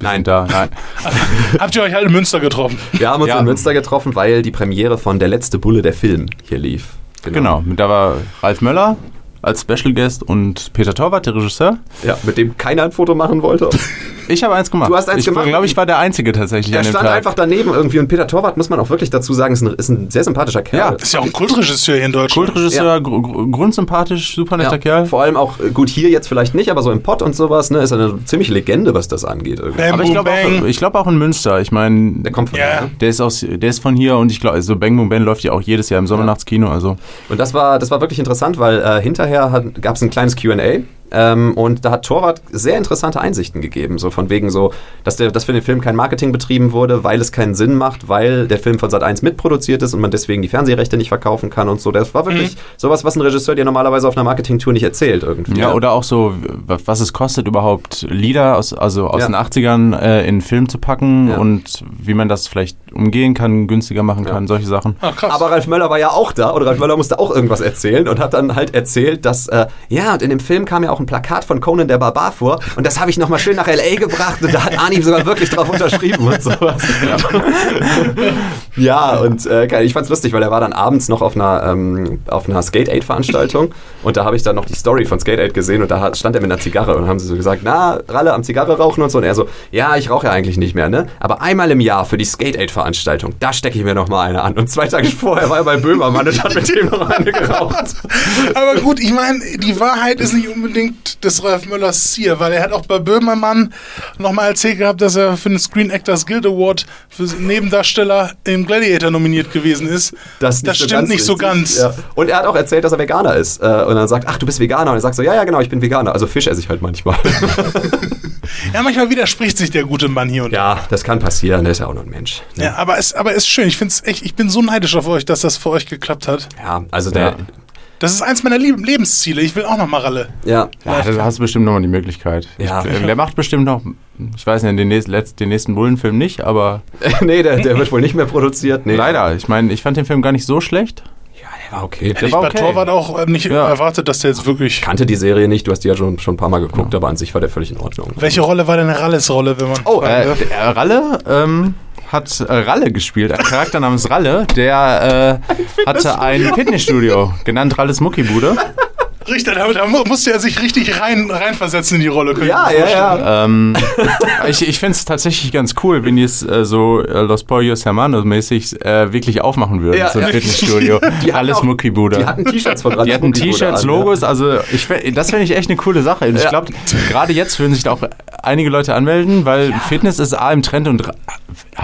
Nein, Da, nein. Habt ihr euch halt in Münster getroffen? wir haben uns Ja. in Münster getroffen, weil die Premiere von Der letzte Bulle, der Film, hier lief. Genau, da war Ralf Möller als Special Guest und Peter Torwart, der Regisseur. Ja, mit dem keiner ein Foto machen wollte. Ich habe eins gemacht. Du hast eins ich gemacht? glaube, ich war der Einzige tatsächlich Er an dem stand Tag. einfach daneben irgendwie und Peter Torwart, muss man auch wirklich dazu sagen, ist ein, ist ein sehr sympathischer Kerl. Ja. Ist ja auch ein Kultregisseur hier in Deutschland. Kultregisseur, gr gr grundsympathisch, super netter Ja, Kerl. Vor allem auch, äh, gut, hier jetzt vielleicht nicht, aber so im Pott und sowas, ne, ist eine ziemliche Legende, was das angeht. Irgendwie. Bam, Aber ich glaube auch, Bang. ich glaub auch in Münster. Ich meine, Der kommt von Ja. da, ne? der ist aus, der ist von hier und ich glaube, also Bang Boom Ben läuft ja auch jedes Jahr im Sommernachtskino. Also Und das war, das war wirklich interessant, weil äh, hinterher gab es ein kleines QA. Ähm, und da hat Torwart sehr interessante Einsichten gegeben, so von wegen so, dass, der, dass für den Film kein Marketing betrieben wurde, weil es keinen Sinn macht, weil der Film von Sat1 mitproduziert ist und man deswegen die Fernsehrechte nicht verkaufen kann und so. Das war wirklich sowas, was ein Regisseur dir normalerweise auf einer Marketingtour nicht erzählt irgendwie. ja, oder auch so, was es kostet überhaupt Lieder aus, also aus Ja. den 80ern äh, in einen Film zu packen Ja. und wie man das vielleicht umgehen kann, günstiger machen kann, solche Sachen. Ach, krass. Aber Ralf Möller war ja auch da und Ralf Möller musste auch irgendwas erzählen und hat dann halt erzählt, dass, äh, ja, und in dem Film kam ja auch auch ein Plakat von Conan der Barbar vor und das habe ich nochmal schön nach L.A. gebracht und da hat Arnim sogar wirklich drauf unterschrieben und sowas. Ja, und äh, ich fand's lustig, weil er war dann abends noch auf einer, ähm, auf einer Skate-Aid-Veranstaltung und da habe ich dann noch die Story von Skate-Aid gesehen und da stand er mit einer Zigarre und haben sie so gesagt, na, Ralle am Zigarre rauchen und so und er so, ja, ich rauche ja eigentlich nicht mehr, ne? Aber einmal im Jahr für die Skate-Aid-Veranstaltung, da stecke ich mir noch mal eine an. Und zwei Tage vorher war er bei Böhmermann und hat mit dem noch eine geraucht. Aber gut, ich meine, die Wahrheit ist nicht unbedingt des Ralf Möllers Ziel, weil er hat auch bei Böhmermann nochmal erzählt gehabt, dass er für den Screen Actors Guild Award für Nebendarsteller im Gladiator nominiert gewesen ist. Das, Das stimmt nicht so ganz. Ja. Und er hat auch erzählt, dass er Veganer ist. Äh, Und dann sagt, ach, du bist Veganer. Und er sagt so, ja, ja, genau, ich bin Veganer. Also Fisch esse ich halt manchmal. Ja, manchmal widerspricht sich der gute Mann hier und da. ja, das kann passieren. Der ist ja auch nur ein Mensch. ne? Ja, aber es aber ist schön. Ich find's echt, ich bin so neidisch auf euch, dass das für euch geklappt hat. Ja, also der, Ja. Das ist eins meiner Lieb Lebensziele. Ich will auch noch mal Ralle. ja, Ja, da hast du bestimmt nochmal die Möglichkeit. Ja. Ich, der macht bestimmt noch, ich weiß nicht, den nächsten, den nächsten Bullenfilm nicht, aber nee, der, der wird wohl nicht mehr produziert. Nee. leider. Ich meine, ich fand den Film gar nicht so schlecht. Ja, der war okay. Hätte ich war bei okay. Torwart auch äh, nicht Ja. erwartet, dass der jetzt wirklich. kannte die Serie nicht, du hast die ja schon, schon ein paar Mal geguckt, aber an sich war der völlig in Ordnung. Welche Rolle war denn Ralles Rolle, wenn man. Oh, Äh, der Ralle ähm, hat äh, Ralle gespielt, ein Charakter namens Ralle, der äh, hatte ein Fitnessstudio, genannt Ralles Muckibude. Richtig, da, da mu- musste er sich richtig rein, reinversetzen in die Rolle. Ja, ja, ja. Ähm, ich ich fände es tatsächlich ganz cool, wenn die es äh, so äh, Los Pollos Hermanos mäßig äh, wirklich aufmachen würden, Ja. so ein Fitnessstudio. Die Alles Muckibude. Die hatten T-Shirts von Die hatten T-Shirts, Logos, also ich, das finde ich echt eine coole Sache. Und ich Ja. glaube, gerade jetzt würden sich da auch einige Leute anmelden, weil Fitness ist A im Trend und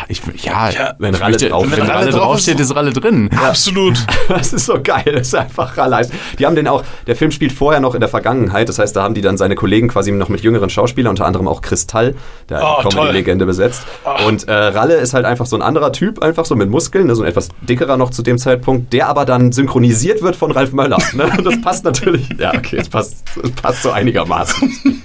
ich, ja, Ja, wenn ich Ralle möchte- drauf- wenn Ralle Ralle drauf draufsteht, ist- ist Ralle drin. Absolut. Das ist so geil, das ist einfach Ralle. Die haben den auch, der Film spielt vorher noch in der Vergangenheit, das heißt, da haben die dann seine Kollegen quasi noch mit jüngeren Schauspielern, unter anderem auch Kristall, der Oh. Comedy-Legende besetzt. Und äh, Ralle ist halt einfach so ein anderer Typ, einfach so mit Muskeln, ne, so ein etwas dickerer noch zu dem Zeitpunkt, der aber dann synchronisiert wird von Ralf Möller. Ne? Das passt natürlich, ja okay, es passt, es passt so einigermaßen.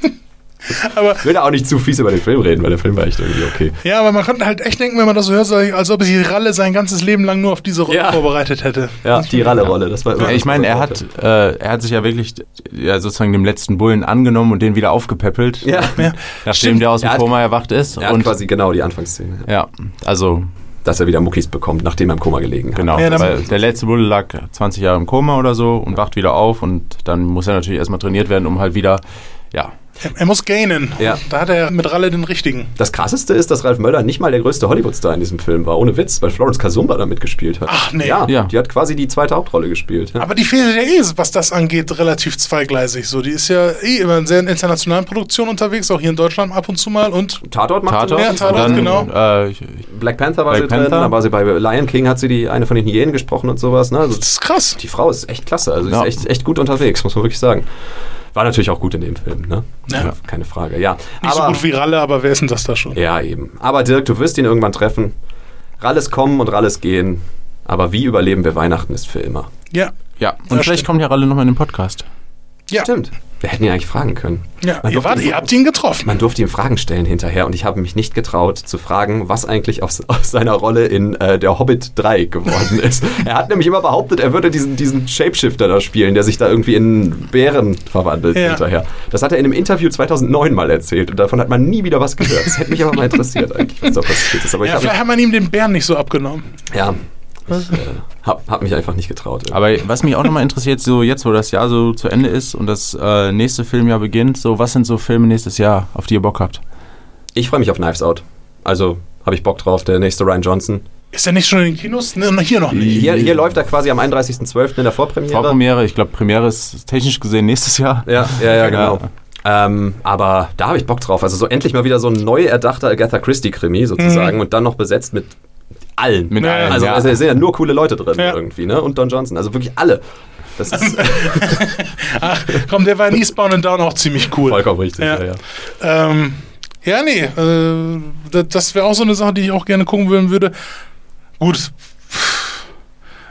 Aber Ich will da auch nicht zu fies über den Film reden, weil der Film war echt irgendwie okay. ja, aber man könnte halt echt denken, wenn man das so hört, als ob sich Ralle sein ganzes Leben lang nur auf diese Rolle Ja. vorbereitet hätte. Ja, die Ralle-Rolle, das war immer Ja, ich meine, er hat, äh, er hat sich ja wirklich ja, sozusagen dem letzten Bullen angenommen und den wieder aufgepäppelt, Ja, Ja. nachdem Stimmt. der aus dem Er hat- Koma erwacht ist. er hat und quasi genau die Anfangsszene. ja, also Dass er wieder Muckis bekommt, nachdem er im Koma gelegen hat. genau. Ja, weil der letzte Bulle lag 20 Jahre im Koma oder so und wacht wieder auf und dann muss er natürlich erstmal trainiert werden, um halt wieder, ja, Er, muss gainen. Ja. Da hat er mit Ralle den richtigen. Das krasseste ist, dass Ralf Möller nicht mal der größte Hollywood-Star in diesem Film war, ohne Witz, weil Florence Kasumba da mitgespielt hat. Ach, nee. Ja, Ja. die hat quasi die zweite Hauptrolle gespielt. Ja. Aber die fehlt ja eh, was das angeht, relativ zweigleisig. So, die ist ja eh immer in sehr internationalen Produktionen unterwegs, auch hier in Deutschland ab und zu mal. Und Tatort macht Tatort. sie Ja. Tatort, dann, genau. Äh, ich- Black Panther war Black sie drin, Panther. dann war sie bei Lion King, hat sie die eine von den Hyänen gesprochen und sowas. Ne? Also, das ist krass. die Frau ist echt klasse, also Ja. ist echt, echt gut unterwegs, muss man wirklich sagen. War natürlich auch gut in dem Film, ne? Ja. Keine Frage, ja. Nicht so gut wie Ralle, aber wer ist denn das da schon? Ja, eben. Aber Dirk, du wirst ihn irgendwann treffen. Ralles kommen und Ralles gehen. Aber wie überleben wir Weihnachten ist für immer. Ja. ja, und Ja, vielleicht stimmt. kommt ja Ralle nochmal in den Podcast. Ja. Stimmt. Wir hätten ihn eigentlich fragen können. ja. Ihr, wart, ihn- ihr habt ihn getroffen. Man durfte ihm Fragen stellen hinterher und ich habe mich nicht getraut zu fragen, was eigentlich aus, aus seiner Rolle in äh, Der Hobbit 3 geworden ist. er hat nämlich immer behauptet, er würde diesen, diesen Shapeshifter da spielen, der sich da irgendwie in Bären verwandelt Ja. hinterher. Das hat er in einem Interview 2009 mal erzählt und davon hat man nie wieder was gehört. Das hätte mich aber mal interessiert eigentlich, was da passiert ist. Aber ja, ich vielleicht hat man ihm den Bären nicht so abgenommen. ja, ich, äh, hab, hab mich einfach nicht getraut. Aber was mich auch nochmal interessiert, so jetzt, wo das Jahr so zu Ende ist und das äh, nächste Filmjahr beginnt, so was sind so Filme nächstes Jahr, auf die ihr Bock habt? ich freue mich auf Knives Out. Also habe ich Bock drauf, der nächste Ryan Johnson. Ist er nicht schon in den Kinos? Ne, hier noch nicht. Hier, hier läuft er quasi am 31.12. in der Vorpremiere. Vorpremiere, ich glaube, Premiere ist technisch gesehen nächstes Jahr. Ja, ja, ja, genau. Ähm, aber da habe ich Bock drauf. Also so endlich mal wieder so ein neu erdachter Agatha Christie-Krimi sozusagen und dann noch besetzt mit allen. Mit Ja, allen, also, ja. also sind ja nur coole Leute drin Ja. irgendwie, ne? Und Don Johnson. Also wirklich alle. Das ist Ach, komm, der war in Eastbound and Down auch ziemlich cool. vollkommen richtig. Ja. Ja. Ja, Ähm, ja, nee, äh, das, wäre auch so eine Sache, die ich auch gerne gucken wollen würde. Gut.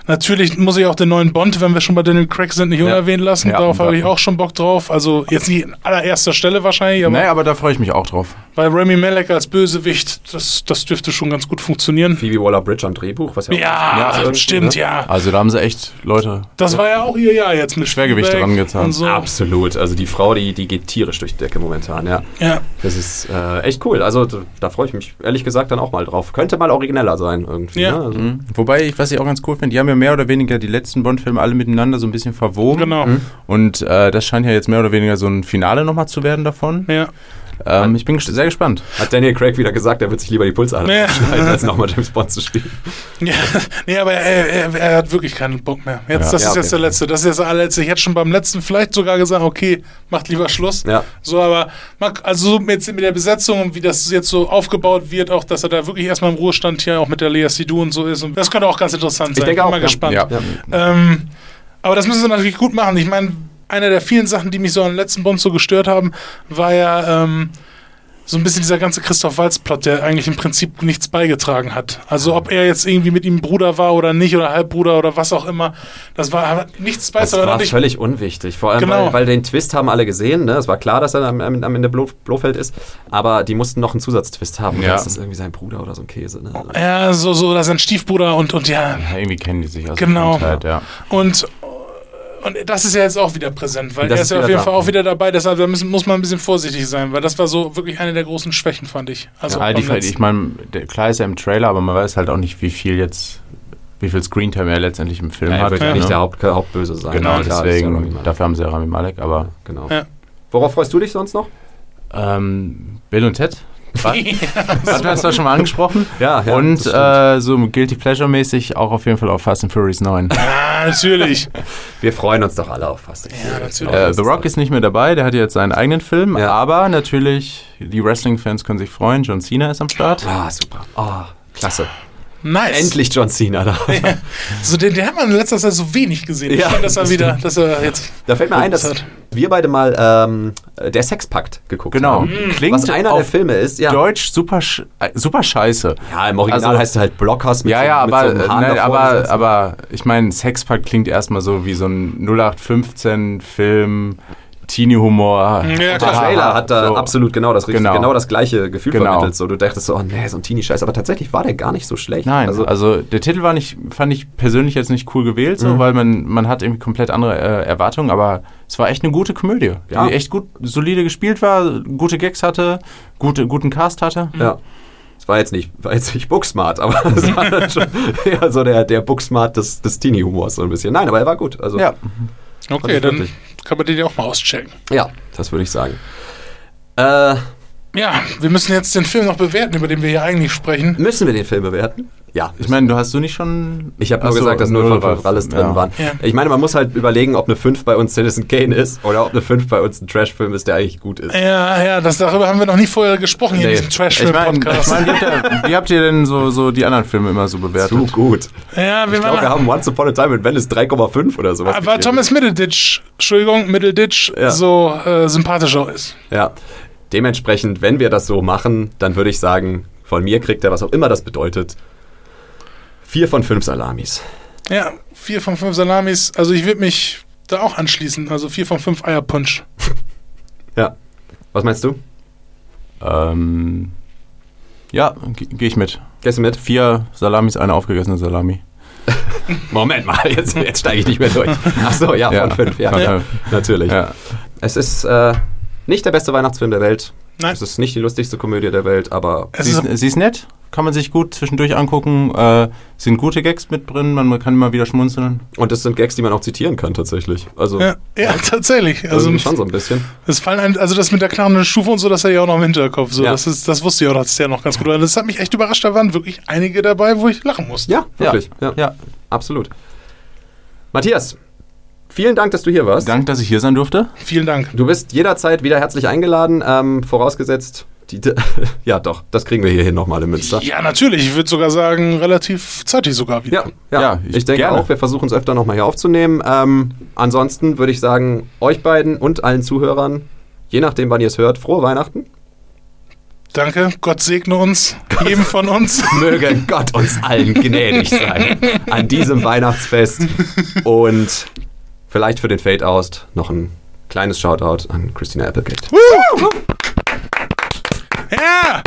Natürlich muss ich auch den neuen Bond, wenn wir schon bei Daniel Craig sind, nicht unerwähnt lassen. Ja, Darauf ja. habe ich auch schon Bock drauf. Also jetzt nicht an allererster Stelle wahrscheinlich, aber nee, aber da freue ich mich auch drauf. bei Remy Malek als Bösewicht, das, das dürfte schon ganz gut funktionieren. Phoebe Waller-Bridge am Drehbuch, was ja, auch- Ja, irgendwie, stimmt, ne? ja. Also da haben sie echt Leute. Das war ja auch ihr Jahr jetzt mit Schwergewichte Spielberg rangetan. und so. Absolut. Also die Frau, die, die geht tierisch durch die Decke momentan, ja. Ja. Das ist äh, echt cool. Also da freue ich mich ehrlich gesagt dann auch mal drauf. Könnte mal origineller sein irgendwie. Ja. Ne? Also, Mhm. Wobei, ich, was ich auch ganz cool finde, die haben ja mehr oder weniger die letzten Bond-Filme alle miteinander so ein bisschen verwoben. Genau. Und äh, das scheint ja jetzt mehr oder weniger so ein Finale nochmal zu werden davon. Ja. Ähm, ich bin ges- sehr gespannt. Hat Daniel Craig wieder gesagt, er wird sich lieber die Pulsader Ja. schneiden, als nochmal James Bond zu spielen. ja. Nee, aber er, er, er hat wirklich keinen Bock mehr. Jetzt, Ja. das Ja, ist jetzt okay. der letzte. Das ist jetzt der allerletzte. Ich hätte schon beim letzten vielleicht sogar gesagt, okay, macht lieber Schluss. Ja. So, aber also so mit, mit der Besetzung und wie das jetzt so aufgebaut wird, auch dass er da wirklich erstmal im Ruhestand hier auch mit der Lea Seydoux und so ist. Und das könnte auch ganz interessant sein. denke Bin auch, mal ja. gespannt. Ja. Ähm, aber das müssen sie natürlich gut machen. Ich meine, eine der vielen Sachen, die mich so am letzten Bond so gestört haben, war ja ähm, so ein bisschen dieser ganze Christoph Waltz-Plot, der eigentlich im Prinzip nichts beigetragen hat. Also ob er jetzt irgendwie mit ihm Bruder war oder nicht oder Halbbruder oder was auch immer, das war hat nichts Das beigetragen. war Und ich- völlig unwichtig. Vor allem, Genau. weil, weil den Twist haben alle gesehen. Ne? Es war klar, dass er am, am am Ende Blo Blofeld ist. Aber die mussten noch einen Zusatztwist haben. Ja. Das ist irgendwie sein Bruder oder so ein Käse. Ne? Ja, so, so, oder sein Stiefbruder und, und ja, Ja, irgendwie kennen die sich aus Genau. der Kindheit, ja. Und, und das ist ja jetzt auch wieder präsent, weil Das er ist ja auf jeden da. Fall auch wieder dabei, deshalb da müssen, muss man ein bisschen vorsichtig sein, weil das war so wirklich eine der großen Schwächen, fand ich. Also Ja, die, ich meine, der- klar ist er im Trailer, aber man weiß halt auch nicht, wie viel jetzt, wie viel Screentime er letztendlich im Film Ja, er hat. wird ja Ja. nicht ne? der Haupt Hauptböse sein. Genau, Klar, deswegen, dafür haben sie ja Rami Malek, aber Genau. Ja. Worauf freust du dich sonst noch? ähm, Bill und Ted? Hatten wir das doch schon mal angesprochen? Ja, ja, und äh, so Guilty Pleasure-mäßig auch auf jeden Fall auf Fast and Furious 9. Ja, natürlich. Wir freuen uns doch alle auf Fast and Ja, Furious. natürlich. Äh, The Rock ist nicht mehr dabei, der hat jetzt seinen eigenen Film, Ja. aber natürlich, die Wrestling-Fans können sich freuen, John Cena ist am Start. Ah, super. Ah, klasse. Nice. Endlich John Cena da. So, den, den hat man in letzter Zeit so wenig gesehen. Ja, Schön, dass er wieder, dass er jetzt. Da fällt mir ein, dass Hat. wir beide mal ähm, der Sexpakt geguckt Genau, haben. klingt Was einer der Filme ist, ja. Deutsch super, äh, super scheiße. Ja, im Original Also- heißt er halt Blockhaus mit ja, so, ja, mit aber, so einem Hahn nein, aber, aber ich meine, Sexpack klingt erstmal so wie so ein 0815-Film, Teenie-Humor. Ja, Der. Trailer hat da So. absolut genau das, richtig, Genau. genau. das gleiche Gefühl Genau. vermittelt. So, du dachtest so, oh nee, so ein Teenie-Scheiß. Aber tatsächlich war der gar nicht so schlecht. Nein, also, Also, der Titel war nicht, fand ich persönlich jetzt nicht cool gewählt, so, Mhm. weil man, man hat irgendwie komplett andere äh, Erwartungen, aber es war echt eine gute Komödie, Ja. die echt gut, solide gespielt war, gute Gags hatte, gute, guten Cast hatte. ja. Es war jetzt nicht, war jetzt nicht Booksmart, aber es war dann schon eher so der, der Booksmart des, des Teenie-Humors so ein bisschen. Nein, aber er war gut. Also, Ja, Okay, dann wirklich. kann man den ja auch mal auschecken. ja, das würde ich sagen. Äh, Ja, wir müssen jetzt den Film noch bewerten, über den wir hier eigentlich sprechen. müssen wir den Film bewerten? Ja. ich meine, du hast du nicht schon... Ich habe nur so, gesagt, dass 0 von war- 5 alles drin ja. waren. Ja. Ich meine, man muss halt überlegen, ob eine 5 bei uns Citizen Kane ist oder ob eine 5 bei uns ein Trashfilm ist, der eigentlich gut ist. Ja, ja, das, darüber haben wir noch nie vorher gesprochen hier Nee. in diesem Ich meine, ich Trash-Film-Podcast. mein, wie, habt ihr, wie habt ihr denn so, so die anderen Filme immer so bewertet? Zu gut. ja, wir Ich glaube, wir haben Once Upon a Time in Venice 3,5 oder sowas. War gegeben. Thomas Middleditch, Entschuldigung, Middleditch, Ja. so äh, sympathischer ist. Ja. Dementsprechend, wenn wir das so machen, dann würde ich sagen, von mir kriegt er, was auch immer das bedeutet, 4 von 5 Salamis. Ja, vier von fünf Salamis. Also ich würde mich da auch anschließen. Also vier von fünf Eierpunch. Ja. Was meinst du? Ähm, ja, gehe ich mit. Gehst du mit? Vier Salamis, eine aufgegessene Salami. Moment mal, jetzt, jetzt steige ich nicht mehr durch. Ach so, ja, von 5. Ja, Von ja. fünf. natürlich. Ja. Es ist äh, nicht der beste Weihnachtsfilm der Welt. Nein. Es ist nicht die lustigste Komödie der Welt, aber Es Sie ist, sie ist nett, kann man sich gut zwischendurch angucken. Äh, sind gute Gags mit drin, man kann immer wieder schmunzeln. und es sind Gags, die man auch zitieren kann tatsächlich. Also, ja, ja, tatsächlich. Also, also schon so ein bisschen. es fallen einem, also das mit der klaren Stufe und so, das hatte ich auch noch im Hinterkopf. So, Ja. das, ist, das wusste ich auch das ist ja noch ganz gut. Und das hat mich echt überrascht. Da waren wirklich einige dabei, wo ich lachen musste. Ja, wirklich. Ja, Ja, absolut. Matthias, vielen Dank, dass du hier warst. Dank, dass ich hier sein durfte. Vielen Dank. Du bist jederzeit wieder herzlich eingeladen, ähm, vorausgesetzt, die, ja doch, das kriegen wir hierhin nochmal in Münster. Ja, natürlich. Ich würde sogar sagen, relativ zeitig sogar wieder. Ja, ja, Ja, ich, ich- denke gerne. auch, wir versuchen es öfter nochmal hier aufzunehmen. Ähm, ansonsten würde ich sagen, euch beiden und allen Zuhörern, je nachdem, wann ihr es hört, frohe Weihnachten. Danke, Gott segne uns, jedem von uns. Möge Gott uns allen gnädig sein an diesem Weihnachtsfest. Und vielleicht für den Fade-Out noch ein kleines Shoutout an Christina Applegate. Ja!